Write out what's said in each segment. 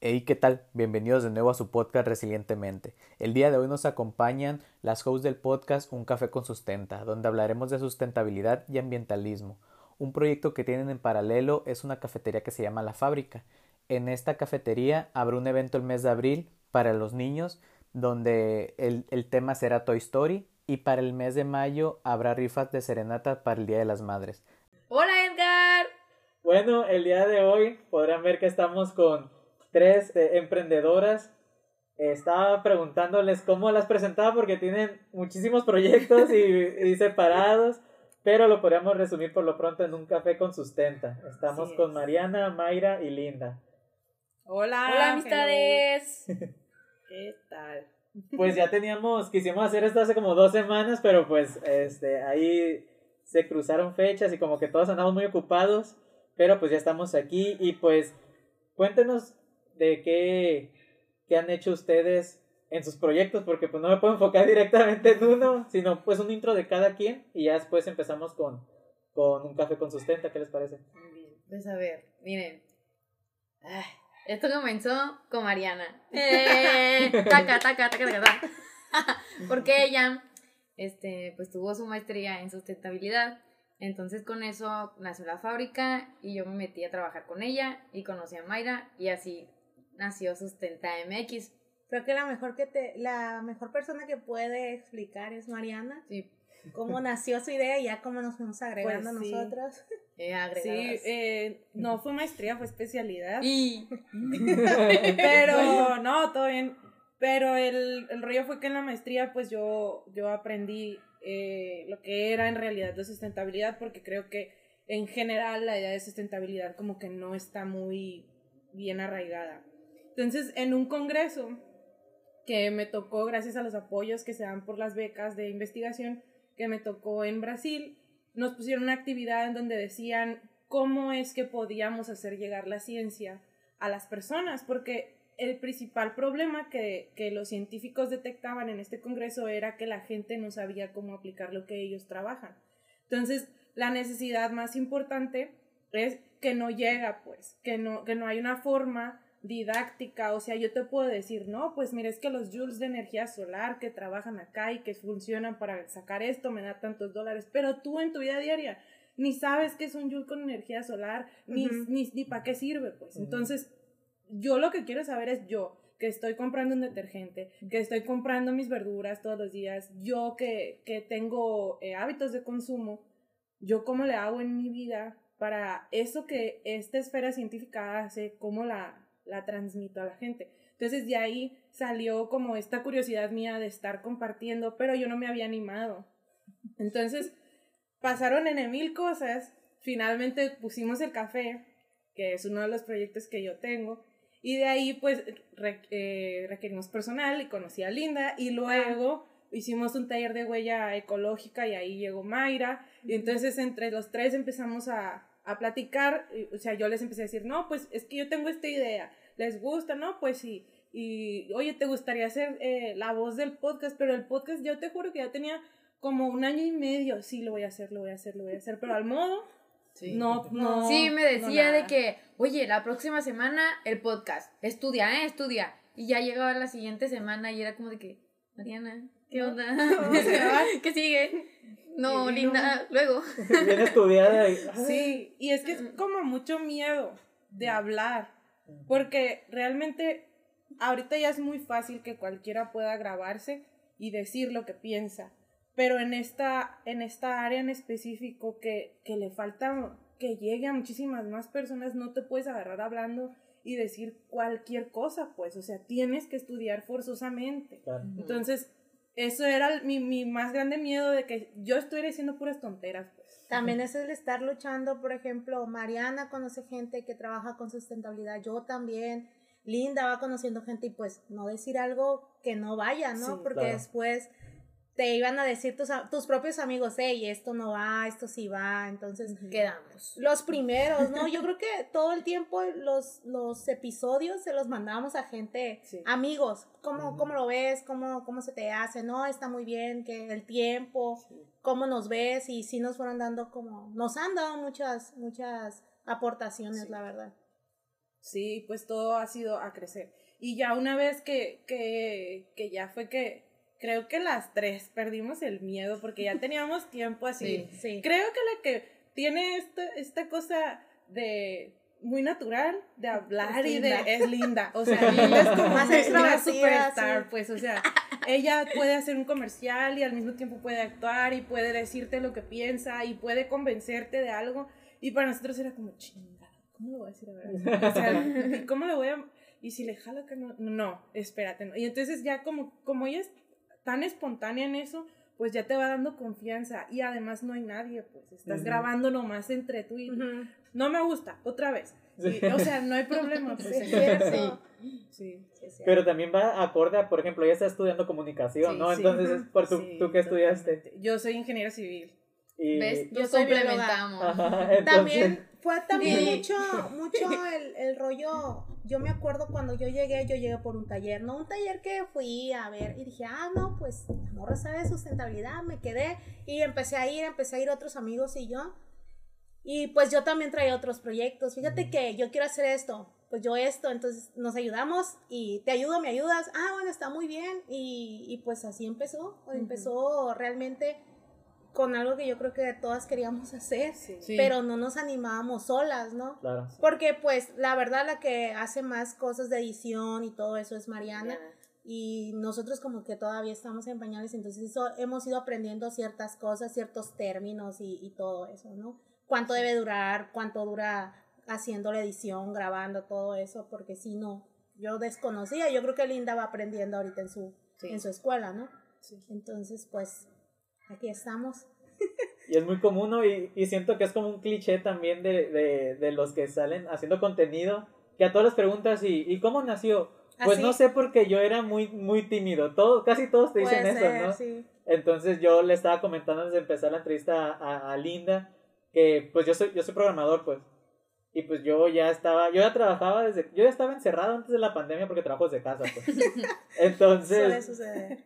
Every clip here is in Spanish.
Hey, ¿qué tal? Bienvenidos de nuevo a su podcast Resilientemente. El día de hoy nos acompañan las hosts del podcast Un Café con Sustenta, donde hablaremos de sustentabilidad y ambientalismo. Un proyecto que tienen en paralelo es una cafetería que se llama La Fábrica. En esta cafetería habrá un evento el mes de abril para los niños, donde el, el tema será Toy Story, y para el mes de mayo habrá rifas de serenata para el Día de las Madres. Hola Edgar. Bueno, el día de hoy podrán ver que estamos con tres eh, emprendedoras. Estaba preguntándoles cómo las presentaba porque tienen muchísimos proyectos y, separados, pero lo podríamos resumir por lo pronto en un café con sustenta. Estamos con Mariana, Mayra y Linda. Hola. Hola amistades. ¿Qué tal? Pues ya teníamos, quisimos hacer esto hace como dos semanas, pero pues este, ahí se cruzaron fechas y como que todos andamos muy ocupados, pero pues ya estamos aquí y pues cuéntenos de qué, han hecho ustedes en sus proyectos, porque pues no me puedo enfocar directamente en uno, sino pues un intro de cada quien y ya después empezamos con, con un café con sustenta, ¿qué les parece? Muy bien, pues a ver, miren, esto comenzó con Mariana, eh, taca, taca, taca, taca, taca. porque ella, este, pues tuvo su maestría en sustentabilidad, entonces con eso nació la fábrica y yo me metí a trabajar con ella y conocí a Mayra y así nació Sustenta MX. Creo que la mejor que te, la mejor persona que puede explicar es Mariana. Sí. Cómo nació su idea y ya cómo nos fuimos agregando pues nosotros. Eh, sí, eh, no fue maestría, fue especialidad. Y... Pero no, todo bien. Pero el, el, rollo fue que en la maestría pues yo, yo aprendí eh, lo que era en realidad de sustentabilidad porque creo que en general la idea de sustentabilidad como que no está muy bien arraigada. Entonces, en un congreso que me tocó gracias a los apoyos que se dan por las becas de investigación que me tocó en Brasil, nos pusieron una actividad en donde decían cómo es que podíamos hacer llegar la ciencia a las personas, porque el principal problema que, los científicos detectaban en este congreso era que la gente no sabía cómo aplicar lo que ellos trabajan. Entonces, la necesidad más importante es que no llega, pues, que no, que no hay una forma didáctica, o sea, yo te puedo decir, no, pues mira, es que los joules de energía solar que trabajan acá y que funcionan para sacar esto me da tantos dólares, pero tú en tu vida diaria ni sabes qué es un joule con energía solar, ni, ni, ni para qué sirve, pues. Entonces, yo lo que quiero saber es yo, que estoy comprando un detergente, que estoy comprando mis verduras todos los días, yo que, que tengo eh, hábitos de consumo, yo cómo le hago en mi vida para eso que esta esfera científica hace, cómo la, la transmito a la gente. Entonces de ahí salió como esta curiosidad mía de estar compartiendo, pero yo no me había animado. Entonces pasaron en mil cosas, finalmente pusimos el café, que es uno de los proyectos que yo tengo, y de ahí pues eh, requerimos personal y conocí a Linda. Y luego hicimos un taller de huella ecológica y ahí llegó Mayra. Y entonces entre los tres empezamos a, a platicar, o sea, yo les empecé a decir, no, pues es que yo tengo esta idea, les gusta, ¿no? Pues sí. Y, oye, ¿te gustaría hacer eh, la voz del podcast? Pero el podcast, yo te juro que ya tenía como un año y medio. Sí, lo voy a hacer, lo voy a hacer, lo voy a hacer. Pero al modo, sí. no, no. Sí, me decía de que, oye, la próxima semana el podcast. Estudia, ¿eh? Estudia. Y ya llegaba la siguiente semana y era como de que, Mariana, ¿qué onda? ¿Qué sigue? No, linda, luego. Bien estudiada. Sí, y es que es como mucho miedo de hablar porque realmente ahorita ya es muy fácil que cualquiera pueda grabarse y decir lo que piensa. Pero en esta, en esta área en específico que, que le falta que llegue a muchísimas más personas, no te puedes agarrar hablando y decir cualquier cosa, pues, o sea, tienes que estudiar forzosamente. Entonces, eso era mi, mi, más grande miedo de que yo estuviera diciendo puras tonteras, pues. También es el estar luchando, por ejemplo, Mariana conoce gente que trabaja con sustentabilidad, yo también, Linda va conociendo gente y pues no decir algo que no vaya, ¿no? Porque después te iban a decir tus, tus propios amigos, hey, esto no va, esto sí va, entonces quedamos. Los primeros, ¿no? Yo creo que todo el tiempo los, los episodios se los mandábamos a gente, amigos, ¿cómo, ¿cómo, lo ves? ¿Cómo, ¿Cómo se te hace? No, está muy bien, que el tiempo, cómo nos ves y sí nos fueron dando como, nos han dado muchas, muchas aportaciones, la verdad. Sí, pues todo ha sido a crecer. Y ya una vez que, que, que ya fue que creo que las tres perdimos el miedo porque ya teníamos tiempo así. Sí, Creo que la que tiene esta, esta cosa de muy natural de hablar y de es linda. O sea, linda es como más una superstar, pues, o sea, ella puede hacer un comercial y al mismo tiempo puede actuar y puede decirte lo que piensa y puede convencerte de algo. Y para nosotros era como, chingada, ¿cómo lo voy a decir a O sea, ¿cómo lo voy a...? Y si le jalo que no, no, espérate. Y entonces ya como, como ella es tan espontánea en eso, pues ya te va dando confianza y además no hay nadie, pues estás grabando nomás entre tú y no me gusta, otra vez. o sea, no hay problema. Pues, sí, sí. Pero también va acorde a, por ejemplo, ella está estudiando comunicación, ¿no? Entonces, por tu, ¿tú qué estudiaste? Yo soy ingeniero civil. Y... ¿Ves? Yo soy complementamos. También fue también mucho, mucho el, el rollo yo me acuerdo cuando yo llegué, yo llegué por un taller, no un taller que fui a ver y dije, ah, no, pues la morra sabe de sustentabilidad, me quedé y empecé a ir, empecé a ir otros amigos y yo. Y pues yo también traía otros proyectos. Fíjate que yo quiero hacer esto, pues yo esto, entonces nos ayudamos y te ayudo, me ayudas. Ah, bueno, está muy bien. Y, y pues así empezó, empezó realmente con algo que yo creo que todas queríamos hacer, pero no nos animábamos solas, ¿no? Claro. Porque pues la verdad la que hace más cosas de edición y todo eso es Mariana. Y nosotros como que todavía estamos en pañales, entonces hemos ido aprendiendo ciertas cosas, ciertos términos y, y todo eso, ¿no? Cuánto debe durar, cuánto dura haciendo la edición, grabando, todo eso, porque si no, yo desconocía, yo creo que Linda va aprendiendo ahorita en su, en su escuela, ¿no? Entonces, pues aquí estamos. Y es muy común, ¿no? y, y, siento que es como un cliché también de, de, de, los que salen haciendo contenido, que a todas las preguntas, ¿y, y cómo nació? Pues no sé porque yo era muy, muy tímido, Todo, casi todos te dicen eso, ¿no? Sí. Entonces yo le estaba comentando antes de empezar la entrevista a, a, Linda, que pues yo soy, yo soy programador, pues. Y pues yo ya estaba, yo ya trabajaba desde, yo ya estaba encerrado antes de la pandemia porque trabajo desde casa, pues. Entonces,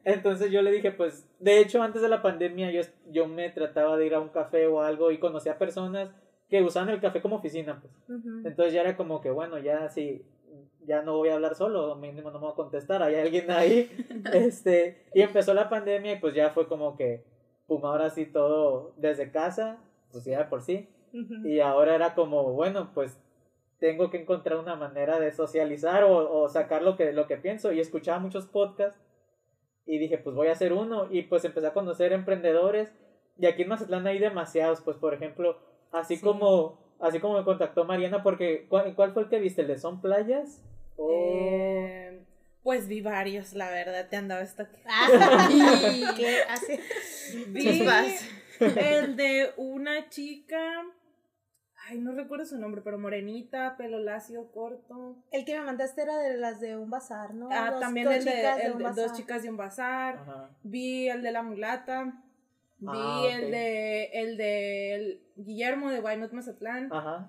entonces yo le dije, pues, de hecho antes de la pandemia yo, yo me trataba de ir a un café o algo y conocía personas que usaban el café como oficina, pues. Entonces ya era como que, bueno, ya sí, ya no voy a hablar solo, mínimo no me voy a contestar, hay alguien ahí. este, y empezó la pandemia y pues ya fue como que, pum, ahora sí todo desde casa, pues ya por sí. Y ahora era como, bueno, pues tengo que encontrar una manera de socializar o, sacar lo que, lo que pienso. Y escuchaba muchos podcasts y dije, pues voy a hacer uno. Y pues empecé a conocer emprendedores. Y aquí en Mazatlán hay demasiados, pues por ejemplo, así como así como me contactó Mariana, porque ¿cuál, fue el que viste? ¿El de Son Playas? Eh, pues vi varios, la verdad, te andaba esto. Ah, ¿Qué hace? Vi el de una chica Ay, no recuerdo su nombre, pero morenita, pelo lacio, corto. El que me mandaste era de las de un bazar, ¿no? Ah, también el de, el de, dos chicas de un bazar. Vi el de la mulata. Vi ah, el de el de Guillermo de Why Not Mazatlán. Ajá.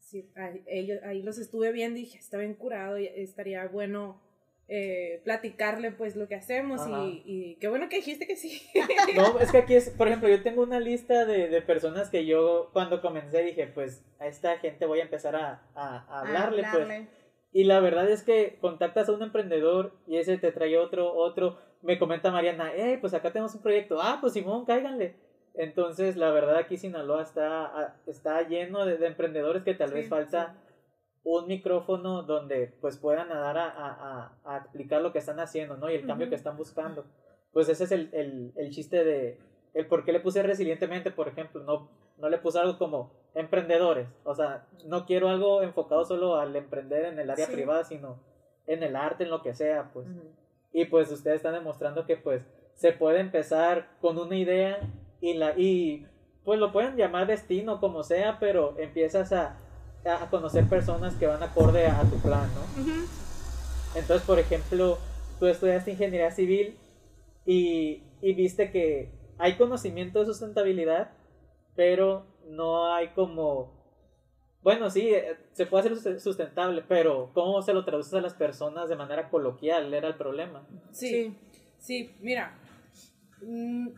Sí, ahí, ahí, los estuve viendo y dije, está bien curado y estaría bueno eh, platicarle pues lo que hacemos y, y, qué bueno que dijiste que sí. No, es que aquí es, por ejemplo, yo tengo una lista de, de personas que yo cuando comencé dije, pues a esta gente voy a empezar a, a, hablarle, pues. Y la verdad es que contactas a un emprendedor y ese te trae otro, otro. Me comenta Mariana, hey, pues acá tenemos un proyecto. Ah, pues Simón, cáiganle. Entonces, la verdad aquí Sinaloa está, está lleno de, emprendedores que tal vez falta un micrófono donde pues puedan dar a, a, a, explicar lo que están haciendo, ¿no? Y el cambio que están buscando. Pues ese es el, el, el, chiste de, el por qué le puse resilientemente, por ejemplo, no, no le puse algo como emprendedores, o sea, no quiero algo enfocado solo al emprender en el área privada, sino en el arte, en lo que sea, pues. Y pues ustedes están demostrando que pues se puede empezar con una idea y la y pues lo pueden llamar destino como sea, pero empiezas a a conocer personas que van acorde a, tu plan, ¿no? Entonces, por ejemplo, tú estudiaste ingeniería civil y, y viste que hay conocimiento de sustentabilidad, pero no hay como bueno, sí, eh, se puede hacer sustentable, pero ¿cómo se lo traduces a las personas de manera coloquial? Era el problema. Sí, sí, mira. Mm,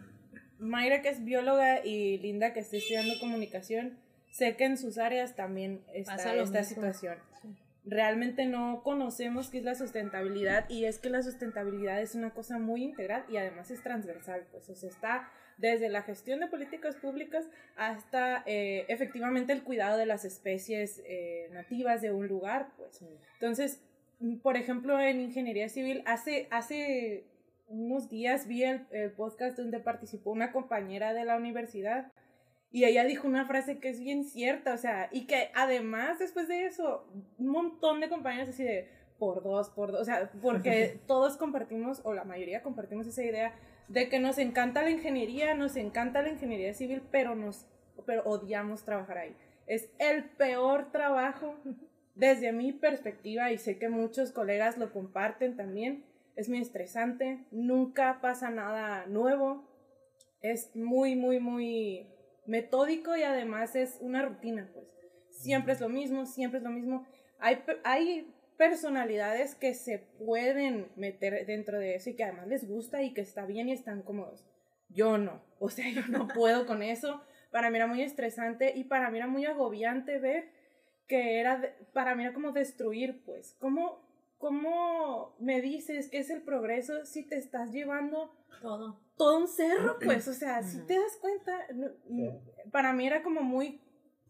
Mayra, que es bióloga, y Linda, que está estudiando comunicación, sé que en sus áreas también está esta situación. realmente no conocemos qué es la sustentabilidad y es que la sustentabilidad es una cosa muy integral y además es transversal, pues o sea, está desde la gestión de políticas públicas hasta eh, efectivamente el cuidado de las especies eh, nativas de un lugar, pues. Entonces, por ejemplo, en ingeniería civil, hace, hace unos días vi el, el podcast donde participó una compañera de la universidad y ella dijo una frase que es bien cierta, o sea, y que además después de eso, un montón de compañeros así de por dos, por dos, o sea, porque todos compartimos, o la mayoría compartimos esa idea de que nos encanta la ingeniería, nos encanta la ingeniería civil, pero nos, pero odiamos trabajar ahí. Es el peor trabajo desde mi perspectiva y sé que muchos colegas lo comparten también. Es muy estresante, nunca pasa nada nuevo, es muy, muy, muy metódico y además es una rutina, pues. Siempre es lo mismo, siempre es lo mismo. Hay, hay personalidades que se pueden meter dentro de eso y que además les gusta y que está bien y están cómodos. Yo no, o sea, yo no puedo con eso. Para mí era muy estresante y para mí era muy agobiante ver que era, para mí era como destruir, pues. ¿Cómo, ¿Cómo me dices que es el progreso si te estás llevando todo? Todo un cerro, pues, o sea, si te das cuenta, para mí era como muy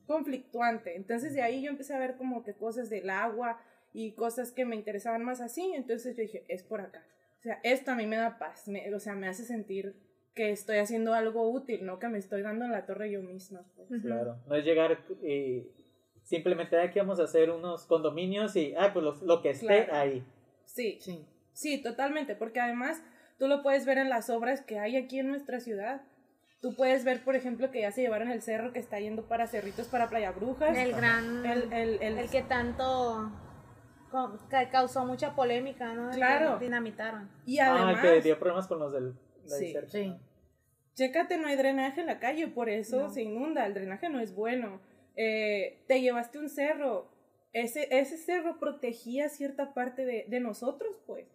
conflictuante. Entonces de ahí yo empecé a ver como que cosas del agua y cosas que me interesaban más así. Entonces yo dije, es por acá. O sea, esto a mí me da paz, o sea, me hace sentir que estoy haciendo algo útil, no que me estoy dando en la torre yo misma. Pues. Claro, no es llegar y simplemente aquí vamos a hacer unos condominios y, ah, pues lo, que esté ahí. Sí, sí, sí, totalmente, porque además tú lo puedes ver en las obras que hay aquí en nuestra ciudad. Tú puedes ver, por ejemplo, que ya se llevaron el cerro que está yendo para Cerritos, para Playa Brujas. El gran... El, el, el, el que tanto causó mucha polémica, ¿no? Claro. dinamitaron. Y además... Ah, que dio problemas con los del... Sí, sí. Chécate, no hay drenaje en la calle, por eso se inunda. El drenaje no es bueno. Eh, te llevaste un cerro, ese, ese cerro protegía cierta parte de, de nosotros, pues.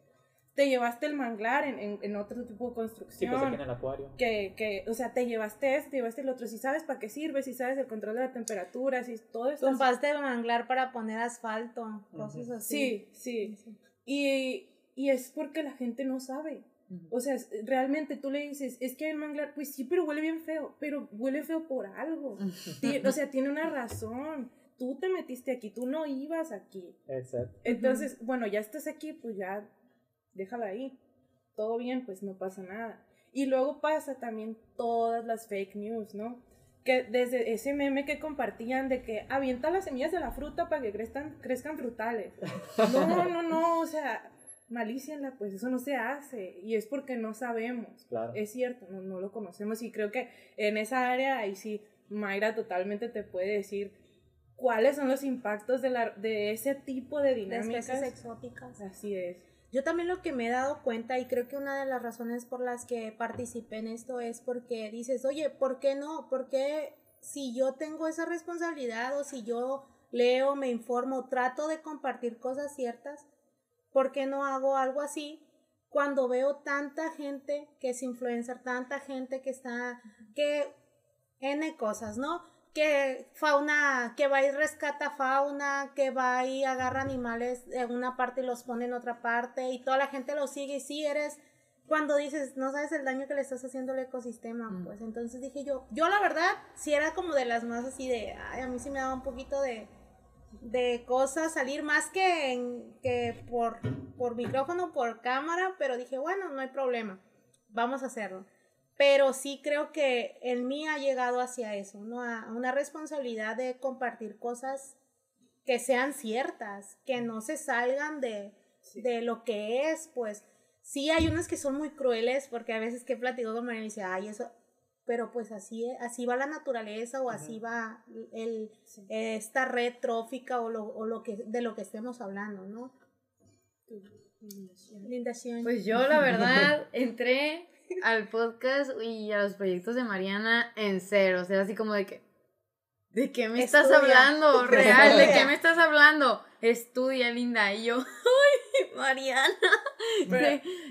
Te llevaste el manglar en, en, otro tipo de construcción. Sí, pues aquí en el acuario. Que, que, o sea, te llevaste este, te llevaste el otro. Si sabes para qué sirve, si sabes el control de la temperatura, si todo eso. Compraste el manglar para poner asfalto, cosas así. Sí, sí. Y, y es porque la gente no sabe. O sea, realmente tú le dices, es que hay manglar, pues sí, pero huele bien feo, pero huele feo por algo. o sea, tiene una razón. Tú te metiste aquí, tú no ibas aquí. Exacto. Entonces, bueno, ya estás aquí, pues ya déjala ahí. Todo bien, pues no pasa nada. Y luego pasa también todas las fake news, ¿no? Que desde ese meme que compartían de que avienta las semillas de la fruta para que crezcan, crezcan frutales. No, no, no, o sea, malíciala, pues eso no se hace y es porque no sabemos. Es cierto, no, no, lo conocemos y creo que en esa área ahí sí Mayra totalmente te puede decir cuáles son los impactos de, la, de ese tipo de dinámicas. De exóticas. Así es. Yo también lo que me he dado cuenta y creo que una de las razones por las que participé en esto es porque dices, oye, ¿por qué no? ¿Por qué si yo tengo esa responsabilidad o si yo leo, me informo, trato de compartir cosas ciertas, ¿por qué no hago algo así? Cuando veo tanta gente que es influencer, tanta gente que está, que N cosas, ¿no? Que fauna, que va y rescata fauna, que va y agarra animales en una parte y los pone en otra parte y toda la gente lo sigue y sí eres cuando dices, no sabes el daño que le estás haciendo al ecosistema, mm. pues entonces dije yo, yo la verdad, sí era como de las más así de, ay, a mí sí me daba un poquito de, de cosas salir más que, que por, por micrófono, por cámara, pero dije, bueno, no hay problema, vamos a hacerlo. Pero sí creo que el mí ha llegado hacia eso, ¿no? A una responsabilidad de compartir cosas que sean ciertas, que no se salgan de, de lo que es, pues. Sí hay unas que son muy crueles, porque a veces que he platicado con María y dice, ay, eso, pero pues así, así va la naturaleza o así va el, esta red trófica o lo, o lo que, de lo que estemos hablando, ¿no? Pues yo la verdad entré al podcast y a los proyectos de Mariana en cero, o sea, así como de que, ¿de qué me estás hablando? Real, ¿de qué me estás hablando? Estudia, linda, y yo, Mariana.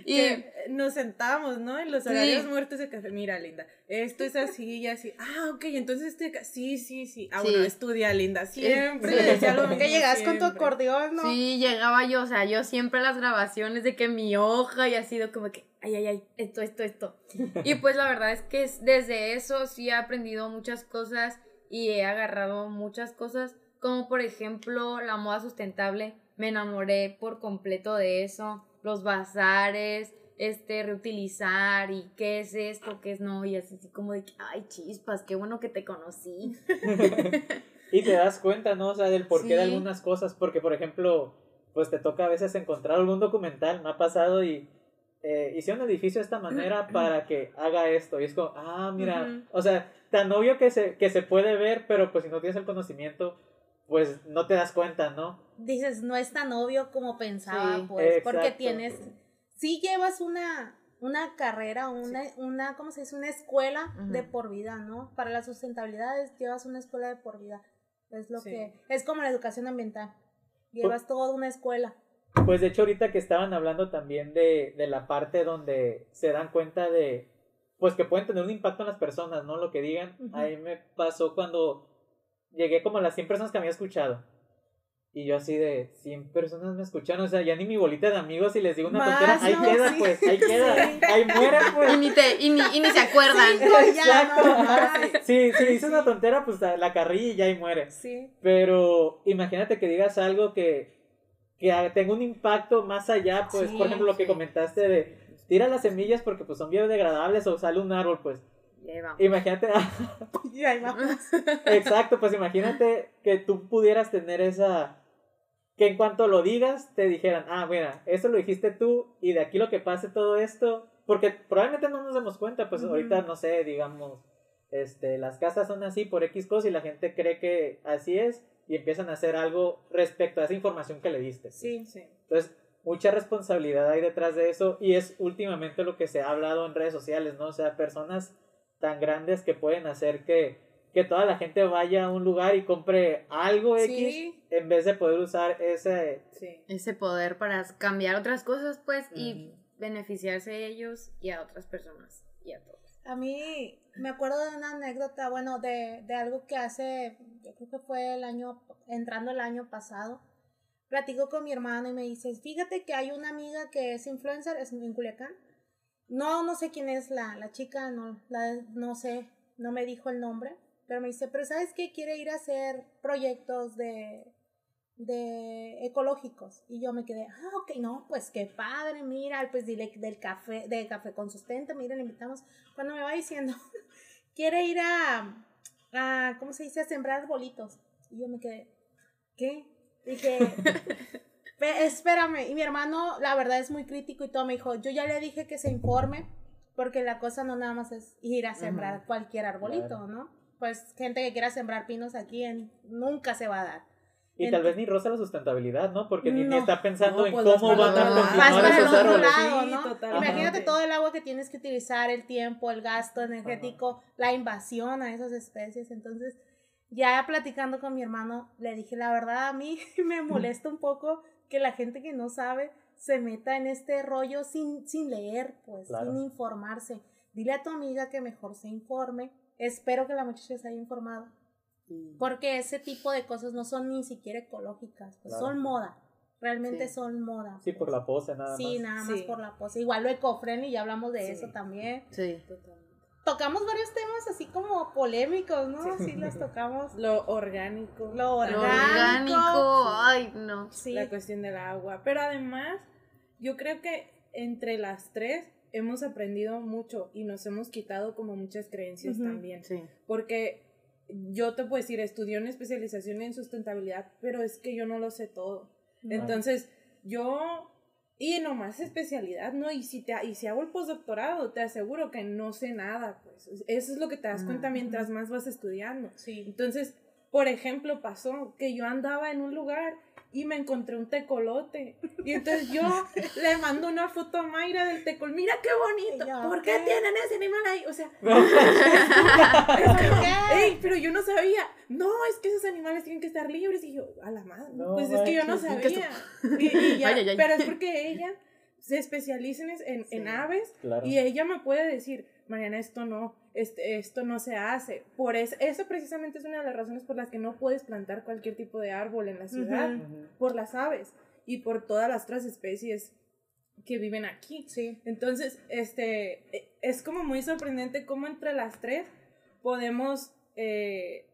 y nos sentamos, ¿no? En los horarios muertos de café. Mira, Linda, esto es así y así. Ah, ok, entonces este. Sí, sí, sí. Ah, bueno, estudia, Linda. Siempre decía lo Que llegas con tu acordeón, ¿no? Sí, llegaba yo, o sea, yo siempre las grabaciones de que mi hoja y ha sido como que, ay, ay, ay, esto, esto, esto. y pues la verdad es que desde eso sí he aprendido muchas cosas y he agarrado muchas cosas, como por ejemplo la moda sustentable me enamoré por completo de eso, los bazares, este, reutilizar y qué es esto, qué es no, y así, como de que, ay, chispas, qué bueno que te conocí. y te das cuenta, ¿no? O sea, del porqué de algunas cosas, porque, por ejemplo, pues te toca a veces encontrar algún documental, me ha pasado y eh, hice un edificio de esta manera para que haga esto, y es como, ah, mira, o sea, tan obvio que se, que se puede ver, pero pues si no tienes el conocimiento, pues no te das cuenta, ¿no? Dices, no es tan obvio como pensaba, pues, porque tienes, sí llevas una, una carrera, una, una, ¿cómo se dice? Una escuela de por vida, ¿no? Para la sustentabilidad llevas una escuela de por vida. Es lo que, es como la educación ambiental. Llevas pues toda una escuela. Pues de hecho ahorita que estaban hablando también de, de la parte donde se dan cuenta de, pues que pueden tener un impacto en las personas, ¿no? Lo que digan. A mí me pasó cuando llegué como a las 100 personas que había escuchado. Y yo así de 100 personas me escucharon, o sea, ya ni mi bolita de amigos y les digo una tontera, ahí queda pues, ahí queda, ahí muere pues. Y ni, te, y ni, y ni se acuerdan. Exacto. Sí, si dices una tontera, pues la carrilla y ya ahí muere. Sí. Pero imagínate que digas algo que, que tenga un impacto más allá, pues, por ejemplo, lo que comentaste de tira las semillas porque pues son biodegradables o sale un árbol, pues Imagínate. Exacto, pues imagínate que tú pudieras tener esa. Que en cuanto lo digas, te dijeran, ah, mira, eso lo dijiste tú y de aquí lo que pase todo esto. Porque probablemente no nos demos cuenta, pues ahorita, no sé, digamos, este, las casas son así por X cosas y la gente cree que así es y empiezan a hacer algo respecto a esa información que le diste. Sí, sí. Entonces, mucha responsabilidad hay detrás de eso y es últimamente lo que se ha hablado en redes sociales, ¿no? O sea, personas tan grandes que pueden hacer que, que toda la gente vaya a un lugar y compre algo X en vez de poder usar ese, ese poder para cambiar otras cosas, pues, y beneficiarse a ellos y a otras personas y a todos. A mí me acuerdo de una anécdota, bueno, de, de algo que hace, yo creo que fue el año, entrando el año pasado. Platico con mi hermano y me dice, fíjate que hay una amiga que es influencer, es en Culiacán, no, no sé quién es la, la chica, no, la, no sé, no me dijo el nombre, pero me dice, pero ¿sabes qué? Quiere ir a hacer proyectos de, de ecológicos. Y yo me quedé, ah, ok, no, pues qué padre, mira, pues dile del café, de café con sustento, mira, le invitamos. Cuando me va diciendo, quiere ir a, a, ¿cómo se dice? A sembrar bolitos. Y yo me quedé, ¿qué? Dije, espérame. Y mi hermano, la verdad, es muy crítico y todo. Me dijo, yo ya le dije que se informe, porque la cosa no nada más es ir a sembrar cualquier arbolito, ¿no? Pues gente que quiera sembrar pinos aquí en, nunca se va a dar. Y tal vez ni roza la sustentabilidad, ¿no? Porque ni, está pensando en pues, cómo van a continuar esos árboles. ¿no? Imagínate todo el agua que tienes que utilizar, el tiempo, el gasto energético, la invasión a esas especies. Entonces, ya platicando con mi hermano, le dije, la verdad a mí me molesta un poco que la gente que no sabe se meta en este rollo sin, sin leer, pues, sin informarse. Dile a tu amiga que mejor se informe. Espero que la muchacha se haya informado. Porque ese tipo de cosas no son ni siquiera ecológicas, pues son moda. Realmente son moda. Sí, por pues. la pose nada más. Sí, nada más por la pose. Igual lo ecofriendly, ya hablamos de eso también. Sí, totalmente tocamos varios temas así como polémicos, ¿no? Sí, los tocamos. Lo orgánico. Lo orgánico. Ay, no. Sí. La cuestión del agua. Pero además, yo creo que entre las tres hemos aprendido mucho y nos hemos quitado como muchas creencias también. Sí. Porque yo te puedo decir, estudié una especialización en sustentabilidad, pero es que yo no lo sé todo. Entonces, yo y nomás especialidad, ¿no? Y si, te, y si hago el postdoctorado, te aseguro que no sé nada, pues. Eso es lo que te das cuenta mientras más vas estudiando. Sí. Entonces, por ejemplo, pasó que yo andaba en un lugar y me encontré un tecolote. Y entonces yo le mando una foto a Mayra del tecol. Mira qué bonito. ¿Por qué, tienen ese animal ahí? O sea, Ey, pero yo no sabía. No, es que esos animales tienen que estar libres. Y yo, a la madre. pues es que yo no sabía. Y, ya, Pero es porque ella se especializa en, en, aves y ella me puede decir, Mariana, esto no, este, esto no se hace. Por eso, eso precisamente es una de las razones por las que no puedes plantar cualquier tipo de árbol en la ciudad, por las aves y por todas las otras especies que viven aquí. Sí. Entonces, este, e, es como muy sorprendente cómo entre las tres podemos eh,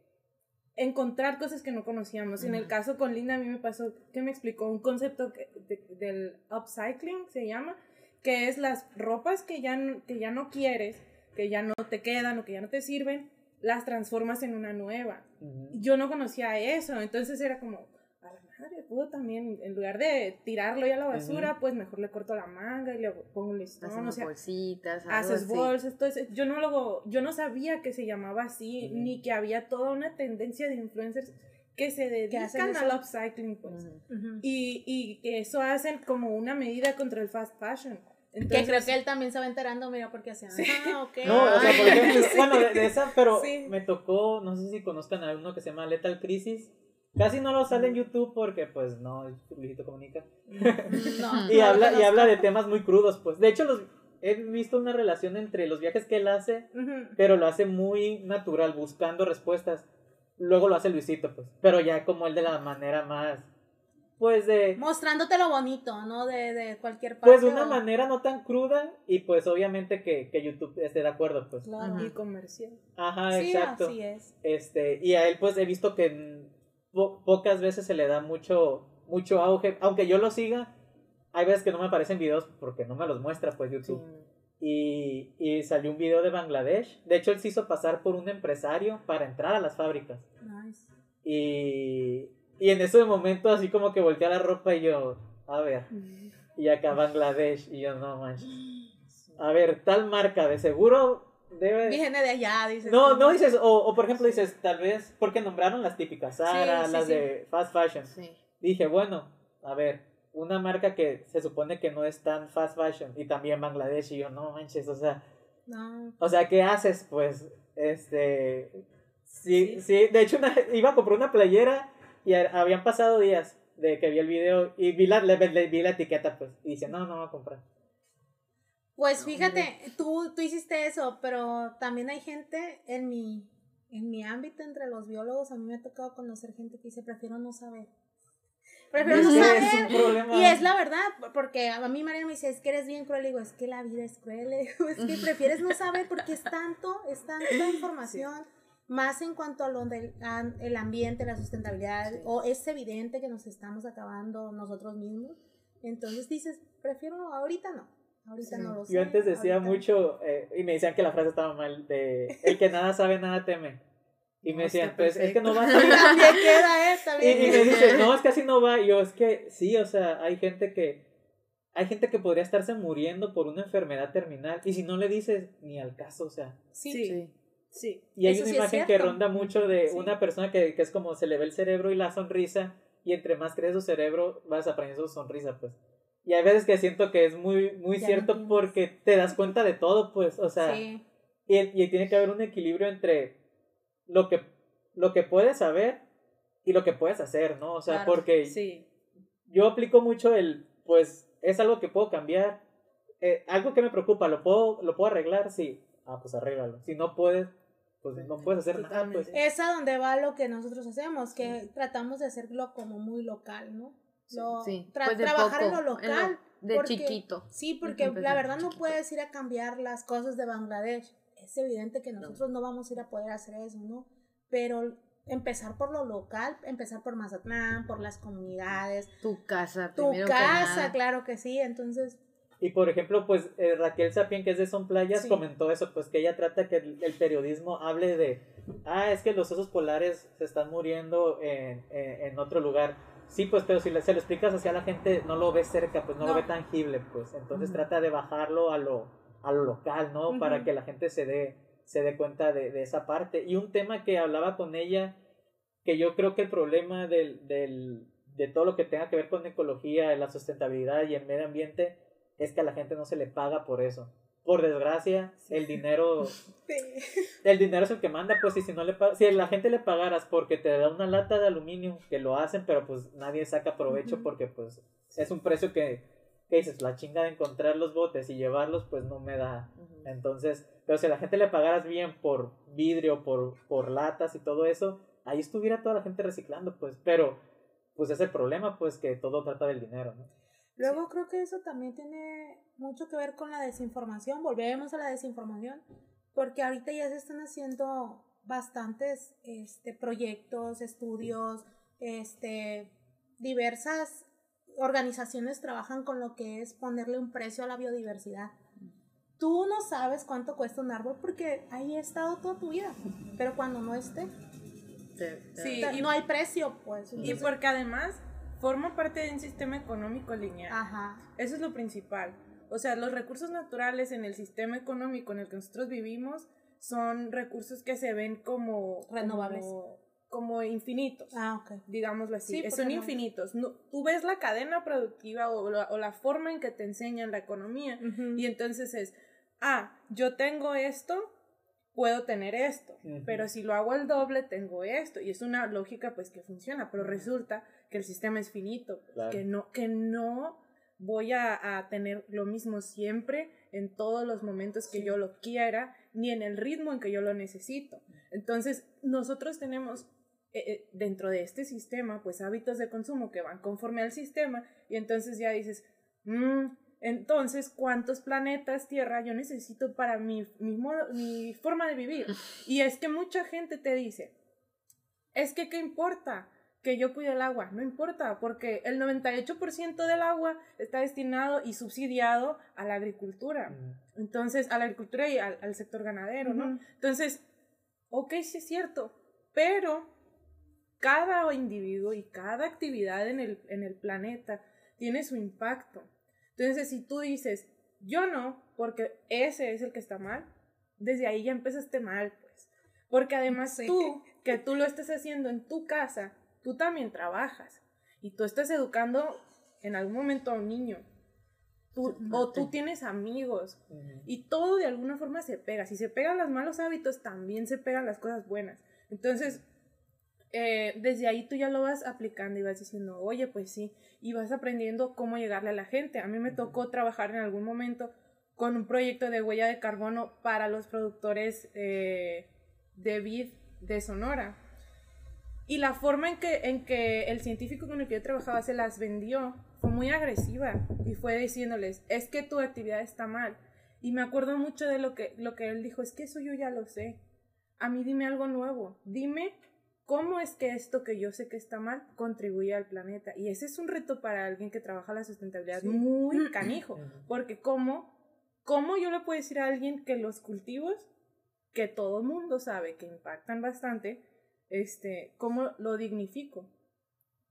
encontrar cosas que no conocíamos. En el caso con Linda, a mí me pasó que me explicó un concepto del upcycling, se llama, que es las ropas que ya, que ya no quieres, que ya no te quedan o que ya no te sirven, las transformas en una nueva. Yo no conocía eso, entonces era como, a la madre, puedo también, en lugar de tirarlo ya a la basura, pues mejor le corto la manga y le pongo un listón, o sea, bolsitas, haces bolsas, entonces yo no lo, yo no sabía que se llamaba así, ni que había toda una tendencia de influencers que se dedican al upcycling, pues. y, y que eso hacen como una medida contra el fast fashion que creo que él también se va enterando, mira, porque hacía. Ah, ok. No, o sea, por ejemplo, bueno, de, esa, pero me tocó, no sé si conozcan a uno que se llama Lethal Crisis. Casi no lo sale en YouTube porque, pues, no, Luisito comunica. No, y habla, y habla de temas muy crudos, pues. De hecho, los, he visto una relación entre los viajes que él hace, pero lo hace muy natural, buscando respuestas. Luego lo hace Luisito, pues. Pero ya como él de la manera más pues de... Mostrándote lo bonito, ¿no? De, de cualquier parte. Pues de una manera no tan cruda y pues obviamente que, que YouTube esté de acuerdo, pues. Claro. Y comercial. Ajá, sí, exacto. Así es. Este, y a él pues he visto que pocas veces se le da mucho, mucho auge, aunque yo lo siga, hay veces que no me aparecen videos porque no me los muestra pues YouTube. Y, y salió un video de Bangladesh. De hecho, él se hizo pasar por un empresario para entrar a las fábricas. Nice. Y y en ese momento así como que volteé la ropa y yo, a ver. Y acá Bangladesh. Y yo, no manches. A ver, tal marca, de seguro debe... Viene de allá, dices. No, no dices, o, o, por ejemplo dices, tal vez, porque nombraron las típicas, Zara, las de fast fashion. Dije, bueno, a ver, una marca que se supone que no es tan fast fashion y también Bangladesh y yo, no manches, o sea... No. O sea, ¿qué haces? Pues, este... Sí, sí, de hecho iba a comprar una playera y habían pasado días de que vi el video y vi la, vi la etiqueta, pues, y dice, no, no voy a comprar. Pues fíjate, tú, tú hiciste eso, pero también hay gente en mi, en mi ámbito entre los biólogos, a mí me ha tocado conocer gente que dice, prefiero no saber. Prefiero no saber. y es la verdad, porque a mí María me dice, es que eres bien cruel. Le digo, es que la vida es cruel. es que prefieres no saber porque es tanto, es tanta información más en cuanto a lo del el ambiente, la sustentabilidad, o es evidente que nos estamos acabando nosotros mismos. Entonces dices, prefiero, ahorita no. Ahorita no lo sé. Yo antes decía mucho, eh, y me decían que la frase estaba mal, de el que nada sabe, nada teme. Y me decían, pues es que no va a salir. También queda, eh, también. Y, y me dicen, no, es que así no va. Y yo, es que sí, o sea, hay gente que. Hay gente que podría estarse muriendo por una enfermedad terminal. Y si no le dices ni al caso, o sea. Sí. sí. Sí. Y hay una imagen que ronda mucho de una persona que, que, es como se le ve el cerebro y la sonrisa, y entre más crece su cerebro, vas aprendiendo su sonrisa, pues. Y hay veces que siento que es muy, muy cierto porque te das cuenta de todo, pues, o sea. Y, y, tiene que haber un equilibrio entre lo que, lo que puedes saber y lo que puedes hacer, ¿no? O sea, porque yo aplico mucho el, pues, es algo que puedo cambiar. Eh, algo que me preocupa, ¿lo puedo, ¿lo puedo arreglar? Sí. Ah, pues arréglalo. Si no puedes, pues no puedes hacer nada. Pues. Es a donde va lo que nosotros hacemos, que tratamos de hacerlo como muy local, ¿no? sí, pues trabajar en lo local. de chiquito. Sí, porque la verdad no puedes ir a cambiar las cosas de Bangladesh. Es evidente que nosotros no. vamos a ir a poder hacer eso, ¿no? Pero empezar por lo local, empezar por Mazatlán, por las comunidades. Tu casa, Tu casa, claro que sí. Entonces, y por ejemplo, pues eh, Raquel Sapien, que es de Son Playas, comentó eso, pues que ella trata que el, periodismo hable de, ah, es que los osos polares se están muriendo en, en, otro lugar. Sí, pues, pero si se lo explicas hacia la gente, no lo ve cerca, pues no, lo ve tangible, pues. Entonces trata de bajarlo a lo, a lo local, ¿no? Para que la gente se dé, se dé cuenta de, de, esa parte. Y un tema que hablaba con ella, que yo creo que el problema del, del de todo lo que tenga que ver con ecología, la sustentabilidad y el medio ambiente, es que a la gente no se le paga por eso. Por desgracia, el dinero el dinero es el que manda, pues y si no le si a la gente le pagaras porque te da una lata de aluminio, que lo hacen, pero pues nadie saca provecho porque pues es un precio que, que dices, la chinga de encontrar los botes y llevarlos, pues no me da. Entonces, pero si a la gente le pagaras bien por vidrio, por, por latas y todo eso, ahí estuviera toda la gente reciclando, pues, pero pues es el problema, pues que todo trata del dinero, ¿no? Luego creo que eso también tiene mucho que ver con la desinformación, volvemos a la desinformación, porque ahorita ya se están haciendo bastantes este, proyectos, estudios, este, diversas organizaciones trabajan con lo que es ponerle un precio a la biodiversidad. Tú no sabes cuánto cuesta un árbol porque ahí ha estado toda tu vida, pero cuando no esté, sí, y no hay precio, pues. Y porque además forma parte de un sistema económico lineal. Ajá. Eso es lo principal. O sea, los recursos naturales en el sistema económico en el que nosotros vivimos son recursos que se ven como renovables. Como, infinitos. Ah, ok. Digámoslo así. son infinitos. tú ves la cadena productiva o la, forma en que te enseñan la economía y entonces es, ah, yo tengo esto, puedo tener esto, pero si lo hago el doble, tengo esto. Y es una lógica pues que funciona, pero resulta que el sistema es finito, que, no, que no voy a, tener lo mismo siempre en todos los momentos que yo lo quiera, ni en el ritmo en que yo lo necesito. Entonces, nosotros tenemos eh, eh, dentro de este sistema, pues hábitos de consumo que van conforme al sistema, y entonces ya dices, mmm, entonces, ¿cuántos planetas Tierra yo necesito para mi, mi, mi forma de vivir? Y es que mucha gente te dice, es que, ¿qué importa? que yo cuide el agua, no importa, porque el 98% del agua está destinado y subsidiado a la agricultura. Entonces, a la agricultura y al, sector ganadero, ¿no? Entonces, ok, sí es cierto, pero cada individuo y cada actividad en el, en el planeta tiene su impacto. Entonces, si tú dices, yo no, porque ese es el que está mal, desde ahí ya empezaste mal, pues. Porque además tú, que tú lo estés haciendo en tu casa, tú también trabajas y tú estás educando en algún momento a un niño. o tú tienes amigos y todo de alguna forma se pega. Si se pegan los malos hábitos, también se pegan las cosas buenas. Entonces, eh, desde ahí tú ya lo vas aplicando y vas diciendo, oye, pues sí, y vas aprendiendo cómo llegarle a la gente. A mí me tocó trabajar en algún momento con un proyecto de huella de carbono para los productores eh, de vid de Sonora. Y la forma en que, en que el científico con el que yo trabajaba se las vendió fue muy agresiva y fue diciéndoles, es que tu actividad está mal. Y me acuerdo mucho de lo que, lo que él dijo, es que eso yo ya lo sé. A mí dime algo nuevo, dime cómo es que esto que yo sé que está mal contribuye al planeta. Y ese es un reto para alguien que trabaja la sustentabilidad muy canijo, porque cómo, cómo yo le puedo decir a alguien que los cultivos, que todo el mundo sabe que impactan bastante, este, cómo lo dignifico.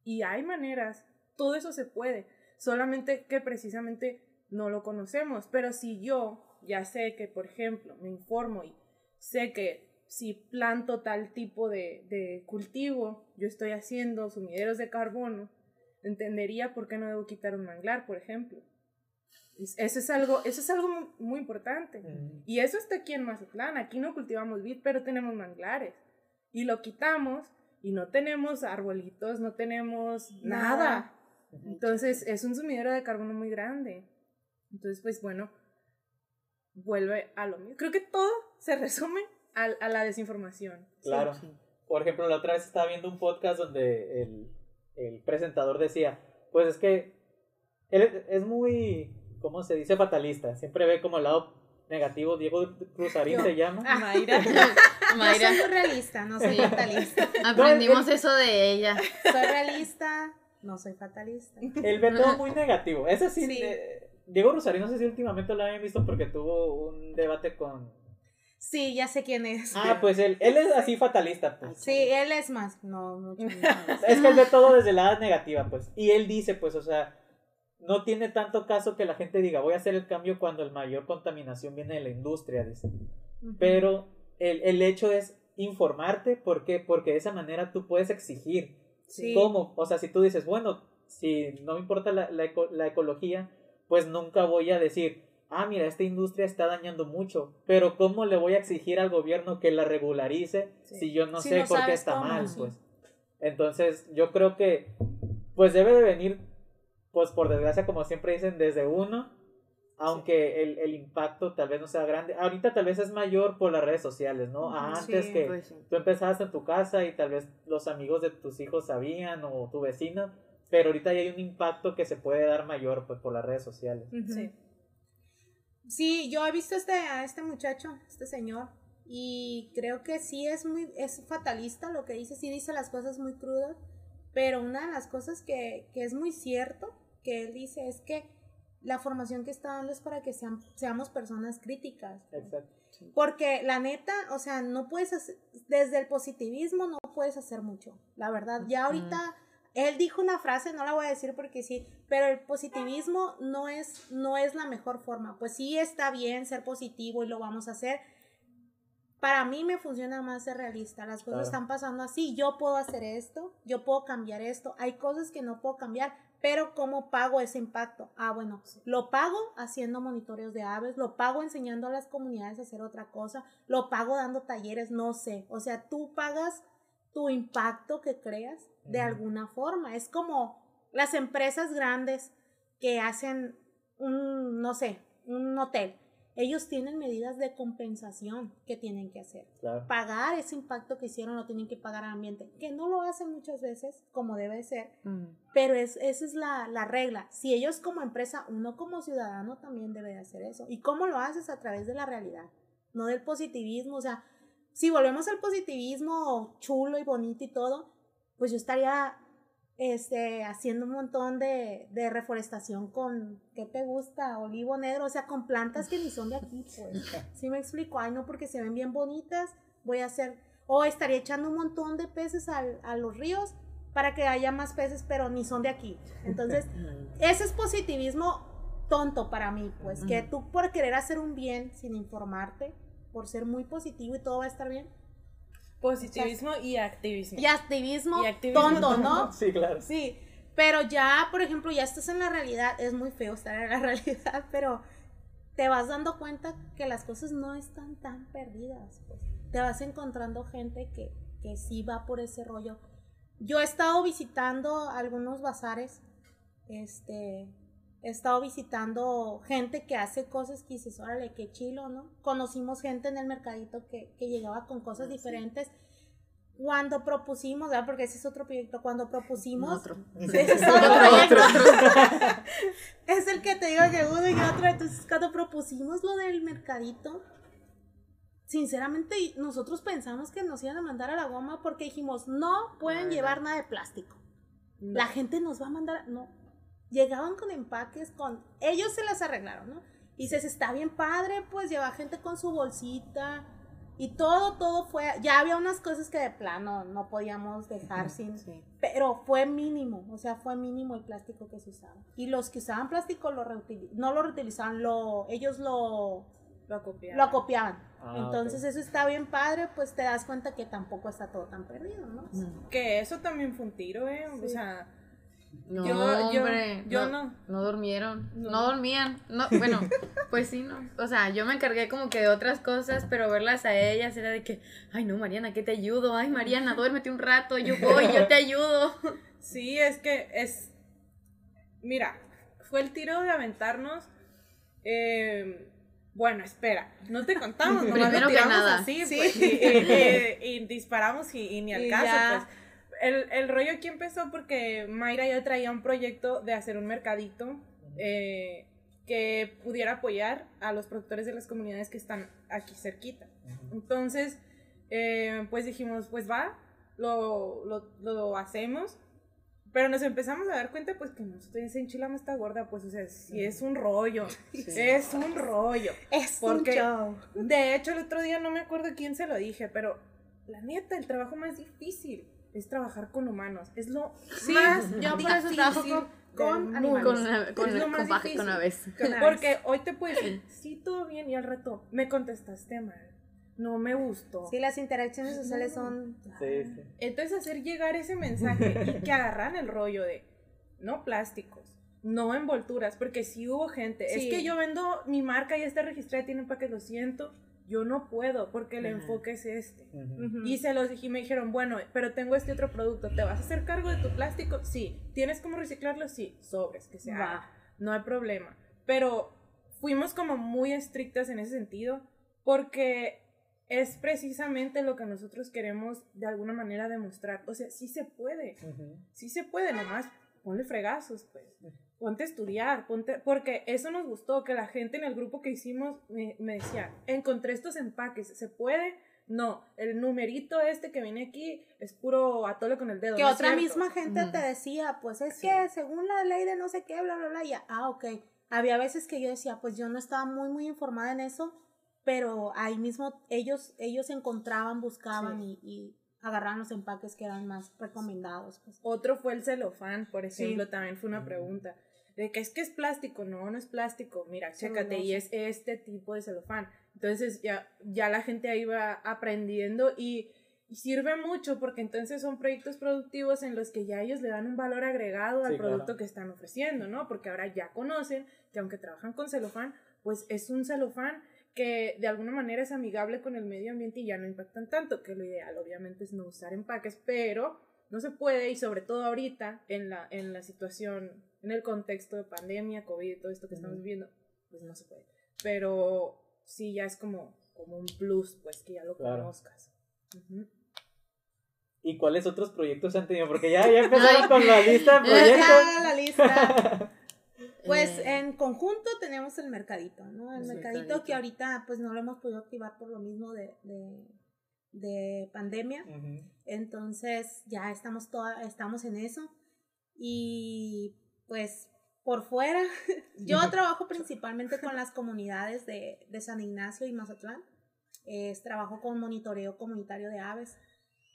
Y hay maneras, todo eso se puede, solamente que precisamente no lo conocemos. Pero si yo ya sé que, por ejemplo, me informo y sé que si planto tal tipo de, de cultivo, yo estoy haciendo sumideros de carbono, entendería por qué no debo quitar un manglar, por ejemplo. Eso es algo, eso es algo muy, importante. Y eso está aquí en Mazatlán. Aquí no cultivamos vid, pero tenemos manglares y lo quitamos y no tenemos arbolitos, no tenemos nada. Entonces es un sumidero de carbono muy grande. Entonces, pues bueno, vuelve a lo mismo. Creo que todo se resume a, a la desinformación. Claro. Por ejemplo, la otra vez estaba viendo un podcast donde el, el presentador decía, pues es que él es muy, ¿cómo se dice? Fatalista. Siempre ve como el lado negativo. Diego Cruzarín se llama. Mayra. Mayra. soy realista, no soy fatalista. Aprendimos eso de ella. Soy realista, no soy fatalista. Él ve todo muy negativo. Ese sí. Eh, Diego Rosarín, no sé si últimamente lo habían visto porque tuvo un debate con. Sí, ya sé quién es. Ah, pues él, él es así fatalista, pues. Sí, él es más, no, mucho más. es que él ve todo desde la negativa, pues. Y él dice, pues, o sea, no tiene tanto caso que la gente diga, voy a hacer el cambio cuando el mayor contaminación viene de la industria, dice. Pero el, el hecho es informarte, ¿por qué? Porque de esa manera tú puedes exigir. ¿Cómo? O sea, si tú dices, bueno, si no me importa la, la, ecología, pues nunca voy a decir, ah, mira, esta industria está dañando mucho, pero ¿cómo le voy a exigir al gobierno que la regularice si yo no sé por qué está mal? Pues. Entonces, yo creo que, pues debe de venir, pues por desgracia, como siempre dicen, desde uno, aunque el, el, impacto tal vez no sea grande. Ahorita tal vez es mayor por las redes sociales, ¿no? Antes que pues tú empezabas en tu casa y tal vez los amigos de tus hijos sabían o tu vecino, pero ahorita ya hay un impacto que se puede dar mayor pues por las redes sociales. Sí. Sí, yo he visto este, a este muchacho, este señor, y creo que sí es muy, es fatalista lo que dice, sí dice las cosas muy crudas, pero una de las cosas que, que es muy cierto que él dice es que la formación que está dando es para que sean, seamos personas críticas. Exacto. Porque la neta, o sea, no puedes hacer, desde el positivismo no puedes hacer mucho, la verdad. Ya ahorita, él dijo una frase, no la voy a decir porque sí, pero el positivismo no es, no es la mejor forma. Pues sí está bien ser positivo y lo vamos a hacer. Para mí me funciona más ser realista. Las cosas están pasando así. Yo puedo hacer esto, yo puedo cambiar esto. Hay cosas que no puedo cambiar, pero ¿cómo pago ese impacto? Ah, bueno, lo pago haciendo monitoreos de aves, lo pago enseñando a las comunidades a hacer otra cosa, lo pago dando talleres, no sé. O sea, tú pagas tu impacto que creas de alguna forma. Es como las empresas grandes que hacen un, no sé, un hotel ellos tienen medidas de compensación que tienen que hacer. Pagar ese impacto que hicieron lo tienen que pagar al ambiente, que no lo hacen muchas veces como debe ser, mm. pero es, esa es la, la, regla. Si ellos como empresa, uno como ciudadano también debe de hacer eso. ¿Y cómo lo haces? A través de la realidad, no del positivismo. O sea, si volvemos al positivismo chulo y bonito y todo, pues yo estaría este, haciendo un montón de, de, reforestación con, ¿qué te gusta? Olivo negro, o sea, con plantas que ni son de aquí, pues. ¿Sí me explico? Ay, no, porque se ven bien bonitas, voy a hacer, o estaría echando un montón de peces al, a los ríos para que haya más peces, pero ni son de aquí. Entonces, ese es positivismo tonto para mí, pues, que tú por querer hacer un bien sin informarte, por ser muy positivo y todo va a estar bien, Positivismo y activismo. Y activismo, tonto, ¿no? sí, claro. Sí, pero ya, por ejemplo, ya estás en la realidad, es muy feo estar en la realidad, pero te vas dando cuenta que las cosas no están tan perdidas. Pues. Te vas encontrando gente que, que sí va por ese rollo. Yo he estado visitando algunos bazares, este, he estado visitando gente que hace cosas que dices, órale, qué chilo, ¿no? Conocimos gente en el mercadito que, que llegaba con cosas ah, diferentes. Cuando propusimos, ¿verdad? Porque ese es otro proyecto, cuando propusimos... Otro. Ese es otro, es el que te digo que uno y otro. Entonces, cuando propusimos lo del mercadito, sinceramente nosotros pensamos que nos iban a mandar a la goma porque dijimos, no pueden llevar nada de plástico. La gente nos va a mandar, no, llegaban con empaques, con ellos se las arreglaron, ¿no? Y dices, está bien padre, pues lleva gente con su bolsita y todo, todo fue, ya había unas cosas que de plano no podíamos dejar sin, pero fue mínimo, o sea, fue mínimo el plástico que se usaba. Y los que usaban plástico lo no lo reutilizaban, lo, ellos lo, lo copiaban. Lo copiaban. Ah, Entonces eso está bien padre, pues te das cuenta que tampoco está todo tan perdido, ¿no? Que eso también fue un tiro, ¿eh? O sea no, hombre, yo, no, no, durmieron, no. dormían, no, bueno, pues sí, no, o sea, yo me encargué como que de otras cosas, pero verlas a ellas era de que, ay no, Mariana, que te ayudo, ay Mariana, duérmete un rato, yo voy, yo te ayudo. Sí, es que es, mira, fue el tiro de aventarnos, eh, bueno, espera, no te contamos, no Primero que nada. así, pues, y, disparamos y, ni al caso, pues el, el, rollo aquí empezó porque Mayra ya traía un proyecto de hacer un mercadito eh, que pudiera apoyar a los productores de las comunidades que están aquí cerquita. Entonces, eh, pues dijimos, pues va, lo, lo, lo, hacemos. Pero nos empezamos a dar cuenta, pues, que nosotros en Chilama está gorda, pues, o sea, si es un rollo, es un rollo. Es porque, De hecho, el otro día no me acuerdo quién se lo dije, pero la neta, el trabajo más difícil es trabajar con humanos. Es lo más yo por eso trabajo con, animales. Con, con, con, aves. Porque hoy te puedes decir, sí, todo bien, y al rato me contestaste mal. no me gustó. Sí, las interacciones sociales son... Sí, sí. Entonces hacer llegar ese mensaje y que agarran el rollo de no plásticos, no envolturas, porque sí hubo gente, es Sí. que yo vendo mi marca y está registrada, tienen para que lo siento, yo no puedo porque el enfoque es este. Y se los dije y me dijeron, bueno, pero tengo este otro producto, ¿te vas a hacer cargo de tu plástico? Sí. ¿Tienes cómo reciclarlo? Sí. Sobres, que se Va. haga. No hay problema. Pero fuimos como muy estrictas en ese sentido porque es precisamente lo que nosotros queremos de alguna manera demostrar. O sea, sí se puede, sí se puede, nomás ponle fregazos, pues. Ponte a estudiar, ponte, porque eso nos gustó, que la gente en el grupo que hicimos me, me decía, encontré estos empaques, ¿se puede? No, el numerito este que viene aquí es puro atole con el dedo. Que no otra misma gente Ujú. te decía, pues es Sí. que según la ley de no sé qué, bla, bla, bla, ya, ah, ok. Había veces que yo decía, pues yo no estaba muy, muy informada en eso, pero ahí mismo ellos, ellos encontraban, buscaban y, y agarraban los empaques que eran más recomendados. Pues. Otro fue el celofán, por ejemplo, Sí. también fue una pregunta. De que es que es plástico, no, no es plástico. Mira, chécate, y Celulosa. es este tipo de celofán. Entonces ya, ya la gente ahí va aprendiendo y, y sirve mucho porque entonces son proyectos productivos en los que ya ellos le dan un valor agregado al Sí, claro. producto que están ofreciendo, ¿no? Porque ahora ya conocen que aunque trabajan con celofán, pues es un celofán que de alguna manera es amigable con el medio ambiente y ya no impactan tanto, que lo ideal obviamente es no usar empaques, pero no se puede y sobre todo ahorita en la, en la situación, en el contexto de pandemia, COVID y todo esto que estamos viviendo, pues no se puede. Pero sí ya es como, como un plus, pues que ya lo Claro. conozcas. ¿Y cuáles otros proyectos han tenido? Porque ya, ya empezaron con la lista de Ya proyectos. la lista. Pues Eh, en conjunto tenemos el mercadito, ¿no? El El mercadito, mercadito. que ahorita pues no lo hemos podido activar por lo mismo de, de, de pandemia. Ujú. Entonces ya estamos, toda, estamos en eso. Y pues por fuera, yo trabajo principalmente con las comunidades de, de San Ignacio y Mazatlán. Es, trabajo con monitoreo comunitario de aves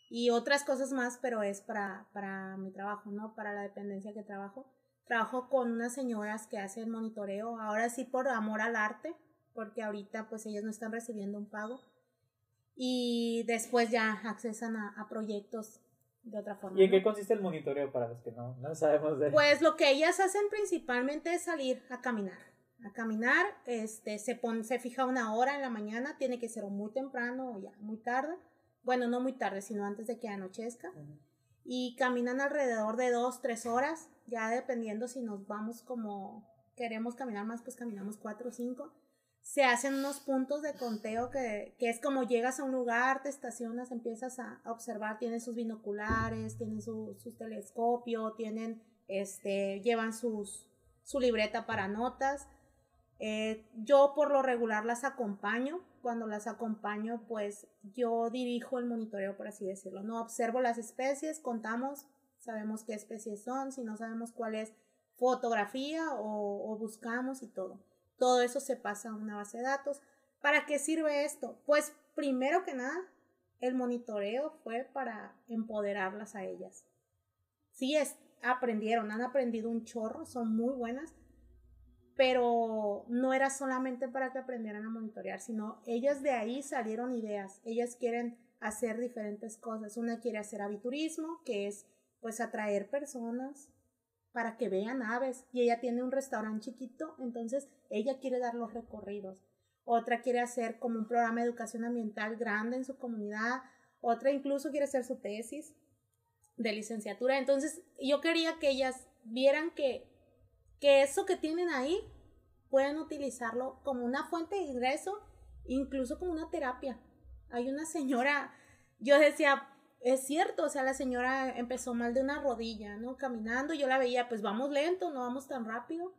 y otras cosas más, pero es para, para mi trabajo, ¿no? Para la dependencia que trabajo. Trabajo con unas señoras que hacen monitoreo, ahora sí por amor al arte, porque ahorita pues ellas no están recibiendo un pago y después ya accesan a, a proyectos de otra forma. ¿Y en qué consiste el monitoreo para los que no, no sabemos de Pues lo que ellas hacen principalmente es salir a caminar. A caminar, este, se, pon, se fija una hora en la mañana, tiene que ser o muy temprano o ya muy tarde. Bueno, no muy tarde, sino antes de que anochezca. Y caminan alrededor de dos, tres horas, ya dependiendo si nos vamos como queremos caminar más, pues caminamos cuatro o cinco. Se hacen unos puntos de conteo que, que es como llegas a un lugar, te estacionas, empiezas a, observar, tienen sus binoculares, tienen su, su telescopio, tienen, este, llevan sus, su libreta para notas. Eh, yo por lo regular las acompaño. Cuando las acompaño, pues yo dirijo el monitoreo, por así decirlo. No observo las especies, contamos, sabemos qué especies son, si no sabemos cuál es fotografía o buscamos y todo. Todo eso se pasa a una base de datos. ¿Para qué sirve esto? Pues primero que nada, el monitoreo fue para empoderarlas a ellas. Sí, es, aprendieron, han aprendido un chorro, son muy buenas, pero no era solamente para que aprendieran a monitorear, sino ellas de ahí salieron ideas. Ellas quieren hacer diferentes cosas. Una quiere hacer aviturismo, que es pues atraer personas para que vean aves. Y ella tiene un restaurante chiquito, entonces ella quiere dar los recorridos. Otra quiere hacer como un programa de educación ambiental grande en su comunidad. Otra incluso quiere hacer su tesis de licenciatura. Entonces yo quería que ellas vieran que, que eso que tienen ahí pueden utilizarlo como una fuente de ingreso, incluso como una terapia. Hay una señora, yo decía, es cierto, o sea, la señora empezó mal de una rodilla, ¿no? Caminando, yo la veía, pues vamos lento, no vamos tan rápido.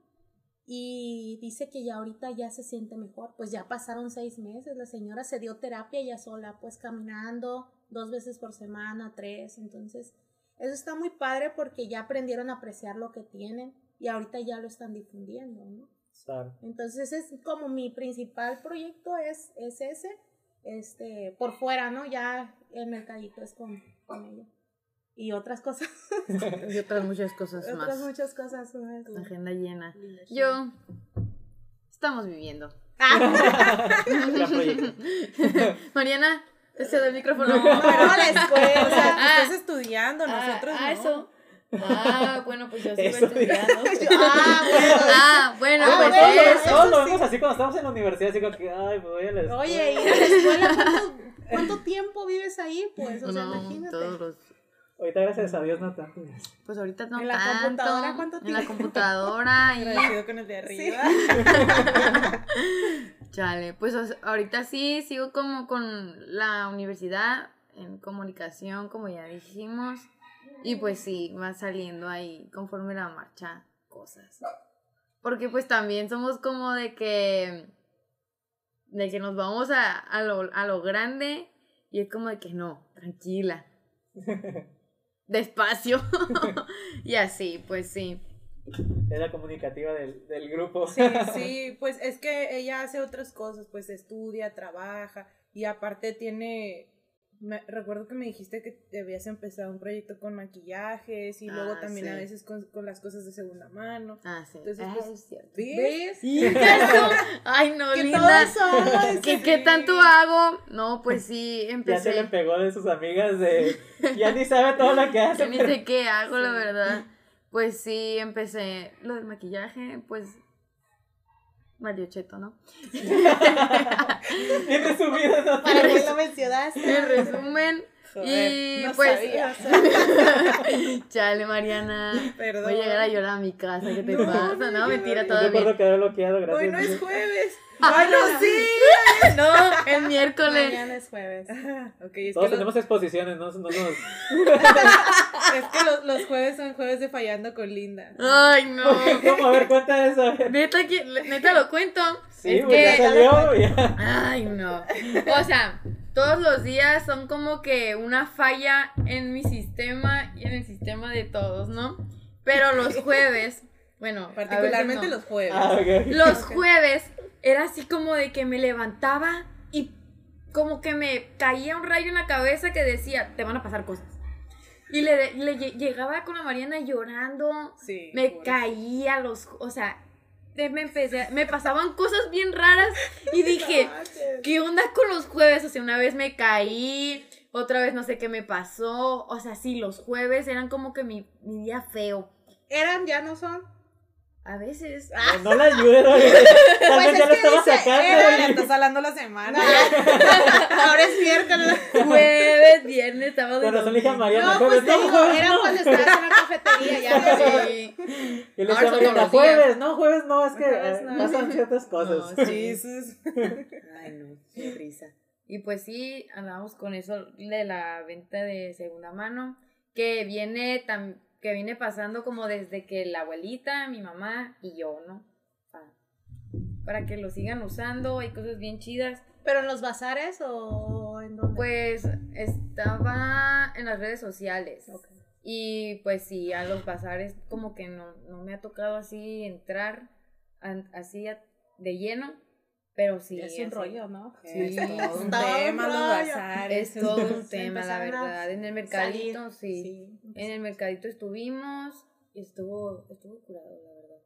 Y dice que ya ahorita ya se siente mejor, pues ya pasaron seis meses, la señora se dio terapia ella sola, pues caminando dos veces por semana, tres, entonces eso está muy padre porque ya aprendieron a apreciar lo que tienen y ahorita ya lo están difundiendo, ¿no? Claro. Entonces es como mi principal proyecto es, es ese, este, por fuera, ¿no? Ya el mercadito es con, con ella. Y otras cosas, Y otras muchas cosas otras más. muchas cosas más. Agenda llena. Yo. Estamos viviendo. Proyecto. Mariana, te cedo el micrófono. No, pero a la escuela. O sea, Ah. estás estudiando, nosotros ah, no. eso. Ah, bueno, pues yo sigo Eso, estudiando. Ah, bueno. Ah, bueno, Ah, pues bueno, eso. eso Todos lo sí. vemos así cuando estamos en la universidad, así como que, ay, pues voy a la escuela. Oye, ir a la escuela, ¿cuánto, cuánto tiempo vives ahí? Pues, o sea, No, imagínate. todos los Ahorita, gracias a Dios, no tanto. Pues ahorita no ¿En la tanto. computadora cuánto En la computadora y Agradecido con el de arriba. chale, pues ahorita sí sigo como con la universidad en comunicación, como ya dijimos, y pues sí, va saliendo ahí conforme la marcha cosas. Porque pues también somos como de que de que nos vamos a, a lo, a lo grande y es como de que no, tranquila. Despacio. y así, pues sí. Es la comunicativa del, del grupo. Sí, sí, pues es que ella hace otras cosas, pues estudia, trabaja y aparte tiene, me- recuerdo que me dijiste que te habías empezado un proyecto con maquillajes y luego Ah, también a veces con, con las cosas de segunda mano. Ah, sí. Entonces, Ah, pues, es cierto. ¿Ves? ¿Ves? Ay, no, Que linda. ¿Qué, ¿Qué tanto hago? No, pues sí, Ya se le empecé. pegó de sus amigas de. Ya ni sabe todo lo que Yo hace. ni sé qué hago, la verdad. Pues sí, empecé lo del maquillaje, pues. Valió cheto, ¿no? Bien resumido, ¿no? ¿Para qué lo mencionaste? En resumen. Joder, y no pues. sabía. Chale, Mariana. Perdón. Voy a llegar a llorar a mi casa. ¿Qué te No, pasa? No, mentira, Yo todavía. recuerdo que había bloqueado, gracias. Hoy no es jueves. Ah, Bueno, sí. No, el miércoles. Mañana es jueves. Es Todos que, los, tenemos exposiciones, ¿no? no nos... es que los, los jueves son jueves de fallando con Linda. Ay, no. ¿Cómo? A ver, cuenta eso. a ver. Neta, que- neta lo cuento. Sí, es pues ya salió. ya. Ay, no. O sea, todos los días son como que una falla en mi sistema y en el sistema de todos, ¿no? Pero los jueves, bueno, Particularmente no. los jueves. Ah, ok. Los jueves era así como de que me levantaba y como que me caía un rayo en la cabeza que decía, te van a pasar cosas. Y le, le lle- llegaba con la Mariana llorando, Sí. me caía los, o sea, me empecé, me pasaban cosas bien raras y dije, ¿qué onda con los jueves? O sea, una vez me caí, otra vez no sé qué me pasó, o sea, sí, los jueves eran como que mi, mi día feo. ¿Eran? ¿Ya no son? A veces. No, no la ayuden, oye. Tal Pues vez ya lo estaba dice, sacando. Le estás hablando la semana. Ahora es miércoles. Jueves, viernes, sábado Con razón le dije a. Mariana, No, pues jueves, te no, digo, jueves, era no. cuando estabas en la cafetería, ya no sé. Sí. Y le decía a jueves, no, jueves no, es que eh, no. pasan ciertas cosas. No, sí. Jesus. Ay, no, qué risa. Y pues sí, andamos con eso de la venta de segunda mano, que viene tam- que viene pasando como desde que la abuelita, mi mamá y yo, ¿no? Para, para que lo sigan usando, hay cosas bien chidas. ¿Pero en los bazares o en dónde? Pues estaba en las redes sociales. Y pues sí, a los bazares como que no, no me ha tocado así entrar así a- de lleno, pero sí. es un rollo, ¿no? Sí, Es todo un tema, los bazares. Es todo un tema, la verdad. En el mercadito, sí. En el mercadito estuvimos y estuvo, estuvo curado, la verdad.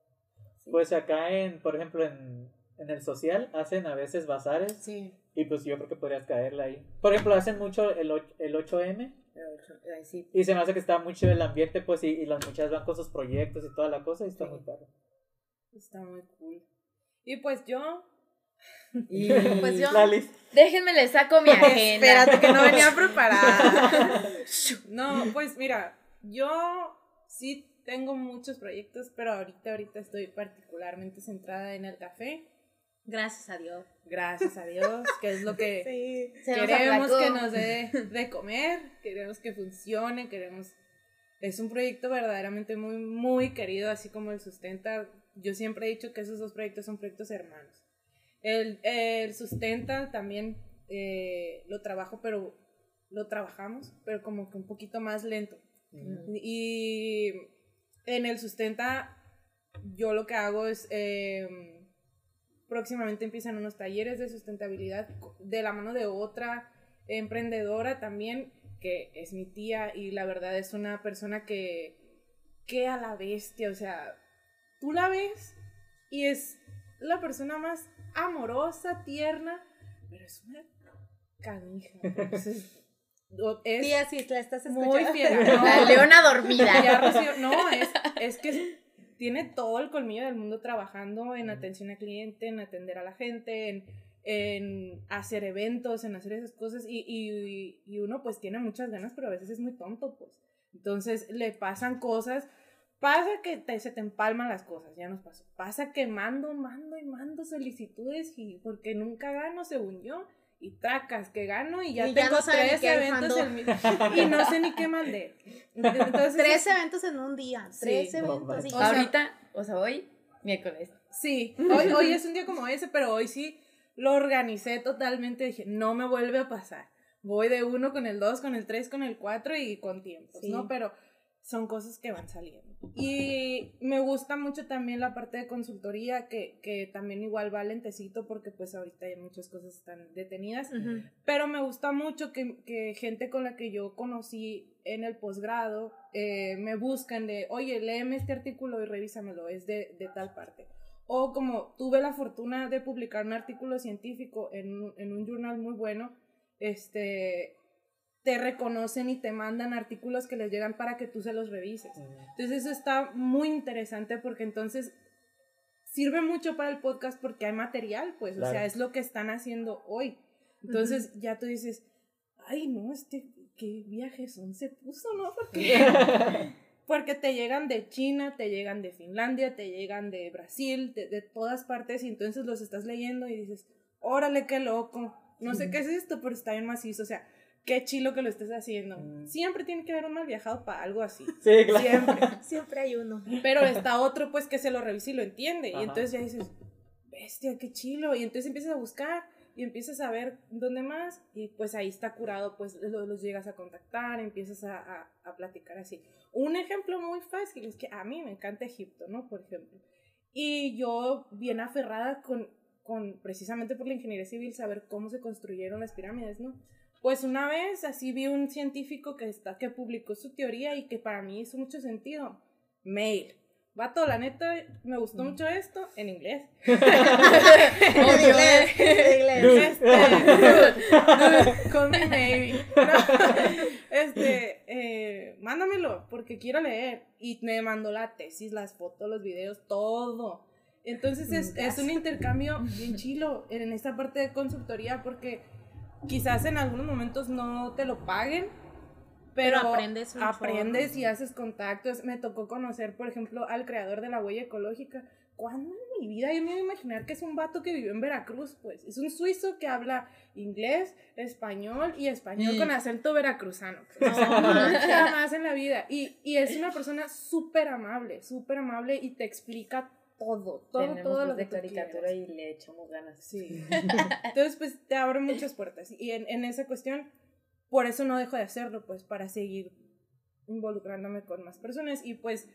Sí. Pues acá en, por ejemplo, en, en el social hacen a veces bazares Sí. y pues yo creo que podrías caerle ahí. Por ejemplo, hacen mucho el, el 8M Pero, ay, sí. y se me hace que está muy chido el ambiente pues y, y las muchachas van con sus proyectos y toda la cosa y está Sí. muy padre. Está muy cool. Y pues yo. Y Pues yo- La lista. déjenme le saco mi agenda. Espérate que no venía preparada. no, pues mira, yo sí tengo muchos proyectos, pero ahorita, ahorita estoy particularmente centrada en el café. Gracias a Dios. Gracias a Dios, que es lo que Sí. Queremos que nos dé de comer, queremos que funcione, queremos... Es un proyecto verdaderamente muy, muy querido, así como el Sustenta. Yo siempre he dicho que esos dos proyectos son proyectos hermanos. El, el Sustenta también eh, lo trabajo, pero lo trabajamos, pero como que un poquito más lento. Y en el Sustenta, yo lo que hago es... eh, próximamente empiezan unos talleres de sustentabilidad de la mano de otra emprendedora también, que es mi tía y la verdad es una persona que, que a la bestia, o sea, tú la ves y es la persona más amorosa, tierna, pero es una canija. Entonces, es sí, así, la estás escuchando. Muy fiera. la leona dormida. no, es, es que tiene todo el colmillo del mundo trabajando en atención al cliente, en atender a la gente, en, en hacer eventos, en hacer esas cosas. Y, y, y, uno pues tiene muchas ganas, pero a veces es muy tonto, pues. Entonces le pasan cosas. Pasa que te, se te empalman las cosas, ya nos pasó. Pasa que mando, mando y mando solicitudes y porque nunca gano, según yo y tracas que gano y ya tengo tres eventos en mi... y no sé ni qué mandé. Entonces, tres eventos en un día, tres eventos. Ahorita, o sea, hoy, miércoles. Sí, hoy, hoy es un día como ese, pero hoy sí lo organicé totalmente, dije, no me vuelve a pasar. Voy de uno con el dos, con el tres, con el cuatro y con tiempos, ¿no? Pero son cosas que van saliendo. Y me gusta mucho también la parte de consultoría, que, que también igual va lentecito porque pues ahorita hay muchas cosas están detenidas, pero me gusta mucho que, que, gente con la que yo conocí en el posgrado eh, me buscan de, oye, léeme este artículo y revísamelo, es de, de tal parte. O como tuve la fortuna de publicar un artículo científico en, en un journal muy bueno, este, te reconocen y te mandan artículos que les llegan para que tú se los revises. Entonces eso está muy interesante porque entonces sirve mucho para el podcast porque hay material, pues, o sea, es lo que están haciendo hoy. Entonces ya tú dices, ay, no, este, qué viajes son se puso, ¿no? Porque, porque te llegan de China, te llegan de Finlandia, te llegan de Brasil, de, de todas partes, y entonces los estás leyendo y dices, órale, qué loco, no sé qué es esto, pero está bien macizo, o sea, qué chilo que lo estés haciendo. Mm. Siempre tiene que haber un mal viajado para algo así. Sí, claro. Siempre. Siempre hay uno. Pero está otro, pues, que se lo revisa y lo entiende. Y entonces ya dices, bestia, qué chilo. Y entonces empiezas a buscar y empiezas a ver dónde más. Y pues ahí está curado, pues los, llegas a contactar, empiezas a, a, platicar así. Un ejemplo muy fácil es que a mí me encanta Egipto, ¿no? Por ejemplo. Y yo, bien aferrada con, con, precisamente por la ingeniería civil, saber cómo se construyeron las pirámides, ¿no? Pues una vez así vi un científico que, está, que publicó su teoría y que para mí hizo mucho sentido. Mail. Vato, la neta, me gustó mucho esto en inglés. Obvio, en inglés. Este, con mi baby. este, eh, mándamelo porque quiero leer. Y me mandó la tesis, las fotos, los videos, todo. Entonces es, es un intercambio bien chilo en esta parte de consultoría porque quizás en algunos momentos no te lo paguen, pero, aprendes, aprendes y haces contactos. Me tocó conocer, por ejemplo, al creador de la huella ecológica. ¿Cuándo en mi vida yo me iba a imaginar que es un vato que vivió en Veracruz? Pues es un suizo que habla inglés, español y español con acento veracruzano. Pues. No, más en la vida. Y, y es una persona súper amable, súper amable y te explica todo, todo, todo lo de caricatura y le echamos ganas. Sí. Entonces, pues te abre muchas puertas. Y en, en esa cuestión, por eso no dejo de hacerlo, pues para seguir involucrándome con más personas y pues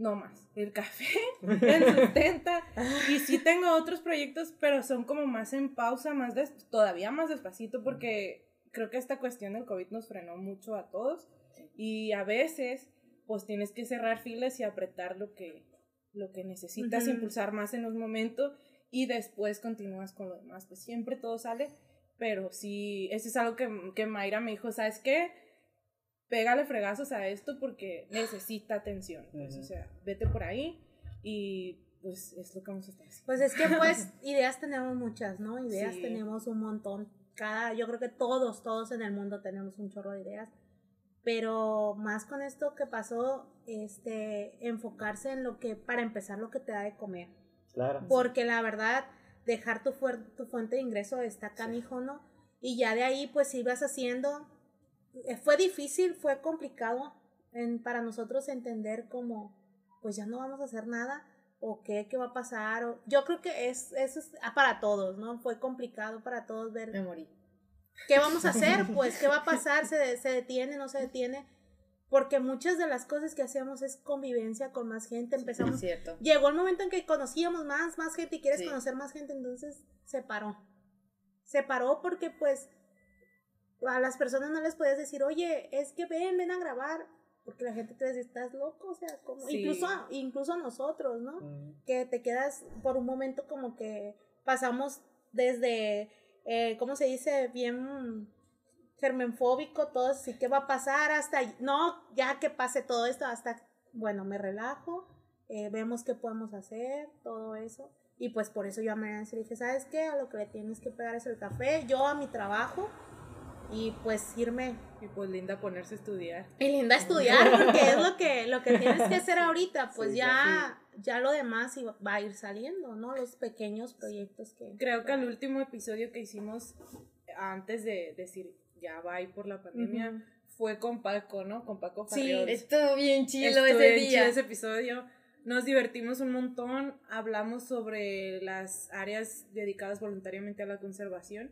no más. El café, el sustenta. y sí tengo otros proyectos, pero son como más en pausa, más todavía más despacito, porque creo que esta cuestión del COVID nos frenó mucho a todos. Y a veces, pues tienes que cerrar filas y apretar lo que, lo que necesitas impulsar más en un momento y después continúas con lo demás. Pues siempre todo sale, pero sí, eso es algo que, que Mayra me dijo, ¿sabes qué? Pégale fregazos a esto porque necesita atención. Pues, o sea, vete por ahí y pues es lo que vamos a estar haciendo. Pues es que pues ideas tenemos muchas, ¿no? Ideas tenemos un montón. Cada, yo creo que todos, todos en el mundo tenemos un chorro de ideas pero más con esto que pasó, este, enfocarse en lo que, para empezar, lo que te da de comer. Claro. Porque la verdad, dejar tu, tu fuente de ingreso está canijo, ¿no? Y ya de ahí, pues, ibas haciendo, eh, fue difícil, fue complicado en, para nosotros entender cómo, pues, ya no vamos a hacer nada, o qué, qué va a pasar, o, yo creo que es, eso es para todos, ¿no? Fue complicado para todos ver. Me morí ¿Qué vamos a hacer? Pues, ¿qué va a pasar? ¿Se, se detiene? ¿No se detiene? Porque muchas de las cosas que hacemos es convivencia con más gente. Empezamos. cierto. Llegó el momento en que conocíamos más, más gente y quieres conocer más gente, entonces se paró. Se paró porque, pues, a las personas no les puedes decir, oye, es que ven, ven a grabar. porque la gente te dice, estás loco, o sea, como, incluso, incluso nosotros, ¿no? Mm. Que te quedas por un momento como que pasamos desde, eh, ¿cómo se dice? Bien germenfóbico, todo así, ¿qué va a pasar? Hasta, no, ya que pase todo esto, hasta, bueno, me relajo, eh, vemos qué podemos hacer, todo eso. Y pues por eso yo a Mariana le dije, ¿sabes qué? A lo que le tienes que pegar es el café, yo a mi trabajo y pues irme. Y pues linda ponerse a estudiar. Y linda estudiar, porque es lo que, lo que tienes que hacer ahorita, pues ya, ya lo demás va a ir saliendo, ¿no? Los pequeños proyectos que... Creo que el último episodio que hicimos antes de decir ya va por la pandemia fue con Paco, ¿no? Con Paco Farriol. Sí, estuvo bien chido ese día. ese episodio nos divertimos un montón, hablamos sobre las áreas dedicadas voluntariamente a la conservación,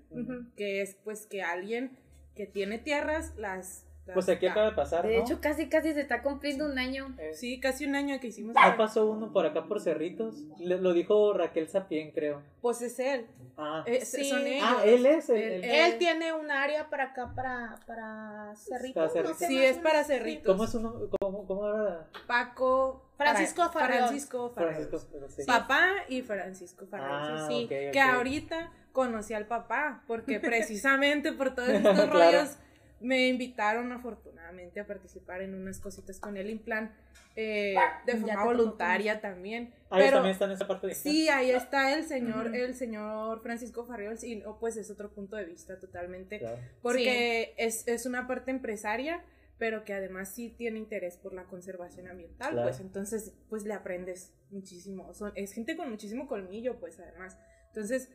que es pues que alguien que tiene tierras las pues aquí acaba de pasar. De hecho, casi casi se está cumpliendo un año. Eh, sí, casi un año que hicimos. ¿No pasó uno por acá por Cerritos? lo dijo Raquel Sapien, creo. Pues es él. Ah, eh, sí. son ellos. Ah, él es. Él, tiene un área para acá, para, para Cerritos. sí, es para Cerritos. ¿Cómo es su ¿Cómo, cómo era? Paco. Francisco Francisco Francisco Papá y Francisco Farrell. Ah, sí, que ahorita conocí al papá, porque precisamente por todos estos rollos me invitaron afortunadamente a participar en unas cositas con el Implan eh, de forma voluntaria también. Ahí pero, también está en esa parte de Sí, ahí está el señor, el señor Francisco Farriols y pues es otro punto de vista totalmente, porque es, es, una parte empresaria, pero que además sí tiene interés por la conservación ambiental, pues entonces pues le aprendes muchísimo, Son, es gente con muchísimo colmillo, pues además. Entonces,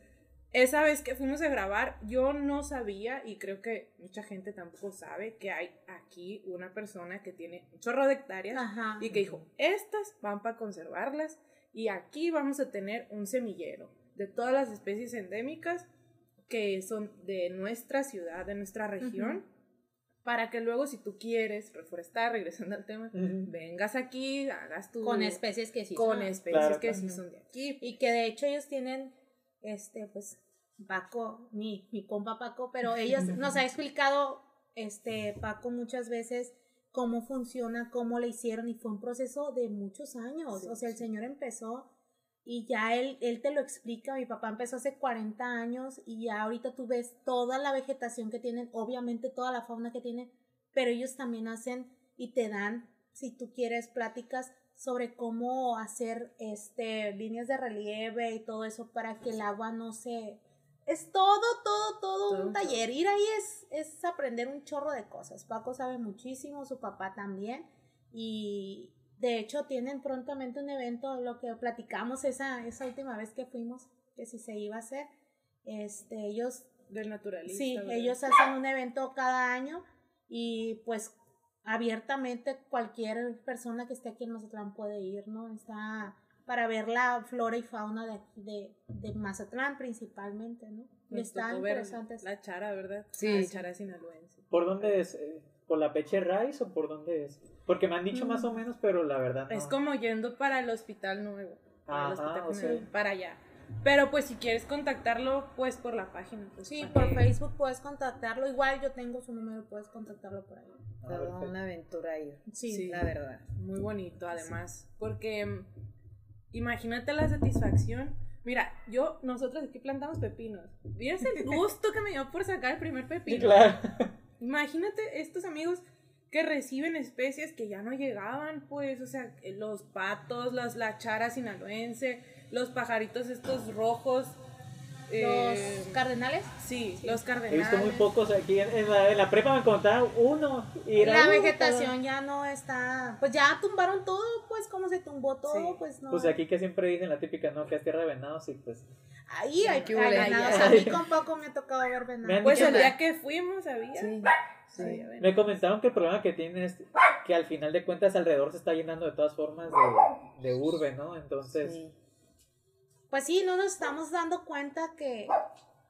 esa vez que fuimos a grabar, yo no sabía, y creo que mucha gente tampoco sabe, que hay aquí una persona que tiene un chorro de hectáreas y que dijo, estas van para conservarlas y aquí vamos a tener un semillero de todas las especies endémicas que son de nuestra ciudad, de nuestra región, para que luego si tú quieres reforestar, regresando al tema, vengas aquí, hagas tu... Con especies que sí con especies que sí son de aquí. Y que de hecho ellos tienen este, pues, Paco, mi, mi compa Paco, pero ellos nos ha explicado, este, Paco muchas veces cómo funciona, cómo le hicieron y fue un proceso de muchos años. o sea, el señor empezó y ya él, él te lo explica. Mi papá empezó hace 40 años y ya ahorita tú ves toda la vegetación que tienen, obviamente toda la fauna que tienen, pero ellos también hacen y te dan, si tú quieres, pláticas sobre cómo hacer este líneas de relieve y todo eso para que el agua no se es todo, todo, todo, un taller. Ir ahí es, es aprender un chorro de cosas. Paco sabe muchísimo, su papá también. Y de hecho tienen prontamente un evento, lo que platicamos esa, esa última vez que fuimos, que si se iba a hacer. Este, ellos... Del naturalista. Sí, ellos hacen un evento cada año y pues abiertamente cualquier persona que esté aquí en Mazatlán puede ir, ¿no? Está para ver la flora y fauna de, de, de Mazatlán principalmente, ¿no? Y está interesante. La chara, ¿verdad? Sí. La chara sinaloense. ¿Por dónde es? Eh, ¿Por la Peche Rice o por dónde es? Porque me han dicho más o mm. menos, pero la verdad no. Es como yendo para el hospital nuevo. Para, para allá. Pero pues si quieres contactarlo, pues por la página. Pues, sí, por Facebook puedes contactarlo. Igual yo tengo su número, puedes contactarlo por ahí. Ah, Toda una aventura ahí. Sí, la verdad. Muy bonito además. Porque mm, imagínate la satisfacción. Mira, yo, nosotros aquí plantamos pepinos. ¿Vieras el gusto que me dio por sacar el primer pepino? claro. Imagínate estos amigos que reciben especies que ya no llegaban, pues, o sea, los patos, las, la chara sinaloense, los pajaritos estos rojos, ¿Los eh, cardenales? Sí, los cardenales. He visto muy pocos aquí. En, la, en la, prepa me encontraron uno. Y la vegetación ya no está. Pues ya tumbaron todo, pues, como se tumbó todo, pues no. Pues aquí que siempre dicen la típica, ¿no? Que es tierra de venados y pues. Ahí hay, que hay venados. A mí con poco me ha tocado ver venados. Pues el día que fuimos había. Sí. Me comentaron que el problema que tiene es que al final de cuentas alrededor se está llenando de todas formas de, de urbe, ¿no? Entonces pues sí, no nos estamos dando cuenta que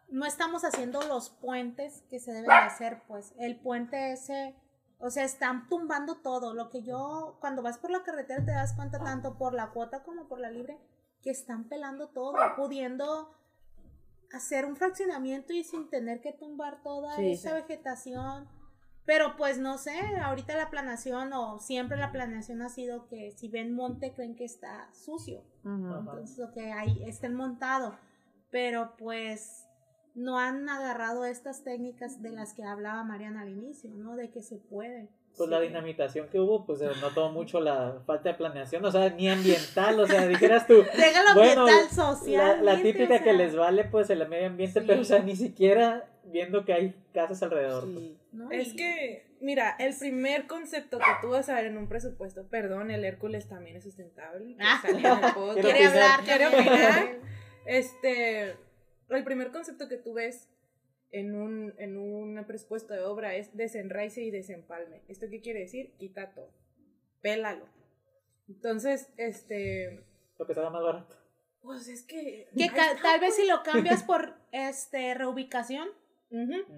no estamos haciendo los puentes que se deben de hacer, pues el puente ese, o sea, están tumbando todo. Lo que yo, cuando vas por la carretera te das cuenta tanto por la cuota como por la libre, que están pelando todo, pudiendo hacer un fraccionamiento y sin tener que tumbar toda esa vegetación. Pero pues no sé, ahorita la planeación o siempre la planeación ha sido que si ven monte creen que está sucio. Entonces lo que hay está montado. Pero pues no han agarrado estas técnicas de las que hablaba Mariana al inicio, ¿no? De que se puede. Pues la dinamitación que hubo, pues se notó mucho la falta de planeación, o sea, ni ambiental, o sea, dijeras tú. bueno, ambiental social. La, típica que les vale, pues, el medio ambiente, pero, o sea, ni siquiera viendo que hay casas alrededor. Pues. Es que, mira, el primer concepto que tú vas a ver en un presupuesto, perdón, el Hércules también es sustentable. Ah, quiere hablar, quiere opinar. Este, el primer concepto que tú ves en un, en un presupuesto de obra es desenraice y desempalme. ¿Esto qué quiere decir? Quita todo. Pélalo. Entonces, este... Lo que sea más barato. Pues es que... que tal vez si lo cambias por este reubicación.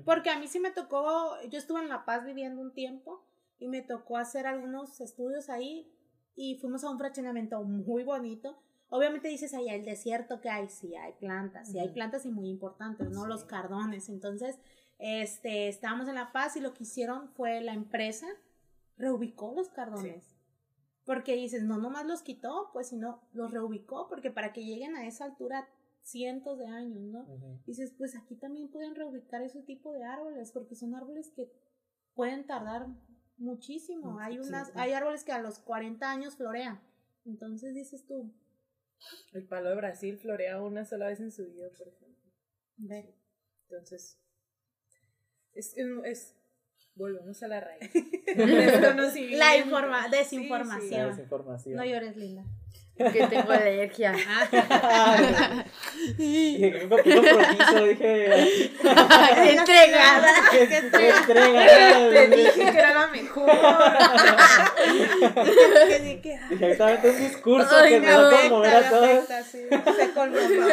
Porque a mí sí me tocó, yo estuve en La Paz viviendo un tiempo y me tocó hacer algunos estudios ahí y fuimos a un fraccionamiento muy bonito. Obviamente dices ahí el desierto que hay, sí hay plantas, sí hay plantas y muy importantes, ¿no? Los cardones. Entonces, este, estábamos en La Paz y lo que hicieron fue la empresa reubicó los cardones. Porque dices, no nomás los quitó, pues sino los reubicó, porque para que lleguen a esa altura cientos de años, ¿no? Dices, pues aquí también pueden reubicar ese tipo de árboles, porque son árboles que pueden tardar muchísimo. Hay unas, hay árboles que a los 40 años florean. Entonces dices tú, el palo de Brasil florea una sola vez en su vida, por ejemplo. Entonces, es, es, volvemos a la raíz. la informa desinformación. desinformación. No llores, linda. Que tengo alergia. dije, compromiso, dije. entregada. entregada. Te dije que era la mejor. dije, ahorita un discurso que me va a conmover a todos. Se conmovió.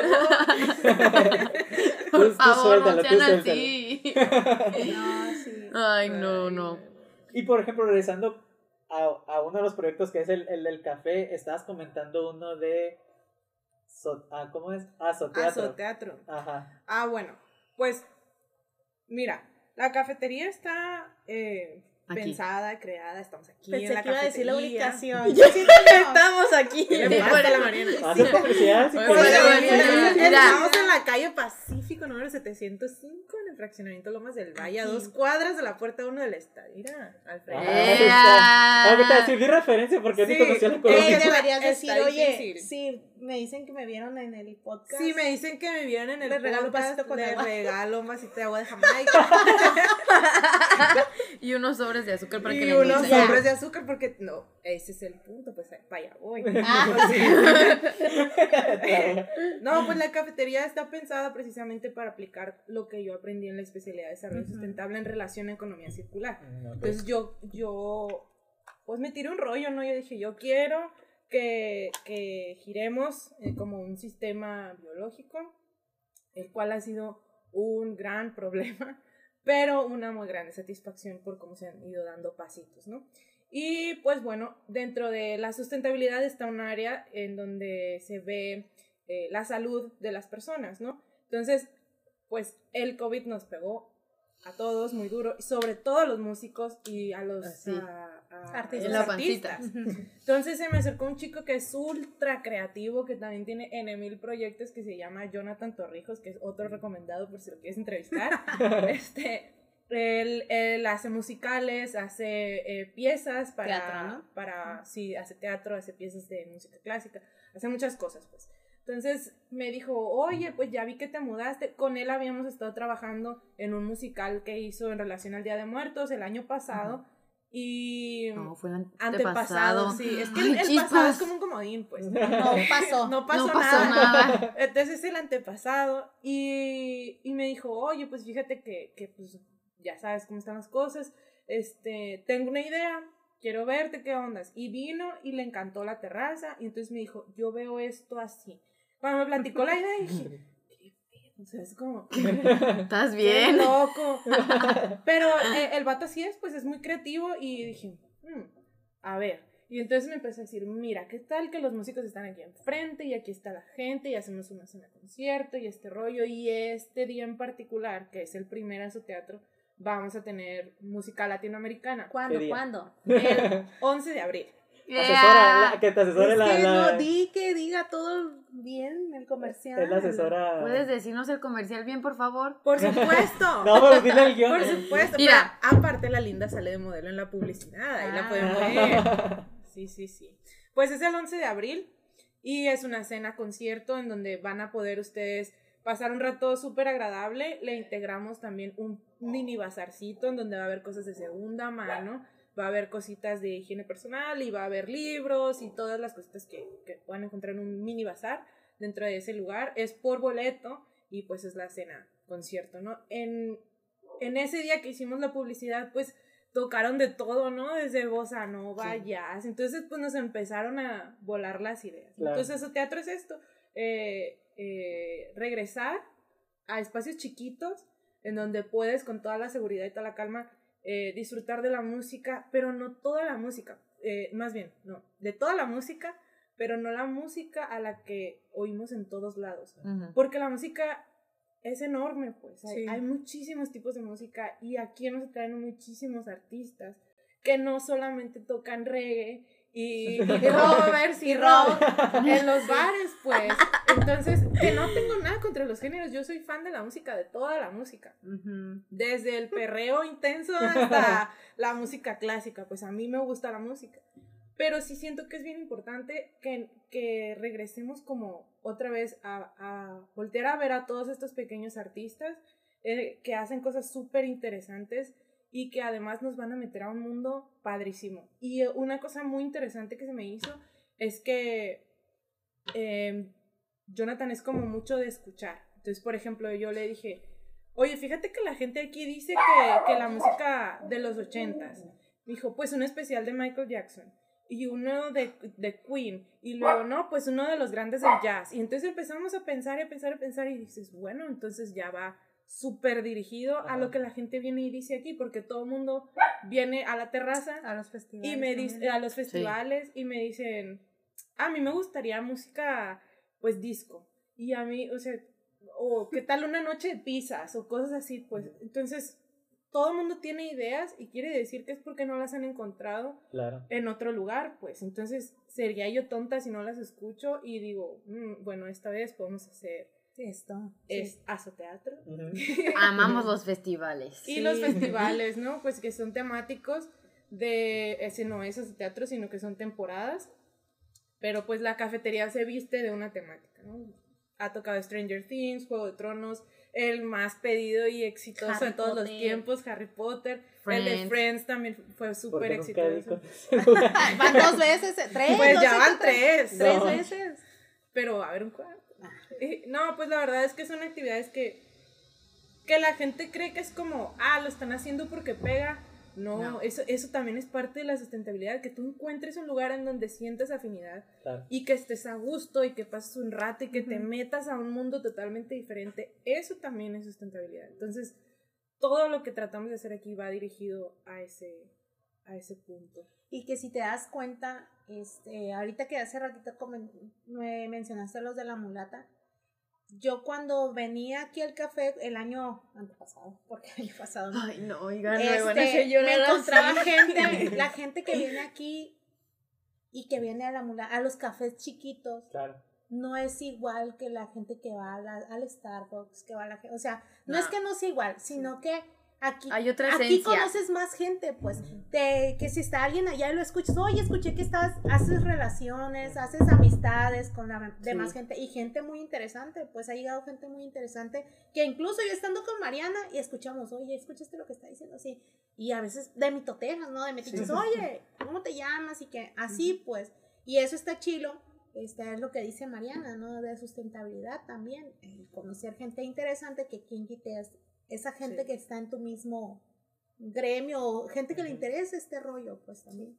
Por favor, no sean así. No, sí. Ay, no, no. Y por ejemplo, regresando a, a, uno de los proyectos que es el, el del café, estabas comentando uno de... ah, ¿Cómo es? Soteatro. Ah, Ajá. Ah, bueno, pues mira, la cafetería está eh, pensada, creada, estamos aquí Pensé en la que iba a decir la ubicación. estamos aquí. Fuera la Mariana. Hace publicidad. Estamos en la calle Pacífico número 705 en el fraccionamiento Lomas del Valle, a dos cuadras de la puerta 1 del estadio. Mira, Alfredo. Aunque te decir referencia porque sí. ni conocía la colonia. deberías decir, oye, sí, me dicen que me vieron en el podcast. Sí, me dicen que me vieron en el podcast. regalo un vasito con agua. regalo un vasito de agua de Jamaica. y unos sobres de azúcar para y que le unos sobres de azúcar porque, no, ese es el punto, pues allá voy. Ah. no, pues la cafetería está pensada precisamente para aplicar lo que yo aprendí en la especialidad de desarrollo sustentable en relación a economía circular. Mm, Entonces yo, yo, pues me tiré un rollo, ¿no? Yo dije, yo quiero que, que giremos eh, como un sistema biológico, el cual ha sido un gran problema, pero una muy grande satisfacción por cómo se han ido dando pasitos, ¿no? Y pues bueno, dentro de la sustentabilidad está un área en donde se ve eh, la salud de las personas, ¿no? Entonces, pues el COVID nos pegó a todos muy duro, sobre todo a los músicos y a los artistas. Entonces se me acercó un chico que es ultra creativo, que también tiene N mil proyectos, que se llama Jonathan Torrijos, que es otro recomendado por si lo quieres entrevistar. este, él, hace musicales, hace eh, piezas para, teatro, para, sí, hace teatro, hace piezas de música clásica, hace muchas cosas, pues. Entonces me dijo, oye, pues ya vi que te mudaste. Con él habíamos estado trabajando en un musical que hizo en relación al Día de Muertos el año pasado. Y. No, fue el antepasado. sí. Es que el, pasado es como un comodín, pues. No pasó. no pasó, nada. Entonces es el antepasado. Y, y me dijo, oye, pues fíjate que, que, pues, ya sabes cómo están las cosas. Este, tengo una idea, quiero verte, ¿qué ondas? Y vino y le encantó la terraza. Y entonces me dijo, yo veo esto así. Cuando me platicó la idea, dije, o sea, es como. ¿Estás bien? loco. Pero eh, el vato así es, pues es muy creativo y dije, hmm, a ver. Y entonces me empecé a decir, mira, ¿qué tal que los músicos están aquí enfrente y aquí está la gente y hacemos una cena concierto y este rollo? Y este día en particular, que es el primer a su teatro, vamos a tener música latinoamericana. ¿Cuándo? ¿Cuándo? El 11 de abril. Asesora, que te asesore la, que la... No, di que diga todo bien el comercial. Es la asesora. ¿Puedes decirnos el comercial bien, por favor? Por supuesto. no, pero dile el guion. Por supuesto. Mira. Pero aparte, la linda sale de modelo en la publicidad. Ahí la Ah. pueden ver. Sí, sí, sí. Pues es el 11 de abril y es una cena concierto en donde van a poder ustedes pasar un rato súper agradable. Le integramos también un mini bazarcito en donde va a haber cosas de segunda mano. Va a haber cositas de higiene personal y va a haber libros y todas las cositas que, que puedan encontrar en un mini bazar dentro de ese lugar. Es por boleto y pues es la cena concierto, ¿no? En, en ese día que hicimos la publicidad, pues tocaron de todo, ¿no? Desde bossa nova, jazz. Entonces, pues nos empezaron a volar las ideas. Claro. Entonces, el teatro es esto, eh, eh, regresar a espacios chiquitos en donde puedes con toda la seguridad y toda la calma eh, disfrutar de la música, pero no toda la música, eh, más bien, no, de toda la música, pero no la música a la que oímos en todos lados. Porque la música es enorme, pues. Hay, Sí. hay muchísimos tipos de música y aquí nos traen muchísimos artistas que no solamente tocan reggae y, y covers y rock en los bares, pues. Entonces, que no tengo nada contra los géneros. Yo soy fan de la música, de toda la música. Desde el perreo intenso hasta la música clásica. Pues a mí me gusta la música. Pero sí siento que es bien importante que, que regresemos como otra vez a, a voltear a ver a todos estos pequeños artistas eh, que hacen cosas súper interesantes y que además nos van a meter a un mundo padrísimo. Y eh, una cosa muy interesante que se me hizo es que eh, Jonathan es como mucho de escuchar. Entonces, por ejemplo, yo le dije, oye, fíjate que la gente aquí dice que, que la música de los ochentas. Dijo, pues un especial de Michael Jackson. Y uno de, de Queen. Y luego, no, pues uno de los grandes del jazz. Y entonces empezamos a pensar y a pensar y a pensar y dices, bueno, entonces ya va súper dirigido a lo que la gente viene y dice aquí, porque todo el mundo viene a la terraza A los festivales. y me dice a los festivales y me dicen a mí me gustaría música pues disco y a mí o sea o qué tal una noche de pizzas o cosas así pues. Entonces todo el mundo tiene ideas y quiere decir que es porque no las han encontrado Claro. en otro lugar pues. Entonces sería yo tonta si no las escucho y digo "Mm, bueno esta vez podemos hacer Esto. es azoteatro Ujú. Amamos los festivales. y Sí. los festivales, ¿no? Pues que son temáticos de, ese no es ese teatro, sino que son temporadas, pero pues la cafetería se viste de una temática, ¿no? Ha tocado Stranger Things, Juego de Tronos, el más pedido y exitoso Harry de todos los tiempos, Harry Potter, el de Friends. Friends también fue ¿Por súper exitoso. Van dos veces, eh, tres. Pues ya van tres. Tres No. veces. Pero a ver un cuarto. No, pues la verdad es que son actividades que, que la gente cree que es como, ah, lo están haciendo porque pega. No, No. Eso, eso también es parte de la sustentabilidad, que tú encuentres un lugar en donde sientas afinidad Claro. y que estés a gusto y que pases un rato y que te metas a un mundo totalmente diferente. Eso también es sustentabilidad. Entonces, todo lo que tratamos de hacer aquí va dirigido a ese, a ese punto. Y que si te das cuenta, este, ahorita que hace ratito me mencionaste los de la mulata, yo cuando venía aquí al café el año antepasado, porque el año pasado no, Ay, no, oigan, me este, van a hacer me encontraba gente, la gente que viene aquí y que viene a la mulata, a los cafés chiquitos, Claro. no es igual que la gente que va a la- al Starbucks, que va a la gente, o sea, no, es No. que no sea igual, sino que aquí, Hay otra aquí esencia. conoces más gente, pues, de que si está alguien allá y lo escuchas, oye, escuché que estás, haces relaciones, haces amistades con la demás Sí. gente y gente muy interesante, pues ha llegado gente muy interesante que incluso yo estando con Mariana y escuchamos, oye, escuchaste lo que está diciendo, sí, y a veces de mitotejas, ¿no? De metiches, oye, ¿cómo te llamas? Y que así, pues, y eso está chilo. Este es lo que dice Mariana, ¿no? De sustentabilidad también. conocer gente interesante que quien quite esa gente Sí. que está en tu mismo gremio gente que le interesa este rollo, pues también.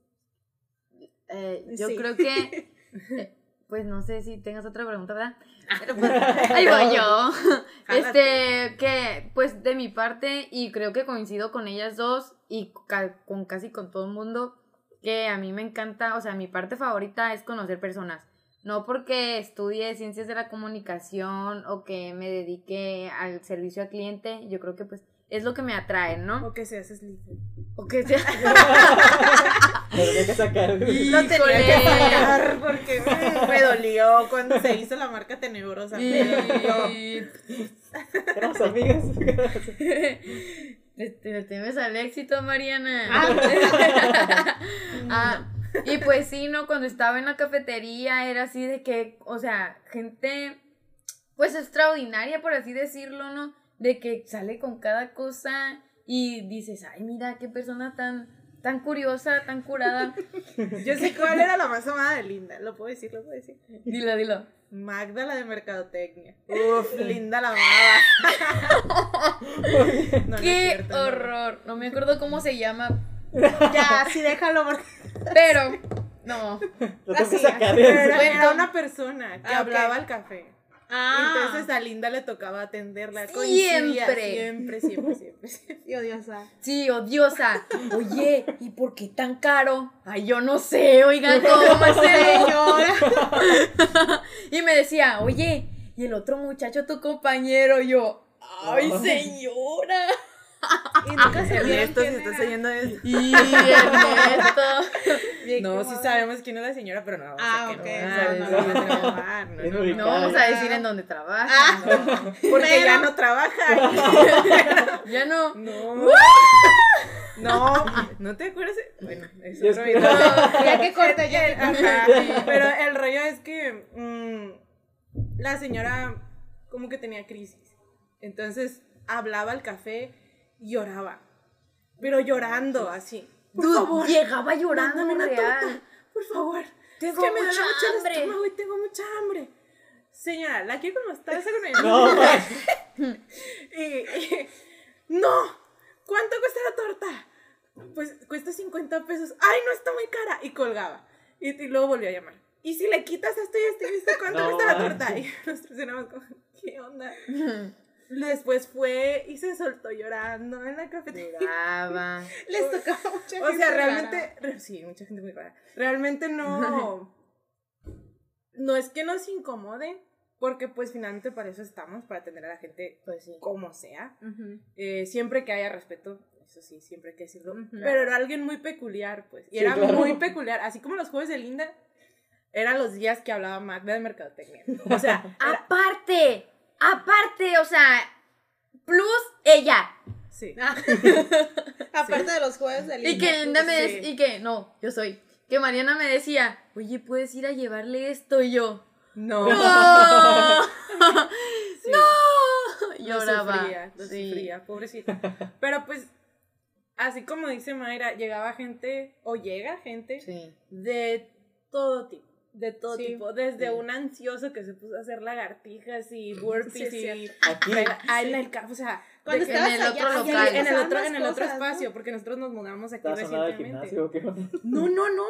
Eh, yo Sí. creo que, eh, pues no sé si tengas otra pregunta, ¿verdad? Pero, pues, ahí voy yo. Este, que pues de mi parte, y creo que coincido con ellas dos y con casi con todo el mundo, que a mí me encanta, o sea, mi parte favorita es conocer personas. No porque estudie ciencias de la comunicación o que me dedique al servicio al cliente, yo creo que pues es lo que me atrae, ¿no? O que seas sleeper. O que sea... Lo tenía que sacar. Lo tenía que sacar porque me dolió cuando se hizo la marca tenebrosa. Y... Éramos amigas. Este, le temes al éxito, Mariana. Ah. Ah, y pues sí, ¿no? Cuando estaba en la cafetería era así de que, o sea, gente, pues extraordinaria, por así decirlo, ¿no? De que sale con cada cosa y dices, ay, mira, qué persona tan, tan curiosa, tan curada. Yo sé cuál era la más amada de Linda. ¿Lo puedo decir? ¿Lo puedo decir? Dilo, dilo. Magda, la de Mercadotecnia. Uf, Linda la amaba. No, no es qué cierto, no. horror. No me acuerdo cómo se llama, Ya, sí, déjalo porque. pero no. Lo Así, sacar. Pero era, era una persona que Ah, hablaba al café. Ah, Entonces a Linda le tocaba atenderla. Siempre. Siempre, siempre, siempre. y odiosa. Sí, odiosa. Oye, ¿y por qué tan caro? Ay, yo no sé, oigan, ¿cómo? Señora. Y me decía, oye, ¿y el otro muchacho, tu compañero? Yo, Ay. señora. Y nunca se Ernesto, si estás oyendo esto. Y Ernesto. No, sí sabemos quién es la señora, pero no vamos Ah, a ok. no, vamos a Es decir en dónde trabaja. Ah. Porque Pero- ya no trabaja. Ya no. No. No, ¿no te acuerdas? Bueno, es Ya otro es- video. Ya que corte, ya corte. Ajá, pero el rollo es que mm, la señora como que tenía crisis. Entonces hablaba al café lloraba. Pero llorando así. Por Dude, favor, llegaba llorando una real. torta, por favor. Tengo es que me mucha el hambre. estómago y tengo mucha hambre. Señora, ¿la quiere con mostaza con el No, y, y- no, ¿cuánto cuesta la torta? Pues cuesta 50 pesos. Ay, no está muy cara. Y colgaba. Y, y luego volvió a llamar. Y si le quitas esto y esto y esto, ¿cuánto No, cuesta la torta? Y nosotros éramos como, ¿qué onda? Después fue y se soltó llorando en la cafetería. Lloraba. Les tocaba mucha O gente sea, rara. realmente, re- sí, mucha gente muy rara. Realmente no, no es que nos incomode, porque pues finalmente para eso estamos, para atender a la gente Pues sí. como sea. Eh, siempre que haya respeto, eso sí, siempre hay que decirlo. Pero era alguien muy peculiar, pues. Y Sí, era claro. muy peculiar. Así como los jueves de Linda, eran los días que hablaba Magda de Mercadotecnia. O sea, era- Aparte, aparte, o sea, plus ella. sí. Ah. Aparte de los jueves de Y que Linda me Sí. y que, no, yo soy, que Mariana me decía, oye, puedes ir a llevarle esto y yo. No. ¡No! Sí. ¡No! Lo Lloraba. sufría, lo Sí. sufría, pobrecita. Pero pues, así como dice Mayra, llegaba gente, o llega gente, Sí. de todo tipo. De todo Sí. tipo, desde Sí. un ansioso que se puso a hacer lagartijas y burpees Sí, y Aquí. Pega- ah, en el o sea, Cuando estabas en el otro allá, local. allá en el otro, en el otro cosas, ¿no? espacio, porque nosotros nos mudamos aquí recientemente. gimnasio. No, no, no.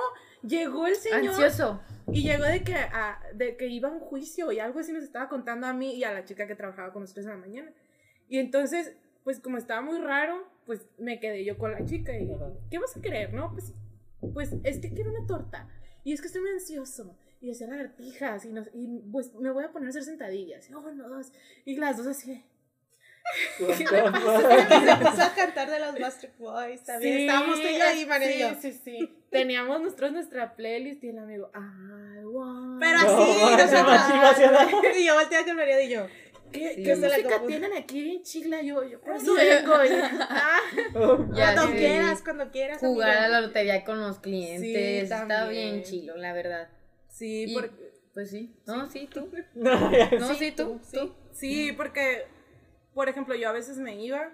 Llegó el señor Ansioso. y llegó de que, a- de que iba a un juicio y algo así nos estaba contando a mí y a la chica que trabajaba con nosotros en la mañana. Y entonces, pues como estaba muy raro, pues me quedé yo con la chica y. ¿qué vas a querer, no? Pues, pues es que quiero una torta y es que estoy muy ansioso y hacía lagartijas y, nos- y pues me voy a poner a hacer sentadillas. Y, oh, no, dos. Y las dos así. Fuck? se empezó a cantar de los Backstreet Boys. También Sí, estábamos tú y yo ahí, María y yo. Sí, sí, sí. Teníamos nosotros nuestra playlist y el amigo, I want. Pero No, así, machín hacia la- Y yo volteé con María y yo. ¿Qué, Sí. ¿qué Se la música tienen aquí bien chila? Yo, yo por Sí. eso vengo. Y, ah, Ya cuando quieras, cuando quieras. Jugar a la lotería con los clientes. Sí, está también. bien chilo, la verdad. sí, Y- porque, Pues sí. No, sí, tú. No, sí, tú. tú. sí, porque, por ejemplo, yo a veces me iba,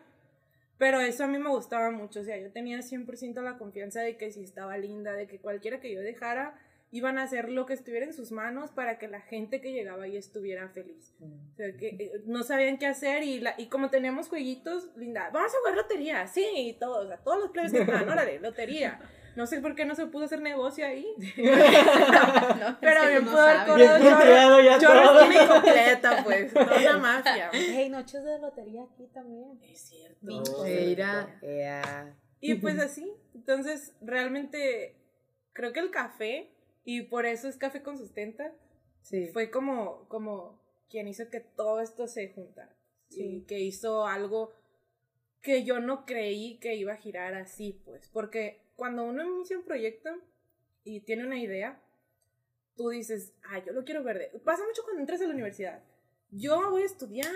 pero eso a mí me gustaba mucho. O sea, yo tenía 100% la confianza de que si estaba linda, de que cualquiera que yo dejara, iban a hacer lo que estuviera en sus manos para que la gente que llegaba ahí estuviera feliz. O sea, que eh, no sabían qué hacer y, la, y como tenemos jueguitos, linda, vamos a jugar lotería, sí, y todos, o sea, todos los plebes que estaban, órale, lotería. No sé por qué no se pudo hacer negocio ahí. Pero bien no pudo haber cobrado ya todo. completa, pues, no una mafia. Hey, noches de lotería aquí también. Es cierto. No. Mira. Y pues así, entonces realmente creo que el café, y por eso es café con sustenta, fue como, como quien hizo que todo esto se juntara. Sí. que hizo algo que yo no creí que iba a girar así, pues. Porque cuando uno inicia un proyecto y tiene una idea, tú dices, ah, yo lo quiero ver. Pasa mucho cuando entras a la universidad. Yo voy a estudiar,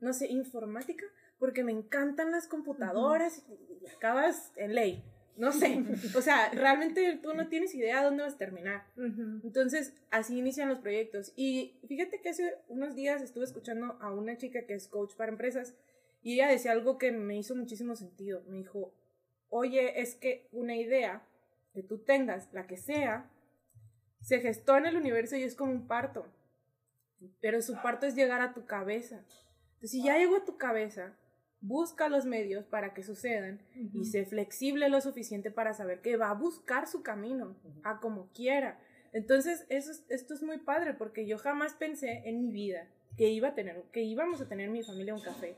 no sé, informática, porque me encantan las computadoras y acabas en ley. No sé, o sea, realmente tú no tienes idea de dónde vas a terminar. Entonces, así inician los proyectos. Y fíjate que hace unos días estuve escuchando a una chica que es coach para empresas y ella decía algo que me hizo muchísimo sentido. Me dijo, oye, es que una idea que tú tengas, la que sea, se gestó en el universo y es como un parto. Pero su parto es llegar a tu cabeza. Entonces, si ya llegó a tu cabeza, busca los medios para que sucedan y sé flexible lo suficiente para saber que va a buscar su camino a como quiera. Entonces, eso, esto es muy padre porque yo jamás pensé en mi vida que iba a tener, que íbamos a tener mi familia un café,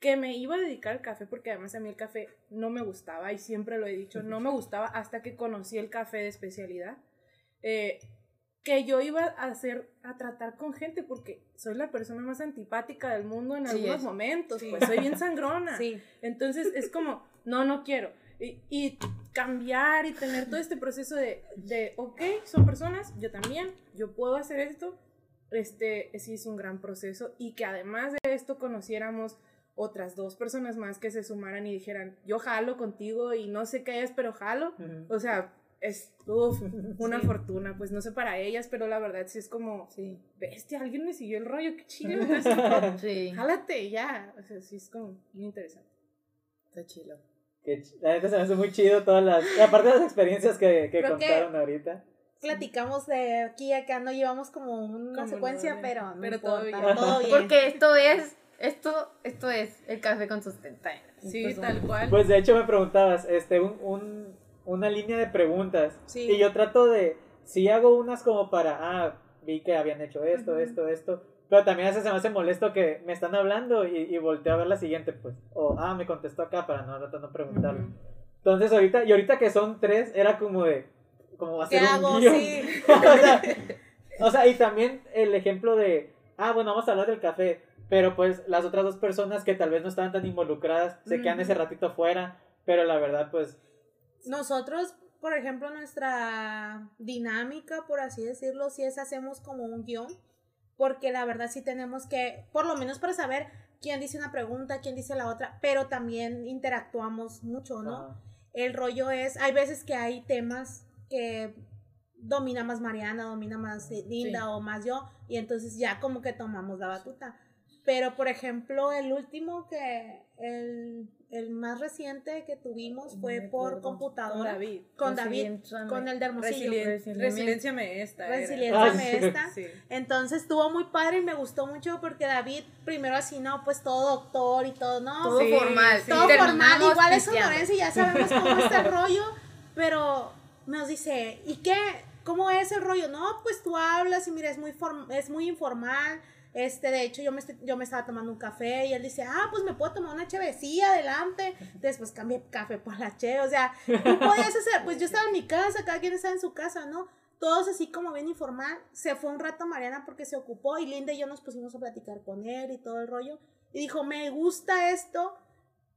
que me iba a dedicar al café porque además a mí el café no me gustaba y siempre lo he dicho, no me gustaba hasta que conocí el café de especialidad. Eh, que yo iba a hacer, a tratar con gente, porque soy la persona más antipática del mundo en algunos momentos, pues soy bien sangrona. Entonces es como, no, no quiero. Y, cambiar y tener todo este proceso de, de, ok, son personas, yo también, yo puedo hacer esto, este sí es un gran proceso y que además de esto conociéramos otras dos personas más que se sumaran y dijeran, yo jalo contigo y no sé qué es, pero jalo. O sea, es una fortuna, pues no sé para ellas, pero la verdad sí es como, sí. bestia, alguien me siguió el rollo, qué chido, sí. jálate ya, o sea, sí es como muy interesante. Está chido. Que, la gente se me hace muy chido todas las, aparte de las experiencias que, que contaron ahorita. Platicamos de aquí y acá, no llevamos como una secuencia, pero, no pero todo, bien. Porque esto es, esto, esto es el café con sustenta. Sí, tal cual. Pues de hecho me preguntabas, este, un, un una línea de preguntas. Y yo trato de, si hago unas como para, ah, vi que habían hecho esto, esto, esto. Pero también a veces se me hace molesto que me están hablando y, y volteo a ver la siguiente, pues. O, ah, me contestó acá para no, no preguntarle. Entonces ahorita, y ahorita que son tres, era como de, como hacer ¿Qué hago? Sí. o, sea, o sea, y también el ejemplo de, ah, bueno, vamos a hablar del café. Pero pues las otras dos personas que tal vez no estaban tan involucradas se quedan ese ratito fuera. Pero la verdad, pues nosotros, por ejemplo, nuestra dinámica, por así decirlo, si es hacemos como un guion, porque la verdad sí tenemos que, por lo menos para saber quién dice una pregunta, quién dice la otra, pero también interactuamos mucho, ¿no? El rollo es, hay veces que hay temas que domina más Mariana, domina más Linda o más yo, y entonces ya como que tomamos la batuta. Pero, por ejemplo, el último que, el el más reciente que tuvimos fue por computadora. Con David. Con David, con el de Hermosillo. Resiliencia me esta. Resiliencia ah, me esta. Entonces estuvo muy padre y me gustó mucho porque David primero así, no, pues todo doctor y todo, ¿no? Todo formal. Todo formal. Igual es sonorense y ya sabemos cómo está el rollo, pero nos dice, ¿y qué? ¿Cómo es el rollo? No, pues tú hablas y mira, es muy, es muy informal este, de hecho, yo me, yo me estaba tomando un café y él dice, ah, pues me puedo tomar una chevecilla adelante. Después cambié café por la che, o sea, ¿qué podías hacer? Pues yo estaba en mi casa, cada quien estaba en su casa, ¿no? Todos así como bien informal. Se fue un rato Mariana porque se ocupó y Linda y yo nos pusimos a platicar con él y todo el rollo. Y dijo, me gusta esto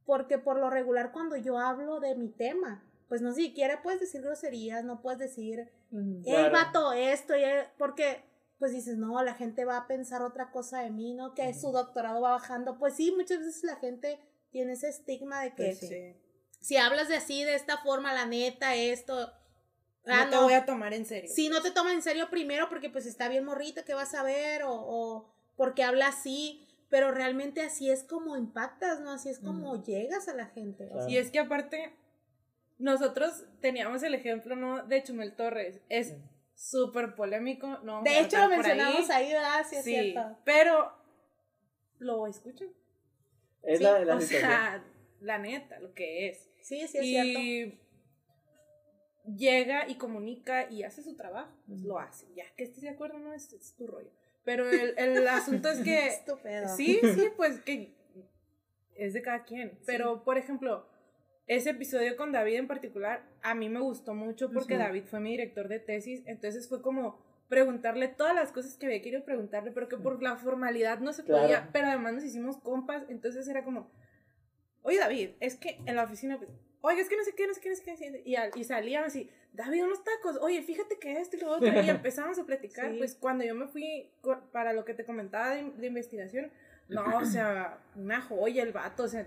porque por lo regular cuando yo hablo de mi tema, pues no siquiera puedes decir groserías, no puedes decir, el vato, esto, y porque pues dices, no, la gente va a pensar otra cosa de mí, ¿no? Que su doctorado va bajando. Pues sí, muchas veces la gente tiene ese estigma de que pues si hablas de así, de esta forma, la neta, esto... Ah, no te voy a tomar en serio. Sí, no te toman en serio primero porque pues está bien morrita, ¿qué vas a ver? O, o porque habla así, pero realmente así es como impactas, ¿no? Así es como llegas a la gente. Y es que aparte, nosotros teníamos el ejemplo, ¿no? De Chumel Torres. Es súper polémico. No de hecho, lo mencionamos ahí, ¿verdad? Sí, es cierto. Pero, ¿lo escuchan? Es la, la O sea, la neta, lo que es. Sí, sí, es y llega y comunica y hace su trabajo. Pues lo hace. Ya que estés de acuerdo, no es, es tu rollo. Pero el, el asunto es que. Estúpido. Sí, sí, pues que es de cada quien. Pero, por ejemplo, ese episodio con David en particular a mí me gustó mucho porque David fue mi director de tesis, entonces fue como preguntarle todas las cosas que había querido preguntarle, pero que por la formalidad no se podía, pero además nos hicimos compas, entonces era como, oye David, es que en la oficina, pues, oye, es que no sé qué, no sé qué, no sé qué, y, y salían así, David, unos tacos, oye, fíjate que esto y lo otro, y empezamos a platicar, pues cuando yo me fui para lo que te comentaba de, investigación, no, o sea, una joya el vato, o sea,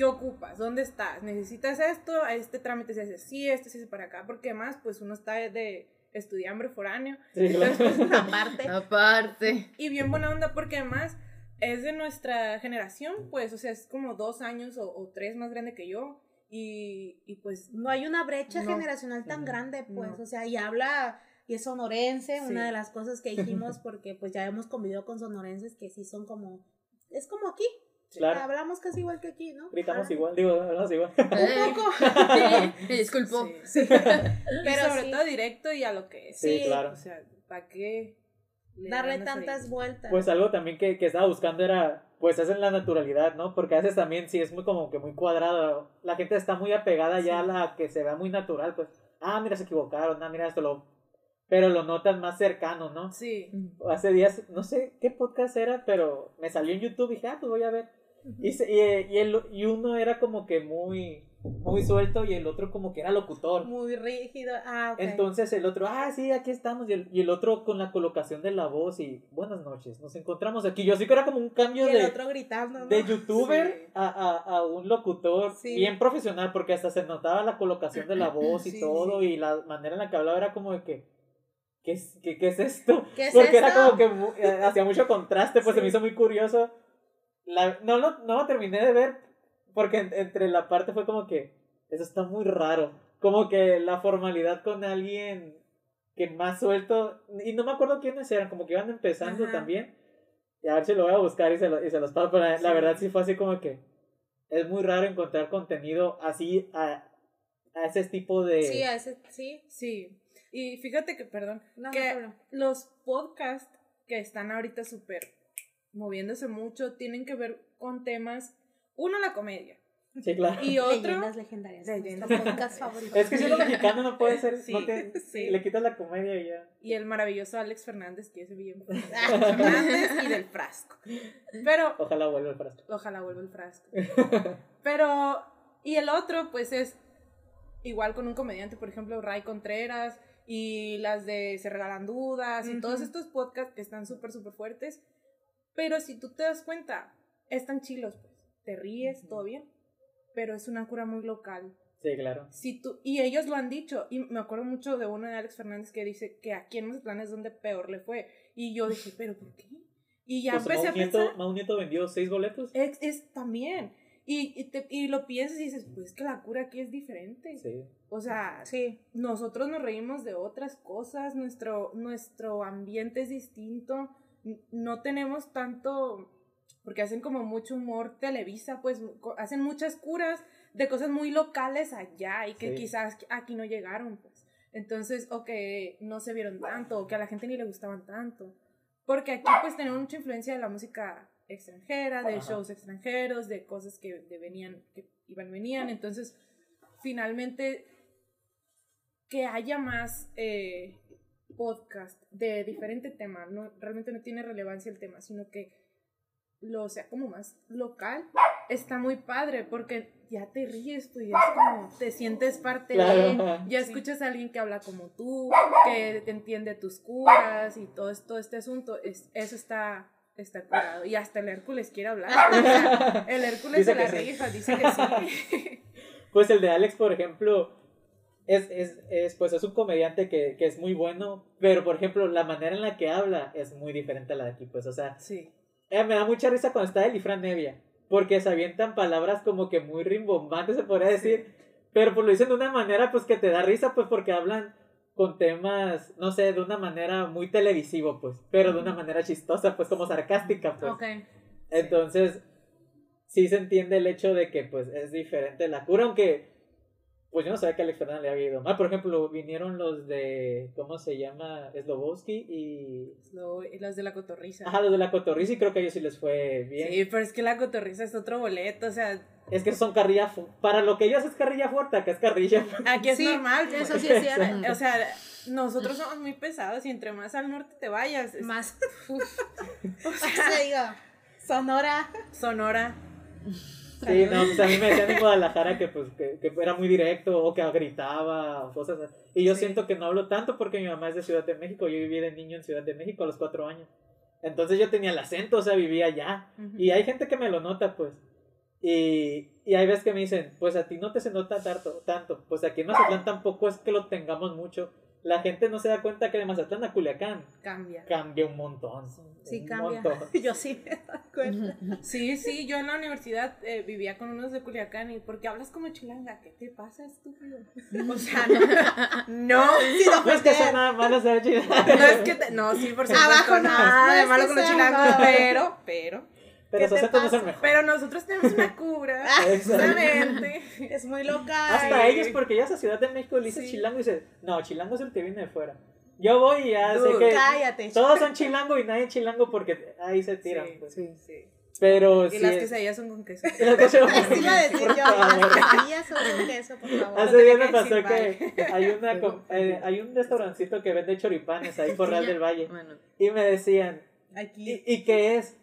¿qué ocupas? ¿Dónde estás? ¿Necesitas esto? Este trámite se hace así, este se hace para acá, porque además, pues uno está de estudiambre foráneo, sí, entonces, pues, aparte. aparte. Y bien buena onda, porque además es de nuestra generación, pues, o sea, es como dos años o, tres más grande que yo. Y, y, pues. No hay una brecha generacional tan grande, pues, o sea, y habla. Y es sonorense, una de las cosas que dijimos, porque pues ya hemos convivido con sonorenses que sí son como. Es como aquí, Claro. Hablamos casi igual que aquí, ¿no? Gritamos ah. igual, digo, hablamos igual. Un poco. Me disculpo. Sí, Pero sobre todo directo y a lo que es. Sí, claro. O sea, ¿para qué? darle tantas vueltas. Pues algo también que, que, estaba buscando era, pues hacen la naturalidad, ¿no? Porque a veces también sí es muy como que muy cuadrado. La gente está muy apegada ya a la que se vea muy natural, pues, ah, mira, se equivocaron, ah, mira, esto lo... Pero lo notan más cercano, ¿no? Sí. Hace días, no sé qué podcast era, pero me salió en YouTube y dije, ah, pues voy a ver. Y, y, el, y uno era como que muy muy suelto y el otro como que era locutor. Muy rígido. Ah, Entonces el otro, ah, sí, aquí estamos. Y el, y el, otro con la colocación de la voz y buenas noches, nos encontramos aquí. Yo sí que era como un cambio y el de, otro gritando, de youtuber a, a, a, un locutor bien profesional porque hasta se notaba la colocación de la voz y todo y la manera en la que hablaba era como de que... ¿Qué es, qué, qué es esto? porque era como que eh, hacía mucho contraste, pues se me hizo muy curioso. La, no, lo, no lo terminé de ver porque entre la parte fue como que, eso está muy raro. Como que la formalidad con alguien que más suelto, y no me acuerdo quiénes eran, como que iban empezando también. Y a ver si lo voy a buscar y se, lo, y se los paso, pero la verdad sí fue así como que es muy raro encontrar contenido así a, a ese tipo de... Sí, a ese, sí. Sí. Y fíjate que, perdón, que los podcasts que están ahorita súper moviéndose mucho tienen que ver con temas uno, la comedia. Sí, claro. Y otro. Leyendas legendarias. podcast Es que si lo mexicano no puede ser. Sí, Le quitas la comedia y ya. Y el maravilloso Alex Fernández, que es bien. Fernández y del frasco. Pero. Ojalá vuelva el frasco. Ojalá vuelva el frasco. Pero. Y el otro, pues es. Igual con un comediante, por ejemplo, Ray Contreras. Y las de Se Regalan Dudas. Y todos estos podcasts que están súper, súper fuertes. Pero si tú te das cuenta, están chilos, pues te ríes, todo bien, pero es una cura muy local. Sí, claro. Si tú, y ellos lo han dicho, y me acuerdo mucho de uno de Alex Fernández que dice que aquí en Mazatlán es donde peor le fue. Y yo dije, ¿pero por qué? Y ya pues empecé a pensar. Mau Nieto vendió seis boletos. Es, es también. Y, y, te, y, lo piensas y dices, pues que la cura aquí es diferente. Sí. O sea, sí. nosotros nos reímos de otras cosas, nuestro, nuestro ambiente es distinto, no tenemos tanto porque hacen como mucho humor Televisa, pues hacen muchas curas de cosas muy locales allá y que quizás aquí no llegaron, pues. Entonces, o que no se vieron tanto, o que a la gente ni le gustaban tanto. Porque aquí pues tenemos mucha influencia de la música extranjera, de shows extranjeros, de cosas que venían, que iban, venían. Entonces, finalmente, que haya más eh, podcast de diferente tema, no, realmente no tiene relevancia el tema, sino que lo sea como más local, está muy padre porque ya te ríes tú y es como te sientes parte de, ya escuchas a alguien que habla como tú, que te entiende tus curas y todo, esto, este asunto, es, eso está está curado. Y hasta el Hércules quiere hablar. el Hércules de la rifa, dice que sí. Pues el de Alex, por ejemplo, es, es, es, pues es un comediante que, que, es muy bueno, pero por ejemplo, la manera en la que habla es muy diferente a la de aquí, pues, o sea, sí. Eh, me da mucha risa cuando está el y Nevia. Porque se avientan palabras como que muy rimbombantes, se podría decir. Pero pues lo dicen de una manera pues que te da risa, pues porque hablan con temas, no sé, de una manera muy televisivo, pues. Pero de una manera chistosa, pues como sarcástica, pues. Entonces, sí se entiende el hecho de que pues es diferente la cura, aunque pues yo no sabía que a Alex Fernández le había ido mal. Por ejemplo, vinieron los de, ¿cómo se llama? Slobowski y... los de la cotorriza. Ajá, los de la cotorriza y creo que a ellos sí les fue bien. Sí, pero es que la cotorriza es otro boleto, o sea... Es que son carrilla... Para lo que ellos es carrilla fuerte, que es carrilla... Aquí es normal. Eso sí es cierto. o sea, nosotros somos muy pesados y entre más al norte te vayas, es- Más. O sea, digo, Sonora. Sonora. Sí, no, pues a mí me decían en Guadalajara que, pues, que, que era muy directo o que gritaba o cosas así. Y yo Sí. siento que no hablo tanto porque mi mamá es de Ciudad de México. Yo viví de niño en Ciudad de México a los cuatro años. Entonces yo tenía el acento, o sea, vivía allá. Ujú. Y hay gente que me lo nota, pues. Y, y hay veces que me dicen, pues a ti no te se nota tanto, tanto. Pues aquí en Mazatlán tampoco es que lo tengamos mucho. La gente no se da cuenta que de Mazatlán a Culiacán Cambia. cambia un montón. Sí, un cambia. montón. Yo sí me doy cuenta. Sí, sí, yo en la universidad eh, vivía con unos de Culiacán y porque hablas como chilanga, ¿qué te pasa, estúpido? O sea, no, no, Sí, no, No es que sea nada malo ser chileno. no es que te- no, sí, por supuesto, Abajo no, nada no de malo con los chilangos, pero, pero, Pero no son pasa? mejores. pero nosotros tenemos una cura, Exacto. justamente. Es muy loca. Hasta ellos, porque ya a Ciudad de México le dices Sí. chilango y dices, no, chilango es el que viene de fuera. Yo voy y ya sé Dude, que Cállate. todos son chilango y nadie es chilango porque ahí se tiran. Sí, pues. sí, sí. Pero Y sí. las es- quesadillas son con queso. y las quesadillas- Les iba a decir yo, las quesadillas sobre queso, por favor. Hace días me pasó que hay, una, eh, hay un restaurancito que vende choripanes ahí por Real del Valle. Bueno. Y me decían, Aquí. ¿y, y qué es?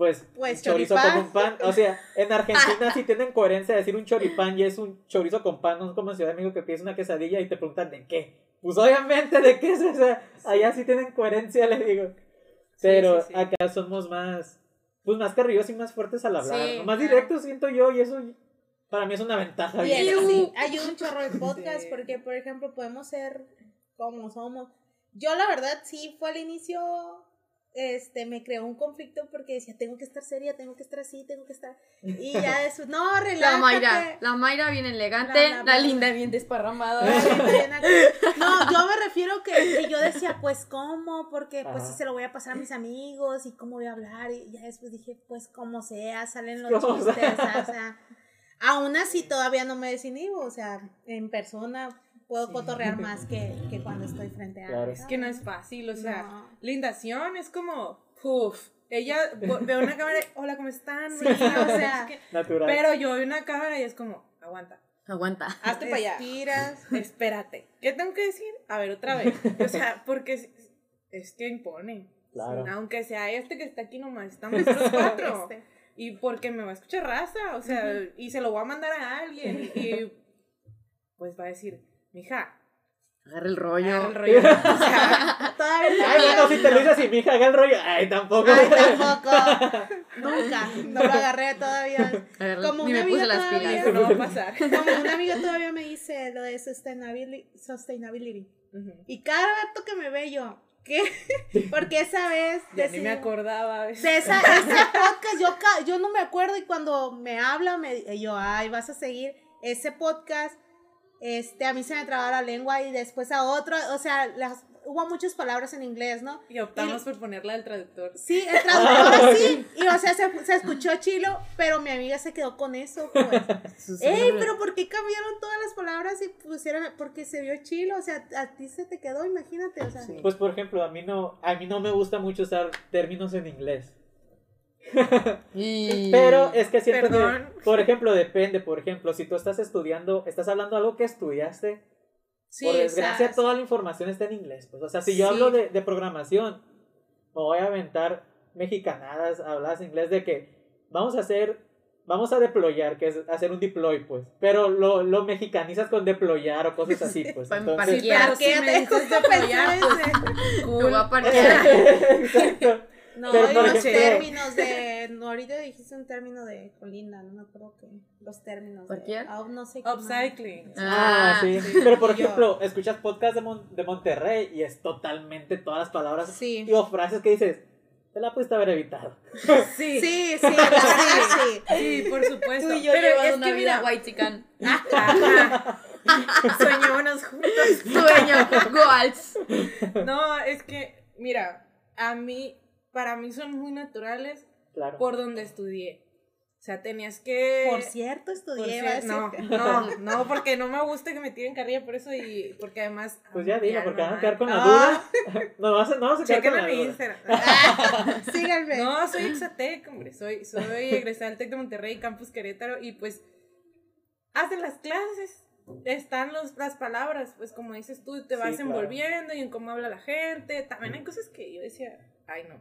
Pues, Pues, chorizo choripán. con un pan. O sea, en Argentina sí tienen coherencia de decir un choripán y es un chorizo con pan, no es como en Ciudad de México que pides una quesadilla y te preguntan de qué. Pues obviamente de qué es, o sea, allá sí tienen coherencia, le digo. Pero sí, sí. acá somos más, pues más carrillos y más fuertes al hablar, Sí, ¿no? más directos siento yo y eso para mí es una ventaja. Y bien sí, ayuda un chorro el podcast Sí. porque, por ejemplo, podemos ser como somos. Yo, la verdad, sí fue al inicio, este, me creó un conflicto porque decía, tengo que estar seria, tengo que estar así, tengo que estar... Y ya eso, no, La relájate. Mayra, la Mayra bien elegante, La- la, la- linda bien desparramada. No, yo me refiero que, que yo decía, pues, ¿cómo? Porque, pues, Ajá. se lo voy a pasar a mis amigos y cómo voy a hablar. Y ya después dije, pues, como sea, salen los chistes, sea. o sea. Aún así, todavía no me desinhibo, o sea, en persona puedo Sí. cotorrear más que, que cuando estoy frente a Claro. Es que no es fácil, o sea, No. Lindación es como, uff, ella ve una cámara, y, hola, ¿cómo están? Sí, o sea, Es que- Natural. pero yo veo una cámara y es como, aguanta, Aguanta. hazte para allá, Respiras. espérate, ¿qué tengo que decir? A ver, otra vez, o sea, porque es, es que impone, Claro. aunque sea este que está aquí nomás, estamos los cuatro, Este. y porque me va a escuchar raza, o sea, y se lo voy a mandar a alguien, y pues va a decir, mija, Agarra el rollo. agarra el rollo, o sea, Todavía no. Ay, bueno, si te lo dices así, mi hija, haga el rollo. Ay, tampoco. Ay, tampoco. Nunca. No lo agarré todavía. Agarra- Como Ni una me puse amiga las todavía. no va a pasar. Como un amigo todavía me dice lo de sustainability. sustainability. Y cada rato que me ve yo, ¿qué? Porque esa vez. Ya ni me acordaba. De esa, ese podcast, yo, ca- yo no me acuerdo y cuando me habla, me, yo, ay, vas a seguir ese podcast. Este, a mí se me traba la lengua y después a otro, o sea, las, hubo muchas palabras en inglés, ¿no? Y optamos por ponerla del traductor. Sí, el traductor sí, y o sea, se, se escuchó chilo, pero mi amiga se quedó con eso, pues. Ey, pero ¿por qué cambiaron todas las palabras y pusieron, porque se vio chilo, o sea, a ti se te quedó, imagínate, o sea. Pues por ejemplo, a mí no, a mí no me gusta mucho usar términos en inglés. Y- Pero es que siento Perdón. que, por ejemplo, depende. Por ejemplo, si tú estás estudiando, estás hablando algo que estudiaste, Sí, por desgracia toda la información está en inglés. Pues, o sea, si yo Sí. hablo de, de programación, me voy a aventar mexicanadas, hablas inglés de que vamos a hacer, vamos a deployar, que es hacer un deploy, pues. Pero lo, lo mexicanizas con deployar o cosas así, pues. Entonces, parquear. pero si me dices deployar, ese. Me voy a parquear. Exacto. No, Pero, y por los términos de. No, ahorita dijiste un término de colinda, no me acuerdo qué. Los términos. de- ¿Parquear? ah, no sé qué. más. Upcycling. Ah, Ah, sí. sí. Pero por Yo- ejemplo, escuchas podcast de, Mon- de Monterrey y es totalmente todas las palabras Sí. y o frases que dices, te la pudiste haber evitado. Sí. Sí, sí, sí. Sí, por supuesto. Tú y yo Pero llevando es una que vida mira, white chican. ajá. soñémonos juntos. Sueño, goals. No, es que, mira, a mí, para mí son muy naturales Claro. por donde estudié. O sea, tenías que... Por cierto, por estudié. cier- decir. no, no, no, porque no me gusta que me tiren carrilla por eso y porque además... Pues ya dilo, porque van a quedar con la Ah. duda. No vas a, no vas a quedar con la en mi duda. Instagram. Síganme. No, soy Exatec, hombre. Soy, soy egresada del TEC de Monterrey, Campus Querétaro, y pues hacen las clases. están los, las palabras, pues como dices tú, te vas envolviendo y en cómo habla la gente. También hay cosas que yo decía, ay no.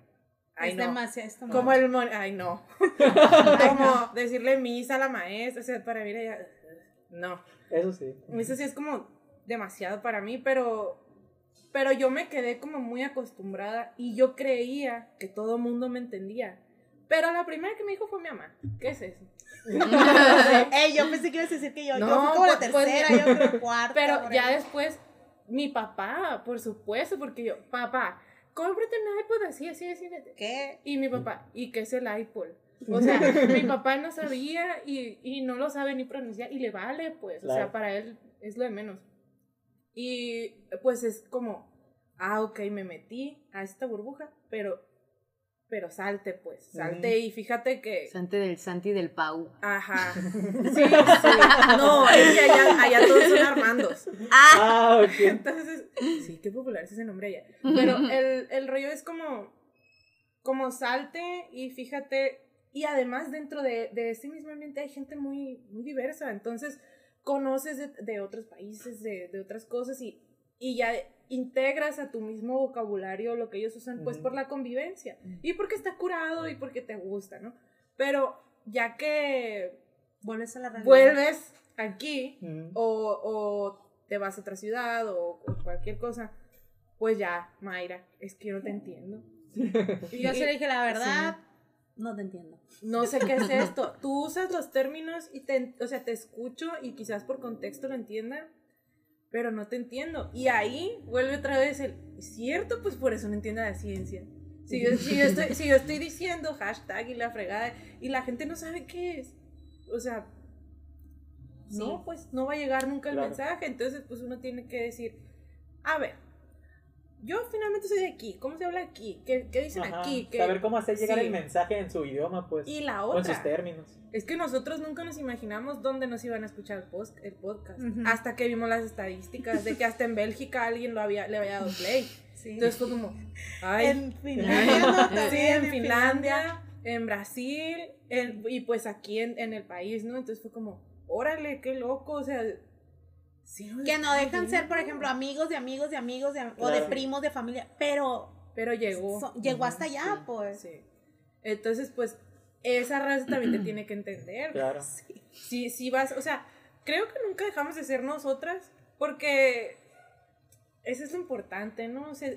Ay, es no. demasiado. como el ay no. como decirle misa a la maestra, o sea, para mí era no. Eso sí. Eso sí es como demasiado para mí, pero pero yo me quedé como muy acostumbrada y yo creía que todo el mundo me entendía. Pero la primera que me dijo fue mi mamá. ¿Qué es eso? Ey, yo pensé que ibas a decir que yo, no, yo fui como la pues, pues, tercera, yo creo cuarta. Pero ya después, mi papá, por supuesto, porque yo, papá, cómprate un iPod así, así, así. ¿Qué? Y mi papá, ¿y qué es el iPod? O sea, mi papá no sabía y, y, no lo sabe ni pronunciar y le vale, pues. O sea, para él es lo de menos. Y pues es como, ah, ok, me metí a esta burbuja, pero pero salte, pues, salte y fíjate que... Salte del Santi del Pau. Ajá. Sí, sí. No, es que allá, allá todos son Armandos. Ah, ah ok. Entonces, sí, qué popular es ese nombre allá. Pero el, el rollo es como, como salte y fíjate, y además dentro de, de ese mismo ambiente hay gente muy, muy diversa, entonces conoces de, de otros países, de, de otras cosas y, y ya integras a tu mismo vocabulario lo que ellos usan, pues por la convivencia y porque está curado y porque te gusta, ¿no? Pero ya que vuelves a la realidad. vuelves aquí o, o, te vas a otra ciudad o, cualquier cosa, pues ya, Mayra, es que yo no te entiendo. y yo se le dije la verdad, no te entiendo. No sé qué es esto. Tú usas los términos y te, o sea, te escucho y quizás por contexto lo entienda, pero no te entiendo. Y ahí vuelve otra vez el, ¿cierto? Pues por eso no entiende la ciencia. Si yo, si yo, estoy, si yo estoy diciendo hashtag y la fregada y la gente no sabe qué es, o sea, no, pues no va a llegar nunca el mensaje, entonces pues uno tiene que decir, a ver, yo finalmente soy de aquí, ¿cómo se habla aquí? ¿Qué, qué dicen aquí? ¿Qué? Saber cómo hacer llegar el mensaje en su idioma, pues. Y la otra. Con sus términos. Es que nosotros nunca nos imaginamos dónde nos iban a escuchar el, post, el podcast. Hasta que vimos las estadísticas de que hasta en Bélgica alguien lo había, le había dado play. Entonces fue como, ay. En Finlandia. sí, en, Finlandia, en Brasil, y pues aquí en, en el país, ¿no? Entonces fue como, órale, qué loco, o sea que no dejan ser, por ejemplo, amigos de amigos de amigos o de primos de familia, pero... Pero llegó. llegó hasta allá, pues. Sí. Entonces, pues, esa raza también te tiene que entender. Claro. Sí. Si, vas, o sea, creo que nunca dejamos de ser nosotras, porque eso es lo importante, ¿no? O sea,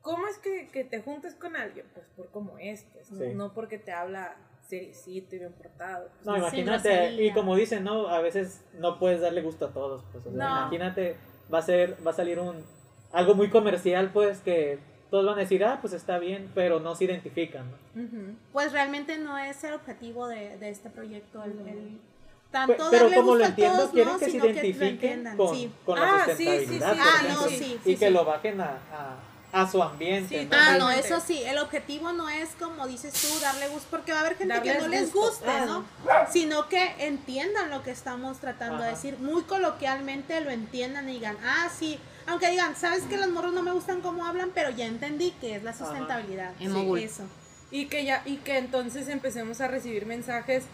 ¿cómo es que, que te juntes con alguien? Pues por cómo es, pues, no porque te habla seriecito y bien portado. no, imagínate, y como dicen, ¿no? A veces no puedes darle gusto a todos, pues, imagínate, va a ser, va a salir un, algo muy comercial, pues, que todos van a decir, ah, pues está bien, pero no se identifican, Pues realmente no es el objetivo de, de este proyecto, el, tanto pero, como lo entiendo, quieren que se identifiquen con, con, la ah, sustentabilidad, y que lo bajen a a su ambiente. ah, no, eso sí, el objetivo no es como dices tú, darle gusto, porque va a haber gente que no les guste, ¿no? Sino que entiendan lo que estamos tratando de decir, muy coloquialmente lo entiendan y digan, ah, sí, aunque digan, sabes que los morros no me gustan cómo hablan, pero ya entendí que es la sustentabilidad. Sí, eso. Y que ya, y que entonces empecemos a recibir mensajes.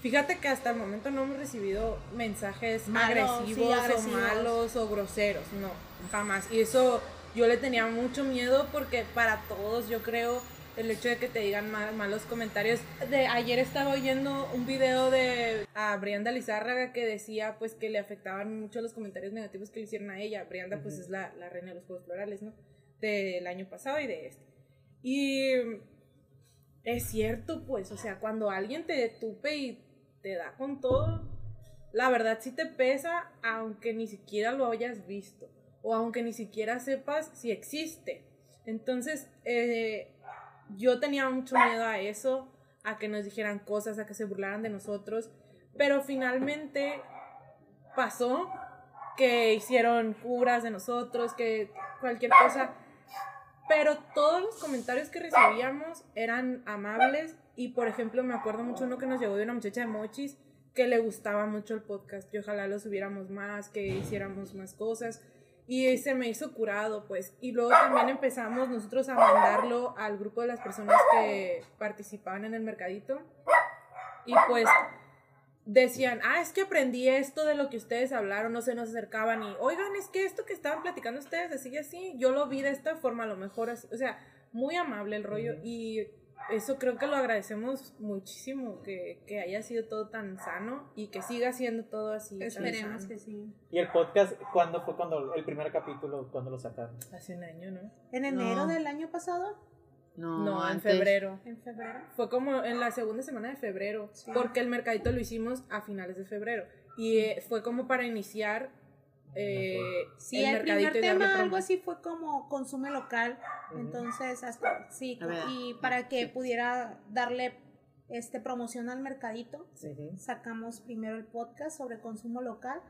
Fíjate que hasta el momento no hemos recibido mensajes agresivos, agresivos o malos o groseros, no, jamás. Y eso yo le tenía mucho miedo porque para todos yo creo el hecho de que te digan malos comentarios. De, ayer estaba oyendo un video de a Brianda Lizárraga que decía pues que le afectaban mucho los comentarios negativos que le hicieron a ella. Brianda pues es la, la, reina de los Juegos Florales, ¿no? Del año pasado y de este. Y es cierto pues, o sea, cuando alguien te detupe y te da con todo, la verdad sí te pesa aunque ni siquiera lo hayas visto o aunque ni siquiera sepas si existe. Entonces, eh, yo tenía mucho miedo a eso, a que nos dijeran cosas, a que se burlaran de nosotros, pero finalmente pasó que hicieron curas de nosotros, que cualquier cosa, pero todos los comentarios que recibíamos eran amables y por ejemplo me acuerdo mucho uno que nos llegó de una muchacha de Mochis que le gustaba mucho el podcast, y ojalá lo subiéramos más, que hiciéramos más cosas y se me hizo curado, pues. Y luego también empezamos nosotros a mandarlo al grupo de las personas que participaban en el mercadito. Y pues decían, ah, es que aprendí esto de lo que ustedes hablaron, no se nos acercaban y, oigan, es que esto que estaban platicando ustedes, así así, yo lo vi de esta forma, a lo mejor así, o sea, muy amable el rollo. Y eso creo que lo agradecemos muchísimo, que, que, haya sido todo tan sano y que siga siendo todo así. Esperemos que sí. ¿Y el podcast cuándo fue cuando el primer capítulo, cuando lo sacaron? Hace un año, ¿no? ¿En enero del año pasado? No, no en febrero. ¿En febrero? Fue como en la segunda semana de febrero, porque el mercadito lo hicimos a finales de febrero. Y eh, fue como para iniciar eh, sí, el, primer tema, algo así fue como consume local. Entonces, hasta, sí, y para que pudiera darle este promoción al mercadito, sacamos primero el podcast sobre consumo local.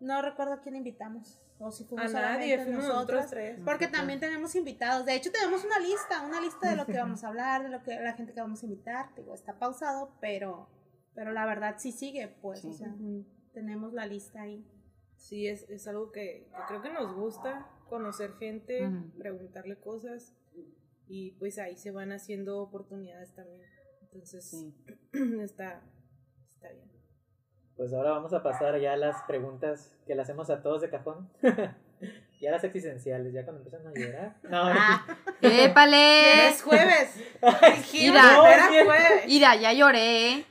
No recuerdo a quién invitamos. O si fuimos a, nadie, nosotros. Tres. Porque también tenemos invitados. De hecho, tenemos una lista, una lista de lo que vamos a hablar, de lo que la gente que vamos a invitar. Digo, está pausado, pero, pero la verdad sí sigue, pues. O sea, tenemos la lista ahí sí es, es algo que, creo que nos gusta, conocer gente, preguntarle cosas y pues ahí se van haciendo oportunidades también. Entonces, está, está bien. Pues ahora vamos a pasar ya a las preguntas que le hacemos a todos de cajón. ya las existenciales, ya cuando empiezan a llorar. No, ah, ¡Épale! Es jueves. Mira, ya lloré.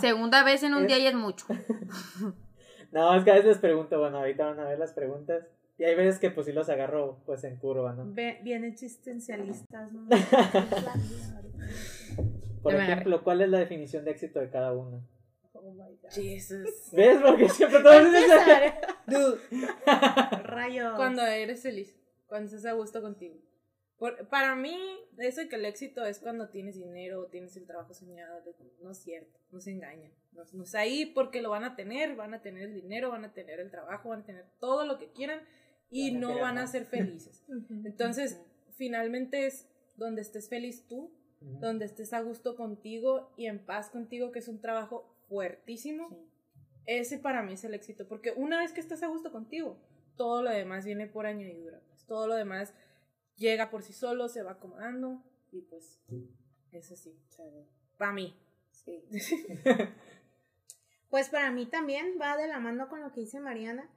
Segunda vez en un día y es mucho. No, es que a veces les pregunto, bueno, ahorita van a ver las preguntas. Y hay veces que pues sí los agarro pues en curva, ¿no? bien existencialistas, ¿no? Por ejemplo, ¿cuál es la definición de éxito de cada uno? Oh my God. Jesus. ¿Ves? Porque siempre todos Dude. Rayo. Cuando eres feliz, cuando estás a gusto contigo. Por, para mí, eso de que el éxito es cuando tienes dinero o tienes el trabajo soñado. No es cierto, no se engañan. No, es ahí porque lo van a tener, van a tener el dinero, van a tener el trabajo, van a tener todo lo que quieran y no van a ser felices. Entonces, finalmente es donde estés feliz tú, donde estés a gusto contigo y en paz contigo, que es un trabajo fuertísimo. Ese para mí es el éxito, porque una vez que estás a gusto contigo, todo lo demás viene por añadidura. Pues, todo lo demás llega por sí solo, se va acomodando y pues es así. Para mí. Sí. pues para mí también va de la mano con lo que dice Mariana.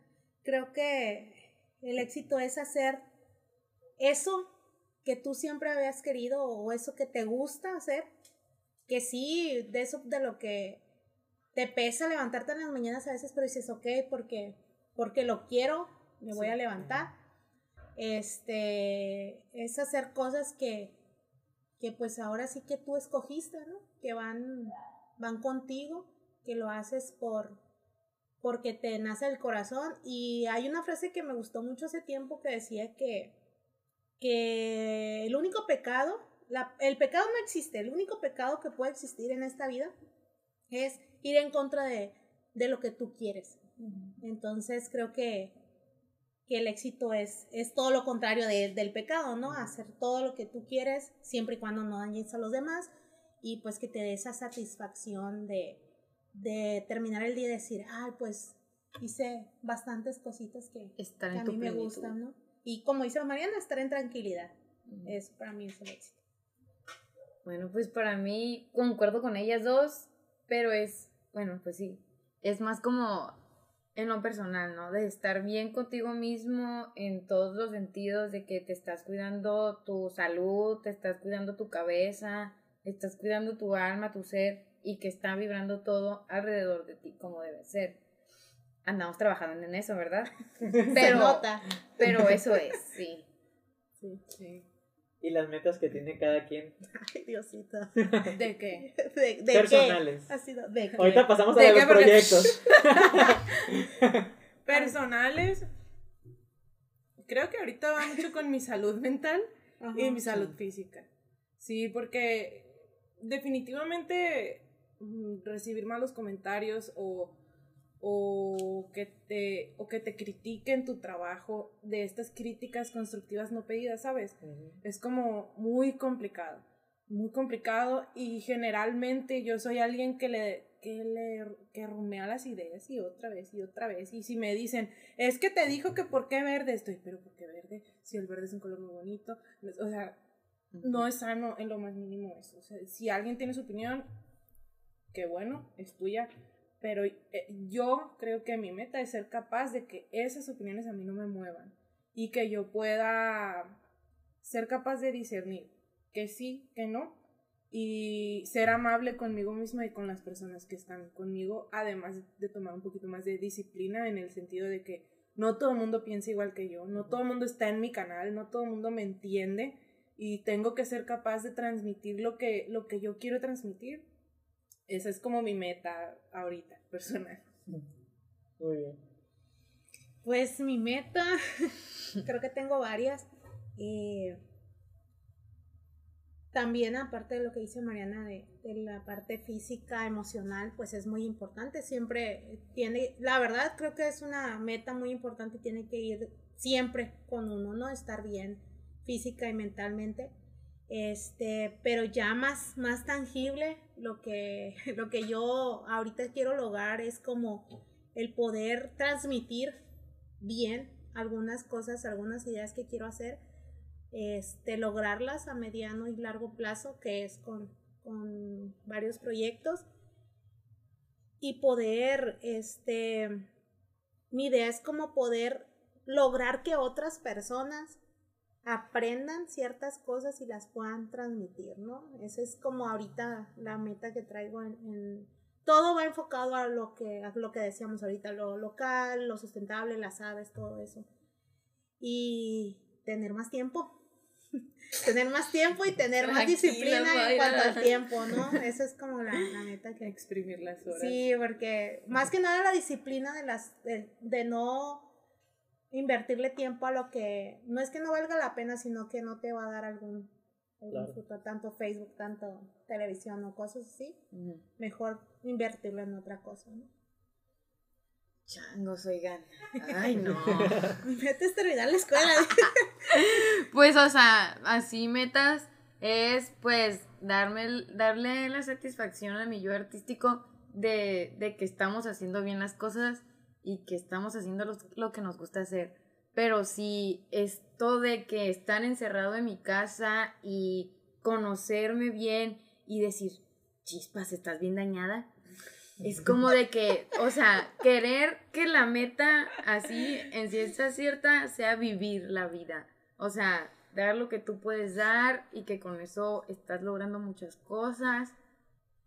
Creo que el éxito es hacer eso que tú siempre habías querido o eso que te gusta hacer. Que sí, de eso de lo que te pesa levantarte en las mañanas a veces, pero dices, ok, porque, porque lo quiero, me voy a levantar este, es hacer cosas que, que pues ahora sí que tú escogiste, ¿no? Que van, van contigo, que lo haces por, porque te nace el corazón. Y hay una frase que me gustó mucho hace tiempo que decía que, que el único pecado, la, el pecado no existe, el único pecado que puede existir en esta vida es ir en contra de, de lo que tú quieres. Entonces creo que, que el éxito es, es todo lo contrario del pecado, ¿no? Hacer todo lo que tú quieres siempre y cuando no dañes a los demás y pues que te dé esa satisfacción de, de terminar el día y decir, ay, pues hice bastantes cositas que, a mí me gustan, ¿no? Y como dice Mariana, estar en tranquilidad. Es para mí es el éxito. Bueno, pues para mí concuerdo con ellas dos, pero es, bueno, pues sí, es más como en lo personal, ¿no? De estar bien contigo mismo en todos los sentidos, de que te estás cuidando tu salud, te estás cuidando tu cabeza, estás cuidando tu alma, tu ser, y que está vibrando todo alrededor de ti como debe ser. Andamos trabajando en eso, ¿verdad? Pero, nota. pero eso es, sí. Sí, sí. ¿Y las metas que tiene cada quien? Ay, Diosito. ¿De qué? ¿De, de Personales. Qué? Ha sido de Ahorita pasamos a los proyectos. Personales. Creo que ahorita va mucho con mi salud mental y mi salud física. Sí, porque definitivamente mm, recibir malos comentarios o o que te o que te critiquen tu trabajo de estas críticas constructivas no pedidas, ¿sabes? Es como muy complicado, muy complicado y generalmente yo soy alguien que le que le que rumea las ideas y otra vez y otra vez y si me dicen, "Es que te dijo que por qué verde estoy", pero ¿por qué verde? Si el verde es un color muy bonito, o sea, no es sano en lo más mínimo eso. O sea, si alguien tiene su opinión, qué bueno, es tuya, pero eh, yo creo que mi meta es ser capaz de que esas opiniones a mí no me muevan y que yo pueda ser capaz de discernir que sí, que no, y ser amable conmigo misma y con las personas que están conmigo, además de tomar un poquito más de disciplina en el sentido de que no todo el mundo piensa igual que yo, no todo el mundo está en mi canal, no todo el mundo me entiende y tengo que ser capaz de transmitir lo que, lo que yo quiero transmitir. Esa es como mi meta ahorita, personal. Muy bien. Pues mi meta, creo que tengo varias. Eh, también aparte de lo que dice Mariana de, la parte física, emocional, pues es muy importante. Siempre tiene, la verdad creo que es una meta muy importante, tiene que ir siempre con uno, ¿no? Estar bien física y mentalmente. Este, pero ya más, más tangible, lo que, lo que yo ahorita quiero lograr es como el poder transmitir bien algunas cosas, algunas ideas que quiero hacer este, lograrlas a mediano y largo plazo, que es con, con varios proyectos, y poder, este, mi idea es como poder lograr que otras personas aprendan ciertas cosas y las puedan transmitir, ¿no? Esa es como ahorita la meta que traigo en, todo va enfocado a lo que a lo que decíamos ahorita, lo local, lo sustentable, las aves, todo eso. Y tener más tiempo, tener más tiempo y tener más disciplina en cuanto al tiempo, ¿no? Eso es como la, meta que... Exprimir las horas. Sí, porque más que nada la disciplina de, las, de, no invertirle tiempo a lo que no es que no valga la pena, sino que no te va a dar algún, fruto, tanto Facebook, tanto televisión o cosas así. Mejor invertirlo en otra cosa, ¿no? Changos, oigan. Ay, no. Metes terminar la escuela. pues, o sea, así metas es, pues, darme, darle la satisfacción a mi yo artístico de, de que estamos haciendo bien las cosas y que estamos haciendo lo, que nos gusta hacer. Pero si esto de que estar encerrado en mi casa y conocerme bien y decir, chispas, estás bien dañada, es como de que, o sea, querer que la meta así, en ciencia cierta, sea vivir la vida. O sea, dar lo que tú puedes dar y que con eso estás logrando muchas cosas.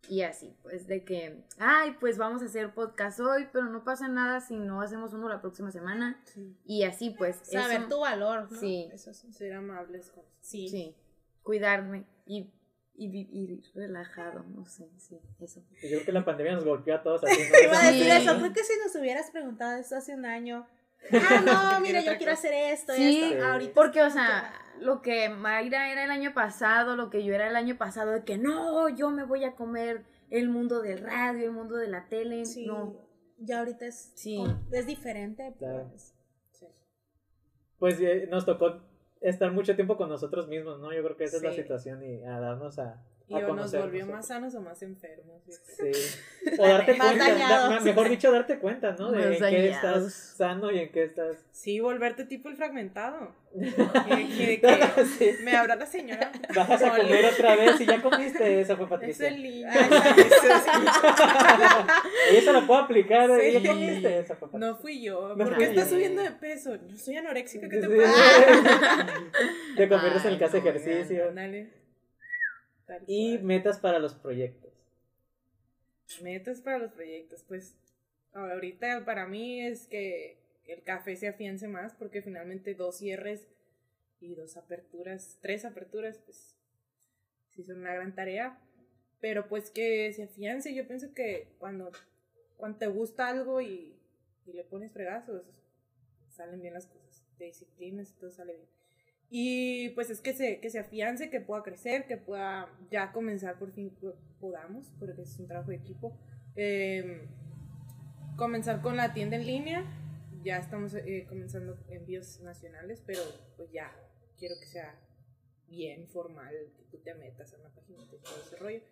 Y así, pues de que, ay, pues vamos a hacer podcast hoy, pero no pasa nada si no hacemos uno la próxima semana. Y así, pues. Saber tu valor, ¿no? Sí. Eso Ser amables con. Sí. sí. Cuidarme y y vivir relajado, no sé, sí, eso. Yo creo que la pandemia nos golpeó a todos. Iba a decir eso, creo que si nos hubieras preguntado esto hace un año, ah, no, mira, yo quiero hacer esto, sí, esto, ahorita. Porque, o sea, lo que Mayra era el año pasado, lo que yo era el año pasado, de que no, yo me voy a comer el mundo del radio, el mundo de la tele, sí. no. Ya ahorita es, sí. es diferente, pues. Pues eh, nos tocó estar mucho tiempo con nosotros mismos, ¿no? Yo creo que esa es la situación y a darnos a, y o nos volvió más sanos o más enfermos. Sí. O darte cuenta, mejor dicho, darte cuenta, ¿no? De en qué estás sano y en qué estás. Sí, volverte tipo el fragmentado. que, que, sí. Me habla la señora. Bajas a comer otra vez y ya comiste, esa fue Patricia. Es el niño. y eso lo puedo aplicar, sí. ya comiste, esa fue No fui yo. ¿Por qué estás subiendo de peso? Yo soy anoréxica, ¿qué te pasa? Te conviertes en el que hace ejercicio. Dale. Y metas para los proyectos. Metas para los proyectos, pues ahorita para mí es que el café se afiance más porque finalmente dos cierres y dos aperturas, tres aperturas, pues sí son una gran tarea, pero pues que se afiance, yo pienso que cuando, cuando te gusta algo y, y le pones fregazos, salen bien las cosas, te disciplinas y todo sale bien. Y pues es que se, que se afiance, que pueda crecer, que pueda ya comenzar por fin, podamos, porque es un trabajo de equipo, em, comenzar con la tienda en línea. Ya estamos eh, comenzando envíos nacionales, pero pues ya quiero que sea bien formal, que tú te metas a una página de todo ese rollo.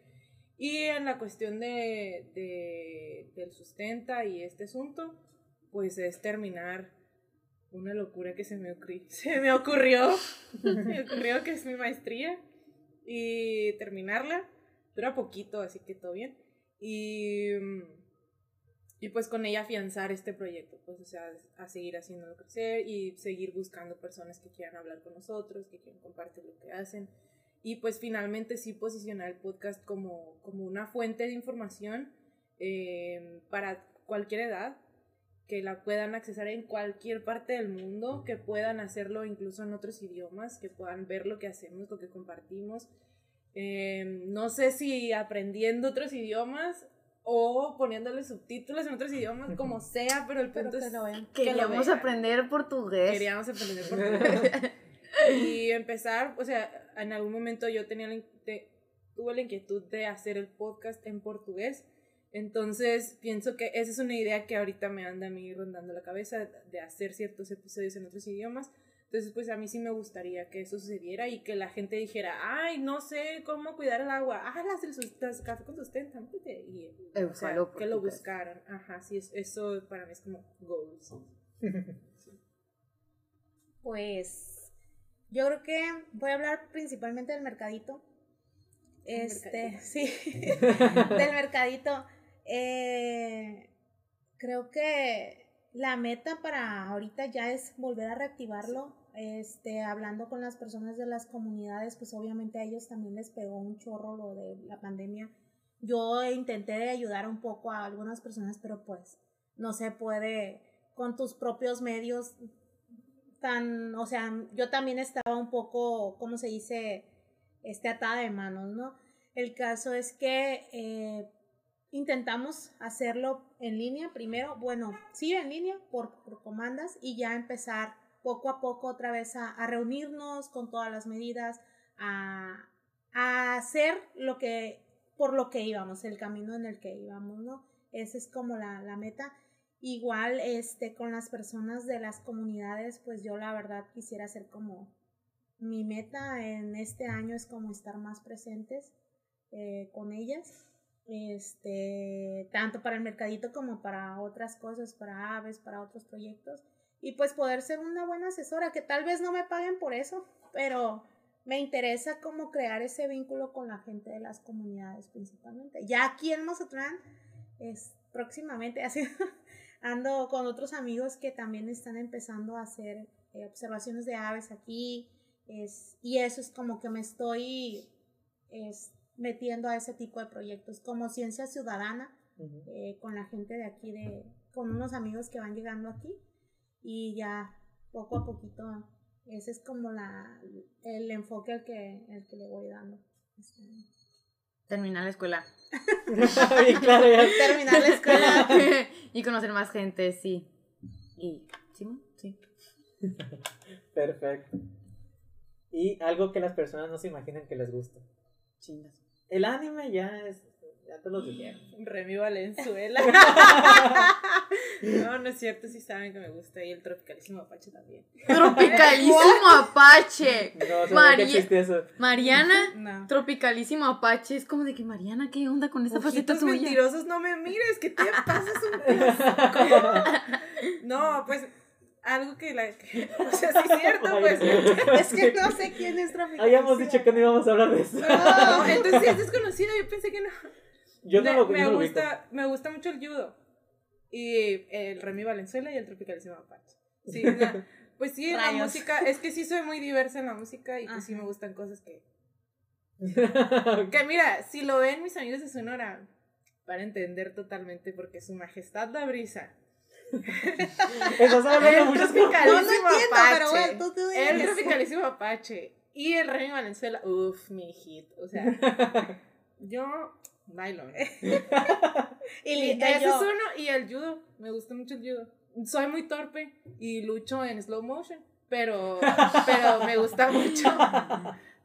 Y en la cuestión de, de, del sustenta y este asunto, pues es terminar una locura que se me, ocurrió, se me ocurrió, me ocurrió que es mi maestría y terminarla. Dura poquito, así que todo bien. Y, y pues con ella afianzar este proyecto, pues o sea, a seguir haciéndolo crecer y seguir buscando personas que quieran hablar con nosotros, que quieran compartir lo que hacen. Y pues finalmente sí posicionar el podcast como, como una fuente de información eh, para cualquier edad, que la puedan accesar en cualquier parte del mundo, que puedan hacerlo incluso en otros idiomas, que puedan ver lo que hacemos, lo que compartimos. Eh, no sé si aprendiendo otros idiomas o poniéndole subtítulos en otros idiomas, como sea, pero el punto es que Queríamos aprender portugués. Queríamos aprender portugués. y empezar, o sea, en algún momento yo tenía tuve la inquietud de hacer el podcast en portugués. Entonces, pienso que esa es una idea que ahorita me anda a mí rondando la cabeza, de hacer ciertos episodios en otros idiomas. Entonces, pues a mí sí me gustaría que eso sucediera y que la gente dijera, ay, no sé cómo cuidar el agua, ah, las del café con sustento, y o sea, que lo buscaran. Ajá, sí, eso para mí es como goals. Pues yo creo que voy a hablar principalmente del mercadito. Este, sí, del mercadito. Eh, creo que la meta para ahorita ya es volver a reactivarlo este, hablando con las personas de las comunidades, pues obviamente a ellos también les pegó un chorro lo de la pandemia. Yo intenté ayudar un poco a algunas personas, pero pues no se puede con tus propios medios tan, o sea, yo también estaba un poco, ¿cómo se dice? Este, atada de manos, ¿no? El caso es que eh, intentamos hacerlo en línea primero, bueno, sí en línea por, por comandas y ya empezar poco a poco otra vez a, reunirnos con todas las medidas, a, hacer lo que, por lo que íbamos, el camino en el que íbamos, ¿no? Esa es como la, la meta. Igual, este, con las personas de las comunidades, pues yo la verdad quisiera hacer como mi meta en este año es como estar más presentes eh, con ellas, este, tanto para el mercadito como para otras cosas, para aves, para otros proyectos y pues poder ser una buena asesora, que tal vez no me paguen por eso, pero me interesa cómo crear ese vínculo con la gente de las comunidades principalmente. Ya aquí en Mazatlán, es próximamente, así, ando con otros amigos que también están empezando a hacer eh, observaciones de aves aquí, es, y eso es como que me estoy es, metiendo a ese tipo de proyectos, como ciencia ciudadana, eh, con la gente de aquí, de, con unos amigos que van llegando aquí y ya poco a poquito ese es como la el enfoque al que, el que le voy dando. Este, Terminar la escuela. claro, Terminar la escuela. y conocer más gente, sí. Y, ¿sí? Sí. Perfecto. Y algo que las personas no se imaginan que les gusta. Chingas. El anime ya es ya te lo dijeron. Remy Valenzuela. no, no es cierto, sí saben que me gusta. Y el Tropicalísimo Apache también. Tropicalísimo Apache. No, Mariana, Tropicalísimo Apache. Es como de que, Mariana, ¿qué onda con esa faceta tuya? mentirosos, no me mires, que te pasas un No, pues algo que la. O sea, sí es cierto, pues. es que no sé quién es Tropicalísimo. Habíamos dicho que no íbamos a hablar de eso. No, entonces es desconocido, yo pensé que no. Yo no lo, me, gusta, me gusta mucho el judo. Y el Remy Valenzuela y el Tropicalísimo Apache. Sí, pues sí, la música, es que sí soy muy diversa en la música y pues sí me gustan cosas que... que mira, si lo ven mis amigos de Sonora, para entender totalmente porque su majestad la brisa. Estás hablando mucho Tropicalísimo no, Apache. Pero el Tropicalísimo Apache y el Remy Valenzuela, uff, mi hit. O sea, yo nylon. y ese es uno, y el judo, me gusta mucho el judo. Soy muy torpe y lucho en slow motion, pero, pero me gusta mucho.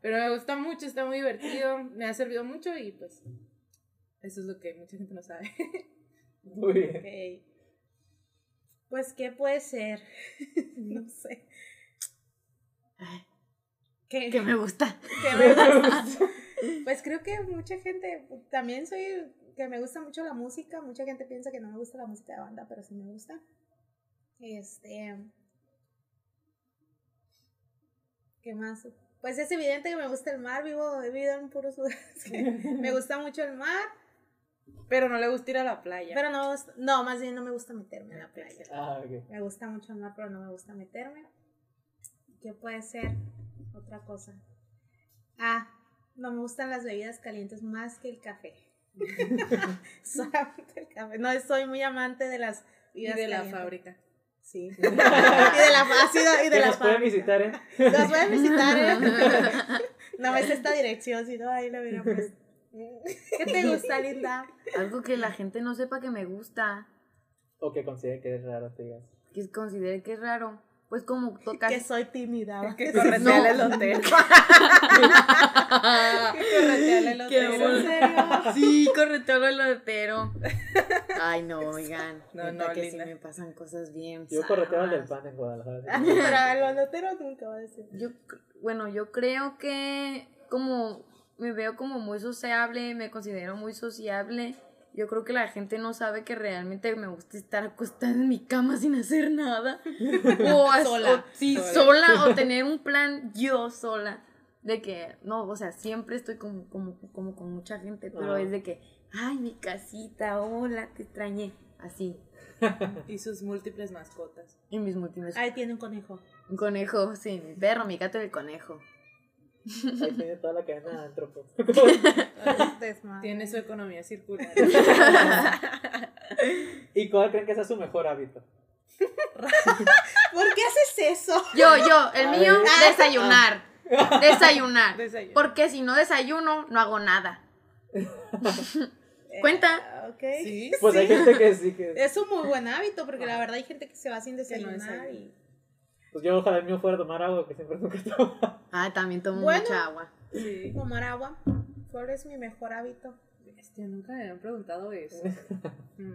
Pero me gusta mucho, está muy divertido, me ha servido mucho y pues eso es lo que mucha gente no sabe. Muy bien. Pues, ¿qué puede ser? no sé. ¿Qué? Que me gusta. Que me gusta. Pues creo que mucha gente, también soy, que me gusta mucho la música, mucha gente piensa que no me gusta la música de banda, pero sí me gusta. Este, ¿qué más? Pues es evidente que me gusta el mar, vivo, he vivido en puros lugares me gusta mucho el mar. Pero no le gusta ir a la playa. Pero no, no, más bien no me gusta meterme en la playa. Ah, ok. Me gusta mucho el mar, pero no me gusta meterme. ¿Qué puede ser? Otra cosa. Ah, no me gustan las bebidas calientes más que el café. Solamente el café. No, soy muy amante de las y bebidas de la fábrica. Sí. y de la ácido y de la nos pueden visitar, ¿eh? Nos pueden visitar, ¿eh? No ves esta dirección, si no, ahí lo hubiera puesto. ¿Qué te gusta, linda? Algo que la gente no sepa que me gusta, O que considere que es raro, te digas. que considere que es raro. Pues como tocar. Que soy tímida. Que ¿va? corretea No. el elotero. que corretea el elotero. ¿En serio? Sí, correteo el elotero. Ay, no, oigan. No, no, que sí linda. me pasan cosas bien. Yo correteo el del pan en Guadalajara. Pero el bandotero nunca va a decir. Yo, bueno, yo creo que como me veo como muy sociable, me considero muy sociable. Yo creo que la gente no sabe que realmente me gusta estar acostada en mi cama sin hacer nada. O, as- Sola. o- sí, Sola. sola. O tener un plan yo sola. De que, no, o sea, siempre estoy como, como, como con mucha gente, pero es de que, ay, mi casita, hola, te extrañé. Así, Y sus múltiples mascotas. en mis múltiples. Ahí tiene un conejo. Un conejo, sí, mi perro, mi gato y el conejo. Ahí tiene toda la cadena de antropo. Desmadre. Tiene su economía circular. ¿Y cuál creen que sea su mejor hábito? ¿Por qué haces eso? Yo, yo, el A mío, ver. desayunar. Desayunar. Desayuno. Porque si no desayuno, no hago nada. ¿Cuenta? Eh, ok. Sí. Pues hay gente que sí que. Es un muy buen hábito porque la verdad hay gente que se va sin no desayunar desayuna. y Pues yo ojalá el mío fuera tomar agua, que siempre nunca tomo. Ah, también tomo Bueno. mucha agua. Sí. tomar agua. ¿Cuál es mi mejor hábito? Bestia, nunca me habían preguntado eso. Mm.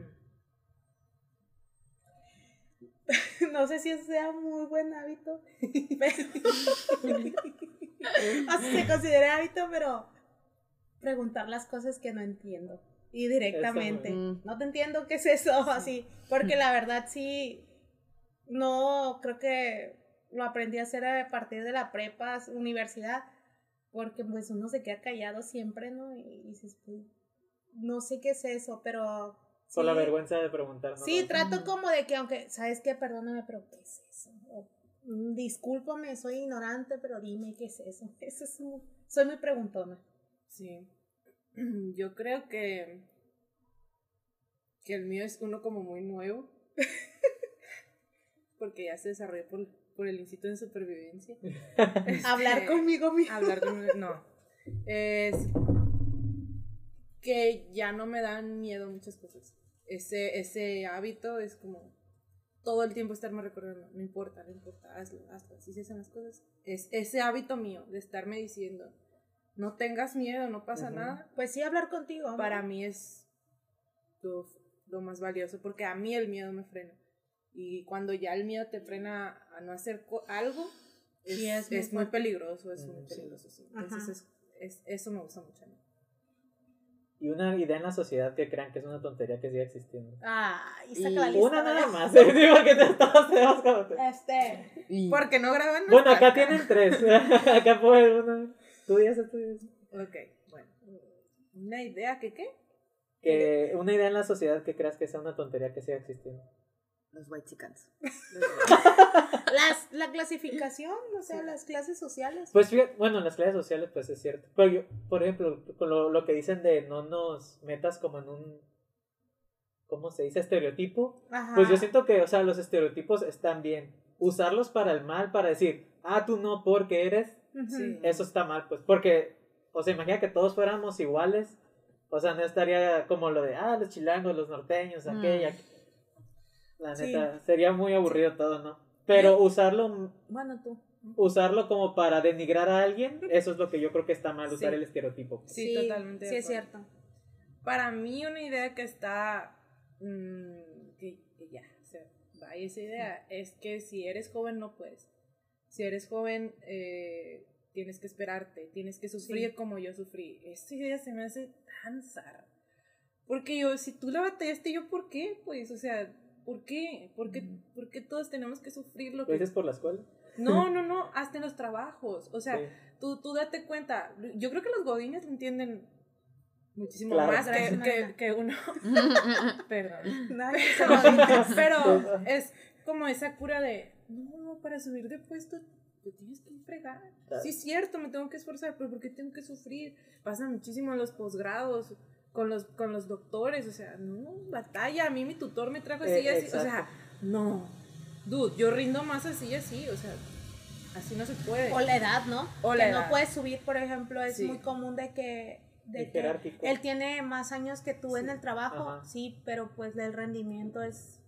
No sé si eso sea muy buen hábito. pero- o sea, se considera hábito, pero preguntar las cosas que no entiendo. Y directamente. Muy- No te entiendo qué es eso, así. Porque la verdad sí, no creo que lo aprendí a hacer a partir de la prepa, universidad. Porque pues uno se queda callado siempre, ¿no? Y dices, pues, no sé qué es eso, pero... Por la sí. vergüenza de preguntar. ¿no? Sí, trato como de que, aunque, ¿sabes qué? Perdóname, pero ¿qué es eso? O, "Mm, discúlpame, soy ignorante, pero dime qué es eso. Eso es muy- soy muy preguntona. Sí. Yo creo que. que el mío es uno como muy nuevo. Porque ya se desarrolló por, por el instinto de supervivencia. Hablar Este, conmigo mismo. Hablar con. No. Es. que ya no me dan miedo muchas cosas. Ese, ese hábito es como. todo el tiempo estarme recordando. No importa, no importa, hazlo, hazlo. Así se hacen las cosas. Es ese hábito mío de estarme diciendo. No tengas miedo, no pasa nada Pues sí, hablar contigo. para mí es lo, lo más valioso, porque a mí el miedo me frena. Y cuando ya el miedo te frena a no hacer algo, es, Sí, es muy es muy fuerte. peligroso, es Mm, muy peligroso. sí. Entonces es, es- eso me gusta mucho a mí. Y una idea en la sociedad que crean que es una tontería que siga existiendo. Ay, Y saca la lista. Una nada ¿verdad? más. Digo que te- todos tenemos como- Este. Y- Porque no graban. Bueno, nuestra acá tienen tres. acá puede uno. Tú dices, tú. Ok, bueno. Una idea que qué? Que una idea en la sociedad que creas que sea una tontería que siga existiendo. Los white chicans. Las, la clasificación, o sea, las clases sociales. Pues fíjate, bueno, en las clases sociales pues es cierto. Pero yo, por ejemplo, con lo, lo que dicen de no nos metas como en un, ¿cómo se dice? Estereotipo. Ajá. Pues yo siento que, o sea, los estereotipos están bien. Usarlos para el mal, para decir, ah, tú no porque eres. Sí. eso está mal, pues. Porque, o sea, imagina que todos fuéramos iguales. O sea, no estaría como lo de, ah, los chilangos, los norteños, Mm. La Sí. neta, sería muy aburrido todo, ¿no? Pero usarlo Bueno, tú. usarlo como para denigrar a alguien, eso es lo que yo creo que está mal, usar Sí. el estereotipo. Sí, totalmente. de Sí, es cierto. Para mí una idea que está... mm, que, que ya, o sea, vaya esa idea, es que si eres joven no puedes. Si eres joven eh, tienes que esperarte, tienes que sufrir Sí. como yo sufrí. Esta idea se me hace tan zarra. Porque yo, si tú la batallaste, yo, ¿por qué? Pues, o sea, ¿por qué? ¿Por qué, por qué todos tenemos que sufrir lo ¿Lo que... dices por la escuela? No, no, no, hasta en los trabajos. O sea, Sí. tú, tú date cuenta. Yo creo que los godines lo entienden muchísimo Claro. más que, que, que uno. Perdón. Lo dice. Pero es como esa cura de, no, para subir de puesto te tienes que fregar. Claro. Sí, es cierto, me tengo que esforzar, pero ¿por qué tengo que sufrir? Pasa muchísimo en los posgrados, con los, con los doctores, o sea, no, batalla. A mí mi tutor me trajo así, Eh, así, o sea, exacto. no. Dude, yo rindo más así, así, o sea, así no se puede. O la edad, ¿no? O la que edad. no puedes subir, por ejemplo, es Sí. muy común de que, de que él tiene más años que tú en Sí. el trabajo, Ajá. sí, pero pues el rendimiento es,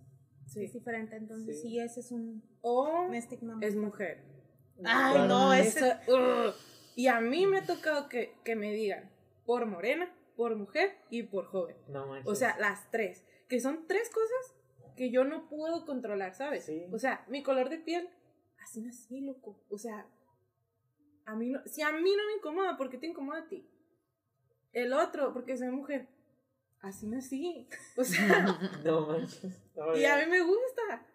Sí. es diferente, entonces Sí. sí, ese es un, O un estigma. es mujer. Ay, Claro. no, ese... Esa- ugh. y a mí me ha tocado que, que me digan por morena, por mujer y por joven. No manches. O sea, las tres. Que son tres cosas que yo no puedo controlar, ¿sabes? Sí. O sea, mi color de piel, así nací, loco. O sea, a mí no, si a mí no me incomoda, ¿por qué te incomoda a ti? El otro, porque soy mujer, así nací. O sea, No manches. No, y a mí me gusta.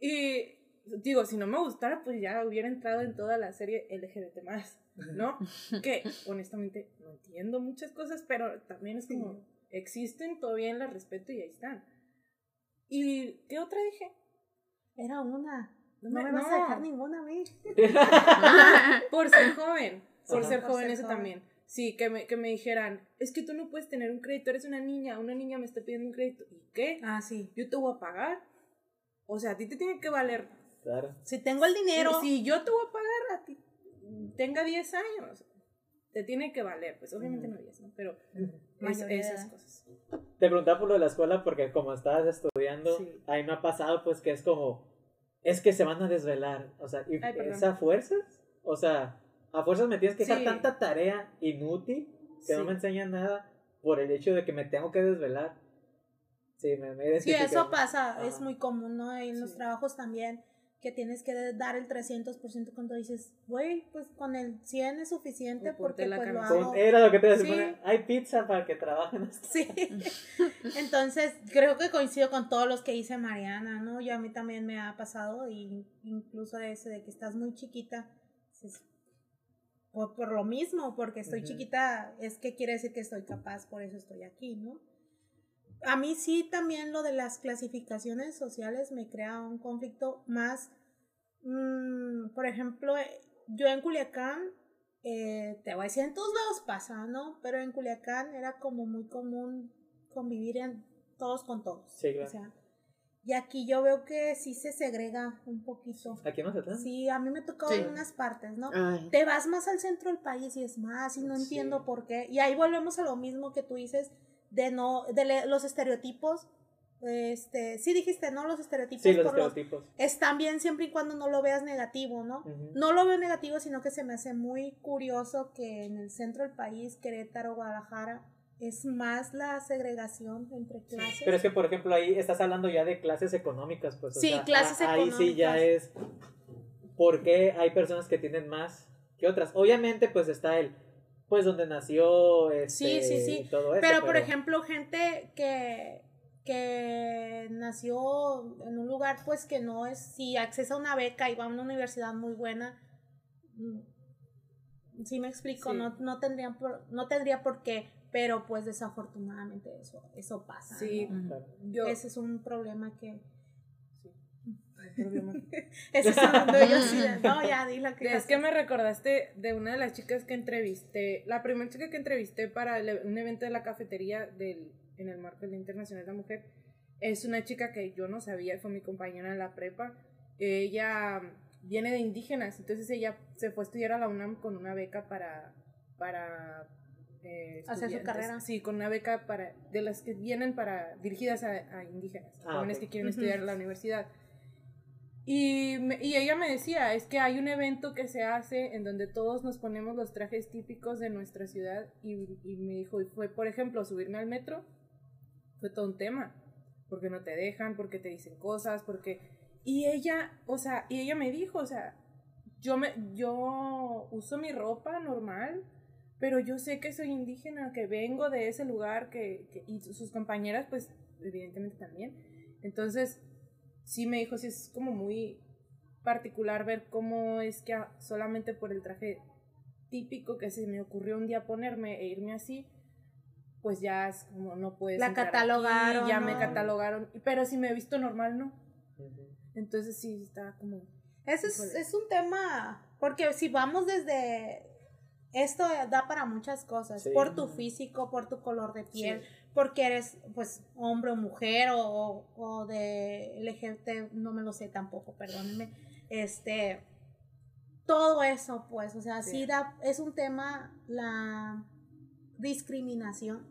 Y digo, si no me gustara, pues ya hubiera entrado en toda la serie LGBT más, ¿no? que honestamente no entiendo muchas cosas, pero también es como, existen, todavía las respeto y ahí están. ¿Y qué otra dije? Era una. No No, me- me vas no. a dejar ninguna, güey. Por ser joven, por Ajá. ser Por joven ser eso joven. también. Sí, que me, que me dijeran, es que tú no puedes tener un crédito, eres una niña, una niña me está pidiendo un crédito. ¿Y qué? Ah, sí. Yo te voy a pagar. O sea, a ti te tiene que valer Claro. Si tengo el dinero, Si, si yo te voy a pagar a ti, tenga 10 años, te tiene que valer. Pues obviamente no 10, ¿no? Pero es- esas cosas. Te preguntaba por lo de la escuela porque como estabas estudiando, Sí. ahí me ha pasado pues que es como, es que se van a desvelar, o sea, y Ay, perdón. ¿es a fuerzas? O sea, a fuerzas me tienes que dejar Sí. tanta tarea inútil que no Sí. me enseñan nada por el hecho de que me tengo que desvelar. Sí, me, me Sí, identifiqué. eso pasa, Ajá. es muy común, ¿no? En los trabajos también, que tienes que dar el 300% cuando dices, güey, pues con el 100 es suficiente porque la pues lo hago. Era lo que te iba a decir, hay pizza para que trabajen. hasta- Sí. Entonces, creo que coincido con todos los que dice Mariana, ¿no? Yo a mí también me ha pasado, y incluso ese de que estás muy chiquita, dices, por, por lo mismo, porque estoy chiquita, es que quiere decir que estoy capaz, por eso estoy aquí, ¿no? A mí sí también lo de las clasificaciones sociales me crea un conflicto más, mm, por ejemplo, eh, yo en Culiacán, eh, te voy a decir, en todos lados pasa, ¿no? Pero en Culiacán era como muy común convivir en todos con todos. Sí, claro. O sea, y aquí yo veo que sí se segrega un poquito. Aquí no se trata. Sí, a mí me tocó Sí. en unas partes, ¿no? Ay. Te vas más al centro del país y es más, y no Sí. entiendo por qué. Y ahí volvemos a lo mismo que tú dices de no, de los estereotipos. Este, sí dijiste, ¿no? Los estereotipos Sí, los por los- estereotipos. están bien siempre y cuando no lo veas negativo, ¿no? No lo veo negativo, sino que se me hace muy curioso que en el centro del país, Querétaro, Guadalajara, es más la segregación entre clases. Pero es que, por ejemplo, ahí estás hablando ya de clases económicas, pues. o Sí, sea, clases a- Ahí sí ya económicas. es. ¿Por qué hay personas que tienen más que otras? Obviamente, pues está el. Pues donde nació. Este, Sí, sí, sí. Todo eso, pero, por ejemplo, gente que, que nació en un lugar, pues que no es, si accesa a una beca y va a una universidad muy buena, mm, sí me explico, Sí. no, no, tendrían por, no tendría por qué, pero pues desafortunadamente eso, eso pasa. Sí, ¿no? Claro. yo... Ese es un problema que... Sí, no yo de, no, ya, dilo que Es que me recordaste de una de las chicas que entrevisté, la primera chica que entrevisté para el- un evento de la cafetería del, en el marco del Internacional de la Mujer, es una chica que yo no sabía, fue mi compañera en la prepa. Ella viene de indígenas, entonces ella se fue a estudiar a la UNAM con una beca para... para eh, Hacer su carrera. Sí, con una beca para de las que vienen para dirigidas a, a indígenas, Ah, jóvenes que quieren estudiar en la universidad. Y, y ella me decía, es que hay un evento que se hace en donde todos nos ponemos los trajes típicos de nuestra ciudad y, y me dijo, y fue por ejemplo subirme al metro, fue todo un tema, porque no te dejan, porque te dicen cosas, porque... Y ella, o sea, y ella me dijo, o sea, yo, me, yo uso mi ropa normal, pero yo sé que soy indígena, que vengo de ese lugar, que, que- y sus compañeras pues evidentemente también. Entonces, sí me dijo, sí es como muy particular ver cómo es que solamente por el traje típico que se me ocurrió un día ponerme e irme así, pues ya es como no puedes. La catalogaron, aquí, ya me catalogaron. Pero si me he visto normal, no. Entonces sí, está como. Ese es, es un tema, porque si vamos desde... Esto da para muchas cosas, Sí. por tu físico, por tu color de piel, porque eres pues hombre o mujer o, o, de LGBT, no me lo sé tampoco, perdónenme. Este, todo eso pues, o sea, sí, Sí. da, es un tema la discriminación,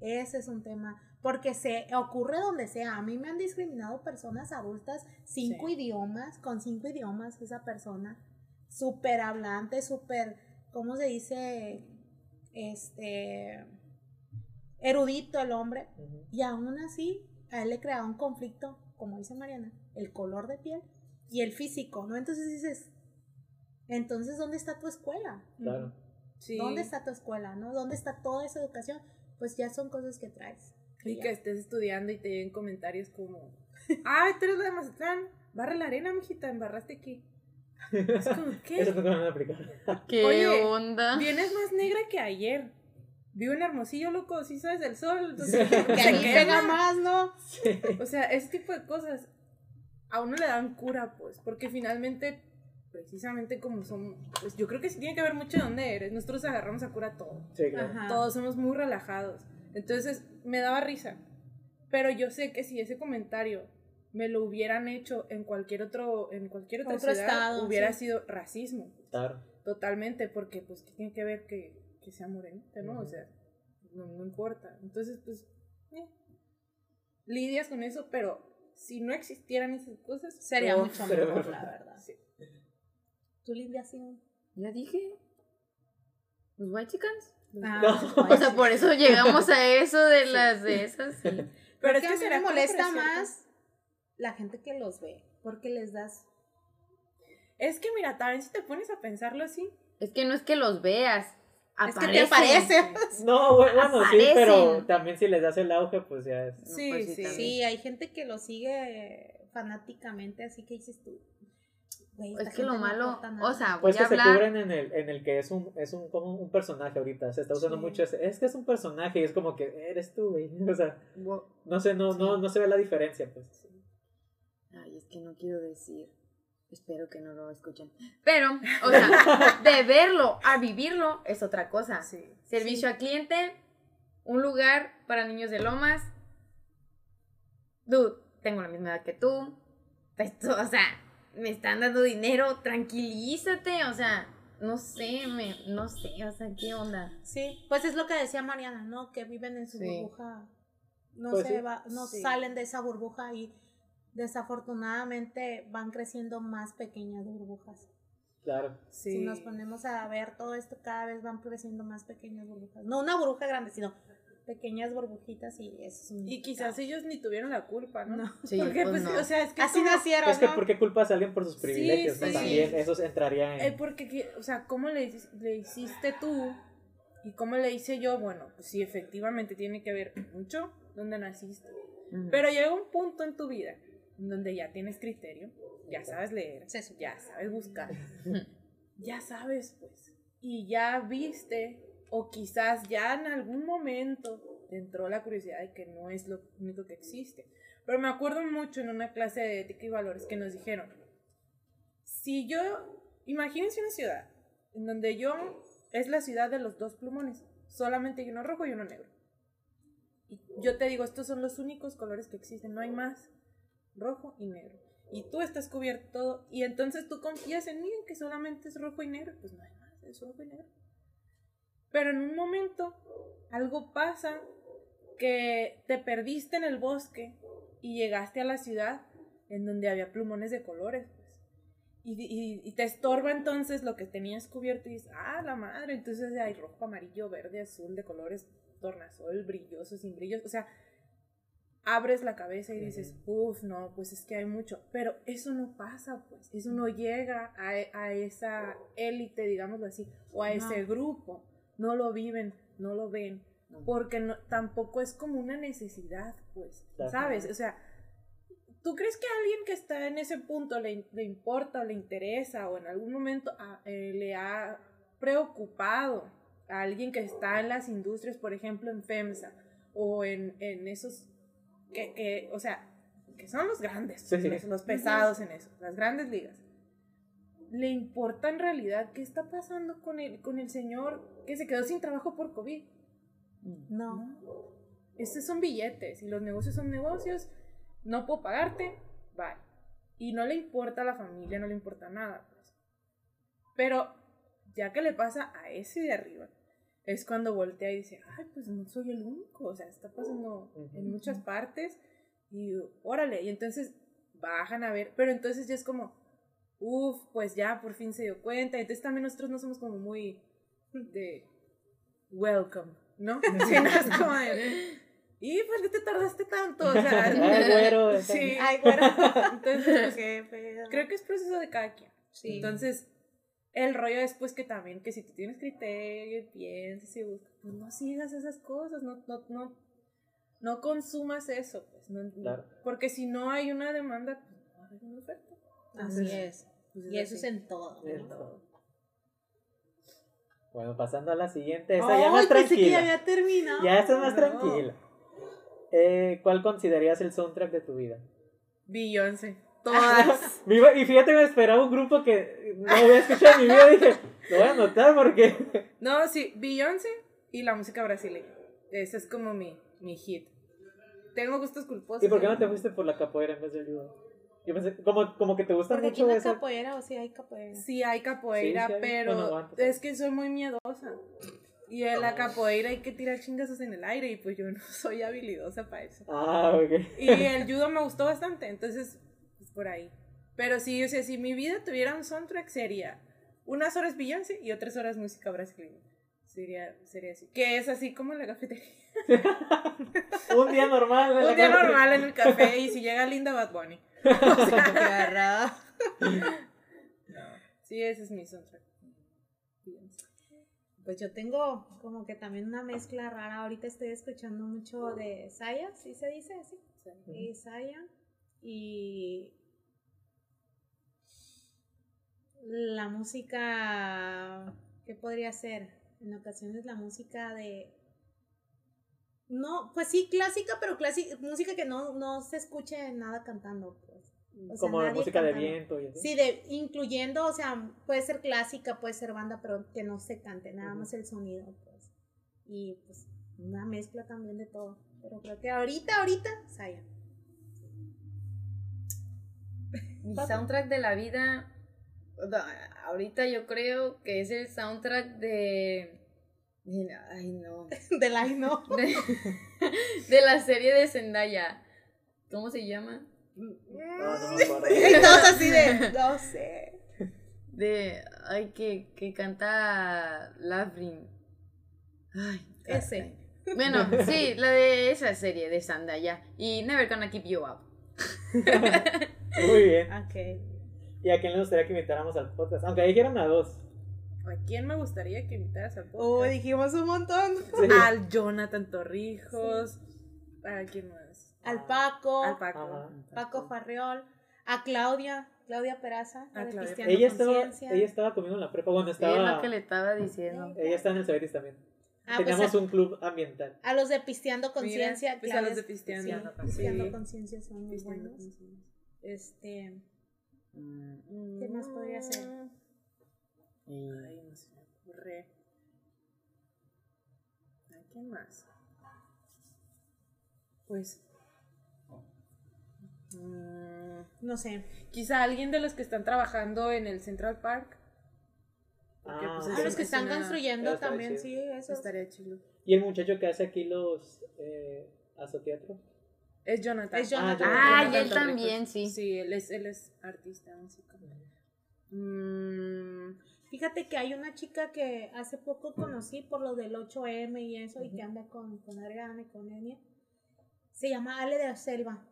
ese es un tema, porque se ocurre donde sea. A mí me han discriminado personas adultas, cinco Sí. idiomas, con cinco idiomas esa persona, súper hablante, súper, ¿cómo se dice? Este, erudito el hombre. Y aún así, a él le creaba un conflicto, como dice Mariana, el color de piel y el físico, ¿no? Entonces dices, entonces, ¿dónde está tu escuela? Claro. Sí. ¿Dónde está tu escuela, no? ¿Dónde está toda esa educación? Pues ya son cosas que traes. Y ya. que estés estudiando y te lleguen comentarios como, ay, tú eres la de Mazatlán, barre la arena, mijita, embarraste aquí. Es como, ¿qué? Eso nunca me van a aplicar. ¿Qué Oye, onda? Vienes más negra que ayer. Vivo en Hermosillo, loco, si sabes del sol. Entonces, Que se ahí quema. pega más, ¿no? O sea, ese tipo de cosas a uno le dan cura, pues, porque finalmente, precisamente como son, pues yo creo que sí tiene que ver mucho de dónde eres. Nosotros agarramos a cura todo. Sí, claro. Ajá. Todos somos muy relajados. Entonces, me daba risa. Pero yo sé que si ese comentario me lo hubieran hecho en cualquier otro, en cualquier otra Otro ciudad, estado, hubiera sí. sido racismo. Claro. Totalmente, porque pues ¿qué tiene que ver que, que sea morenita, ¿no? O sea, no, no importa. Entonces, pues, eh, lidias con eso, pero si no existieran esas cosas, Sería No, mucho pero- mejor, la verdad. Sí. ¿Tú, Lidia, sí? Ya dije. Los white chickens. Ah, No. O sea, por eso llegamos a eso de las de esas. sí. Pero Pero es que a mí me molesta más la gente que los ve, porque les das... Es que mira, también si te pones a pensarlo así, Es que no es que los veas. Es que te aparecen. parece. No, bu- bueno, sí, pero también si les das el auge, pues ya es. sí, pues sí, sí. Sí, hay gente que lo sigue fanáticamente, así que dices tú. güey, esta Es que lo no malo, nada. o sea, voy Pues que se cubren en el, en el que es un, es un, como un personaje ahorita. Se está usando Sí. mucho ese. Es que es un personaje y es como que eres tú, güey. O sea, no sé, no, no, no se ve la diferencia, pues. Ay, es que no quiero decir. Espero que no lo escuchen. Pero, o sea, de verlo a vivirlo es otra cosa. Sí. Servicio a cliente, un lugar para niños de lomas. Dude, tengo la misma edad que tú. Esto, o sea, me están dando dinero, tranquilízate. O sea, no sé, me, no sé, o sea, ¿qué onda? Sí, pues es lo que decía Mariana, ¿no? Que viven en su Sí. burbuja. No Pues se sí. va, no Sí. salen de esa burbuja y desafortunadamente van creciendo más pequeñas burbujas. Claro. Sí. Si nos ponemos a ver todo esto, cada vez van creciendo más pequeñas burbujas. No una burbuja grande, sino pequeñas burbujitas y es un Y quizás ellos ni tuvieron la culpa, ¿no? No. Sí, Porque, pues pues, no. o sea, es que Así como- nacieron, Es que, ¿no? ¿por qué culpas a alguien por sus privilegios? no? sí. También eso entraría en. Eh, porque, que- o sea, ¿cómo le, le hiciste tú y cómo le hice yo? Bueno, pues sí, efectivamente tiene que ver mucho donde naciste. Ujú. Pero llega un punto en tu vida donde ya tienes criterio, ya sabes leer, ya sabes buscar, ya sabes, pues, y ya viste, o quizás ya en algún momento te entró la curiosidad de que no es lo único que existe. Pero me acuerdo mucho en una clase de ética y valores que nos dijeron, si yo, imagínense una ciudad en donde yo es la ciudad de los dos plumones, solamente hay uno rojo y uno negro. Y yo te digo, estos son los únicos colores que existen, no hay más, rojo y negro. Y tú estás cubierto todo, y entonces tú confías en mí en que solamente es rojo y negro, pues no hay más, es rojo y negro. Pero en un momento algo pasa que te perdiste en el bosque y llegaste a la ciudad en donde había plumones de colores. pues. Y, y- y te estorba entonces lo que tenías cubierto y dices, ah, la madre, entonces hay rojo, amarillo, verde, azul, de colores tornasol, brilloso, sin brillos. O sea, abres la cabeza y dices, uff, no, pues es que hay mucho. Pero eso no pasa, pues. Eso no llega a, a esa élite, digámoslo así, o a ese grupo. No lo viven, no lo ven. Porque no, tampoco es como una necesidad, pues. ¿Sabes? O sea, ¿tú crees que a alguien que está en ese punto le, le importa o le interesa o en algún momento ah, eh, le ha preocupado alguien que está en las industrias, por ejemplo, en FEMSA o en, en esos que, que, o sea, que son los grandes, los, los, pesados en eso, las grandes ligas. ¿Le importa en realidad qué está pasando con el, con el señor que se quedó sin trabajo por COVID? No. Estos son billetes y los negocios son negocios. No puedo pagarte, bye. Y no le importa a la familia, no le importa nada. Pues. Pero ya que le pasa a ese de arriba, es cuando voltea y dice, ay, pues no soy el único, o sea, está pasando en muchas partes y órale, y entonces bajan a ver, pero entonces ya es como, uff, pues ya por fin se dio cuenta, entonces también nosotros no somos como muy de welcome, ¿no? Sino es como de, y pues qué te tardaste tanto, o sea, ay, güero, sí, ay, güero, entonces, pues, creo que es proceso de cada quien, sí. entonces el rollo es pues que también que si tú tienes criterio y piensas y buscas, pues no sigas esas cosas, no, no, no, no consumas eso, pues, no, Claro. porque si no hay una demanda, pues no va a haber una oferta. Así es. Pues Y eso es en todo. En ¿no? todo. Bueno, pasando a la siguiente, esta Ay, ya más pensé que tranquila. ya había terminado. Ya esta es más No. tranquila. Eh, ¿Cuál considerarías el soundtrack de tu vida? Beyoncé. Todas. Y fíjate, me esperaba un grupo que no había escuchado en mi vida. Dije, lo voy a anotar porque. no, sí, Beyoncé y la música brasileña. Ese es como mi, mi hit. Tengo gustos culposos. ¿Y por qué no te fuiste por la capoeira en vez del judo? Yo pensé, como, como que te gusta Porque aquí mucho no eso. capoeira o sí hay capoeira. Sí, hay capoeira, Sí, sí hay. pero Bueno, es que soy muy miedosa. Y en la capoeira hay que tirar chingazos en el aire y pues yo no soy habilidosa para eso. Ah, ok. Y el judo me gustó bastante, entonces, por ahí. Pero sí, o sea, si mi vida tuviera un soundtrack sería unas horas Beyoncé y otras horas música brasileña. Sería, sería así. Que es así como en la cafetería. un día normal. en la Un día calle. normal en el café y si llega Linda Bad Bunny. Agarrada. Sí, ese es mi soundtrack. Beyoncé. Pues yo tengo como que también una mezcla rara. Ahorita estoy escuchando mucho de Saya, ¿sí se dice así? Y Saya. Y la música, ¿qué podría ser? En ocasiones la música de... No, pues sí, clásica, pero clásica, música que no, no se escuche nada cantando, pues. O sea, Como nadie música de viento y así. Sí, de, incluyendo, o sea, puede ser clásica, puede ser banda, pero que no se cante, nada más el sonido, pues. Y pues una mezcla también de todo. Pero creo que ahorita, ahorita, Saya. Mi soundtrack de la vida, ahorita yo creo que es el soundtrack de... Ay, no. De la no. De, de la serie de Zendaya. ¿Cómo se llama? No, no me acuerdo. Así de, no sé. De... Ay, que, que canta Lavrin. Ay, Ese. Bueno, sí, la de esa serie de Zendaya. Y Never Gonna Keep You Up. Muy bien. Ok. ¿Y a quién le gustaría que invitáramos al podcast? Aunque dijeron a dos. ¿A quién me gustaría que invitaras al Oh, podcast? dijimos un montón. Sí. Al Jonathan Torrijos. ¿A quién más? Al Paco, Al Paco. Ajá. Paco Farriol, a Claudia, Claudia Peraza, la A de Claudia. Ella estaba, ella estaba conmigo en la prepa. Bueno, Sí, es lo estaba. que le estaba diciendo. Ella está en el Cebetis también. Ah, pues a, un club ambiental. a los de Pisteando Conciencia. pues a los de Pisteando. sí, Sí. Pisteando Conciencia son muy Pisteando buenos. Conciencia. Este, ¿Qué más podría ser? Ay, no se me ocurre. ¿A quién más? Pues. mm, no sé. quizá alguien de los que están trabajando en el Central Park. Porque, Ah, pues, sí. Los que es están una- construyendo también, chido. sí, eso. Estaría chido. Y el muchacho que hace aquí los eh, azoteatro. Es Jonathan. Es Jonathan. Ah, Jonathan y él también, sí. Sí, él es, él es artista, músico. Mm, Fíjate que hay una chica que hace poco conocí por lo del 8M y eso, y que anda con, con Adriana y con Enya. Se llama Ale de la Selva.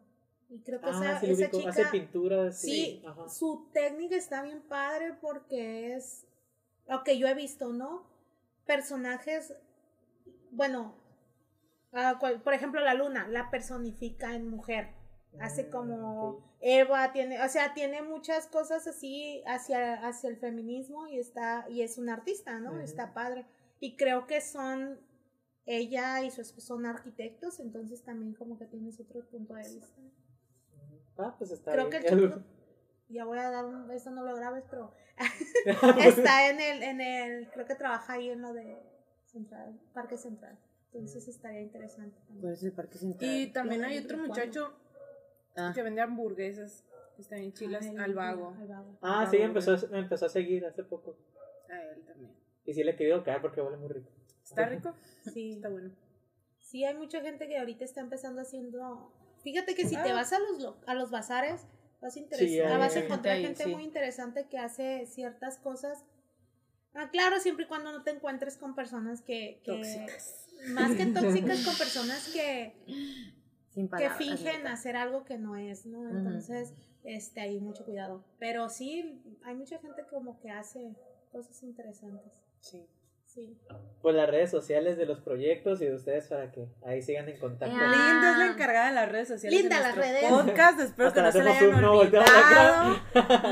Y creo que Ah, esa, sí, esa chica. Hace pinturas. Sí, Ajá. su técnica está bien padre porque es lo que yo he visto, ¿no? Personajes, bueno, ah, cual- por ejemplo, la luna la personifica en mujer. Hace Mm, como. Eva tiene, o sea, tiene muchas cosas así hacia, hacia el feminismo y está y es un artista, ¿no? Está padre. Y creo que son, ella y su esposo son arquitectos, entonces también como que tienes otro punto de vista. Ah, pues está Creo bien. que el chico, ya voy a dar un, esto no lo grabes, pero está en el, en el, creo que trabaja ahí en lo de Central, Parque Central. Entonces estaría interesante. también. Pues el parque central. Y también hay otro muchacho Ah. que vende hamburguesas. que Está en chilas Ay, al vago. al vago. Ah, sí, empezó, a- me empezó a seguir hace poco. A él también. Y sí le he querido caer porque huele muy rico. ¿Está rico? Sí. Está bueno. Sí, hay mucha gente que ahorita está empezando haciendo. Fíjate que si te Ah. vas a los, lo- a los bazares, vas a, Sí, interes- hay- vas a hay encontrar gente ahí, gente sí. muy interesante que hace ciertas cosas. Ah, claro, siempre y cuando no te encuentres con personas que. que- Tóxicas. Más que tóxicas, con personas que, Sin que fingen hacer algo que no es, ¿no? Entonces, este, hay mucho cuidado. Pero sí, hay mucha gente como que hace cosas interesantes. Sí. Sí. Pues las redes sociales de los proyectos y de ustedes para que ahí sigan en contacto. Ah. Linda es la encargada de las redes sociales. Linda de las redes. Podcast. Espero Hasta que no se le hacemos hayan la olvidado.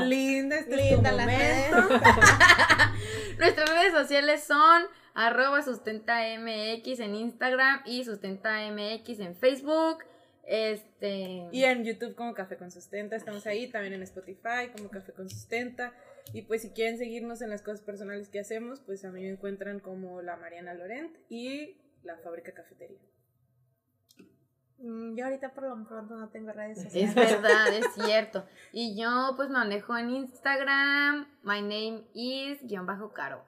Linda, este Linda es tu las momento. Nuestras redes sociales son arroba sustentamx en Instagram y sustentamx en Facebook. Este. Y en YouTube como Café con Sustenta, estamos ahí, también en Spotify como Café con Sustenta. Y pues si quieren seguirnos en las cosas personales que hacemos, pues a mí me encuentran como la Mariana Lorent y la Fábrica Cafetería. Mm, Yo ahorita por lo pronto no tengo redes sociales. Es verdad, es cierto. Y yo pues manejo en Instagram. My name is guion bajo caro.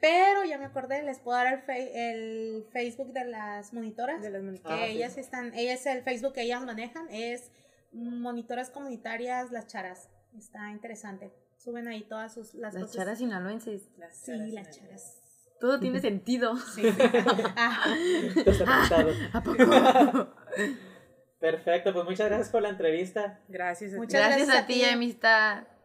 Pero ya me acordé, les puedo dar el, fe- el Facebook de las monitoras. De las que monitoras. Ah, sí. ellas están, ellas el Facebook que ellas manejan es monitoras comunitarias las charas. Está interesante. Suben ahí todas sus las, Las cosas. charas sinaloenses. Las Sí, charas las charas. Todo tiene sentido. Ah, Todo está conectado. ¿A poco? Perfecto, pues muchas gracias por la entrevista. Gracias a ti. Muchas Gracias gracias a ti. amistad.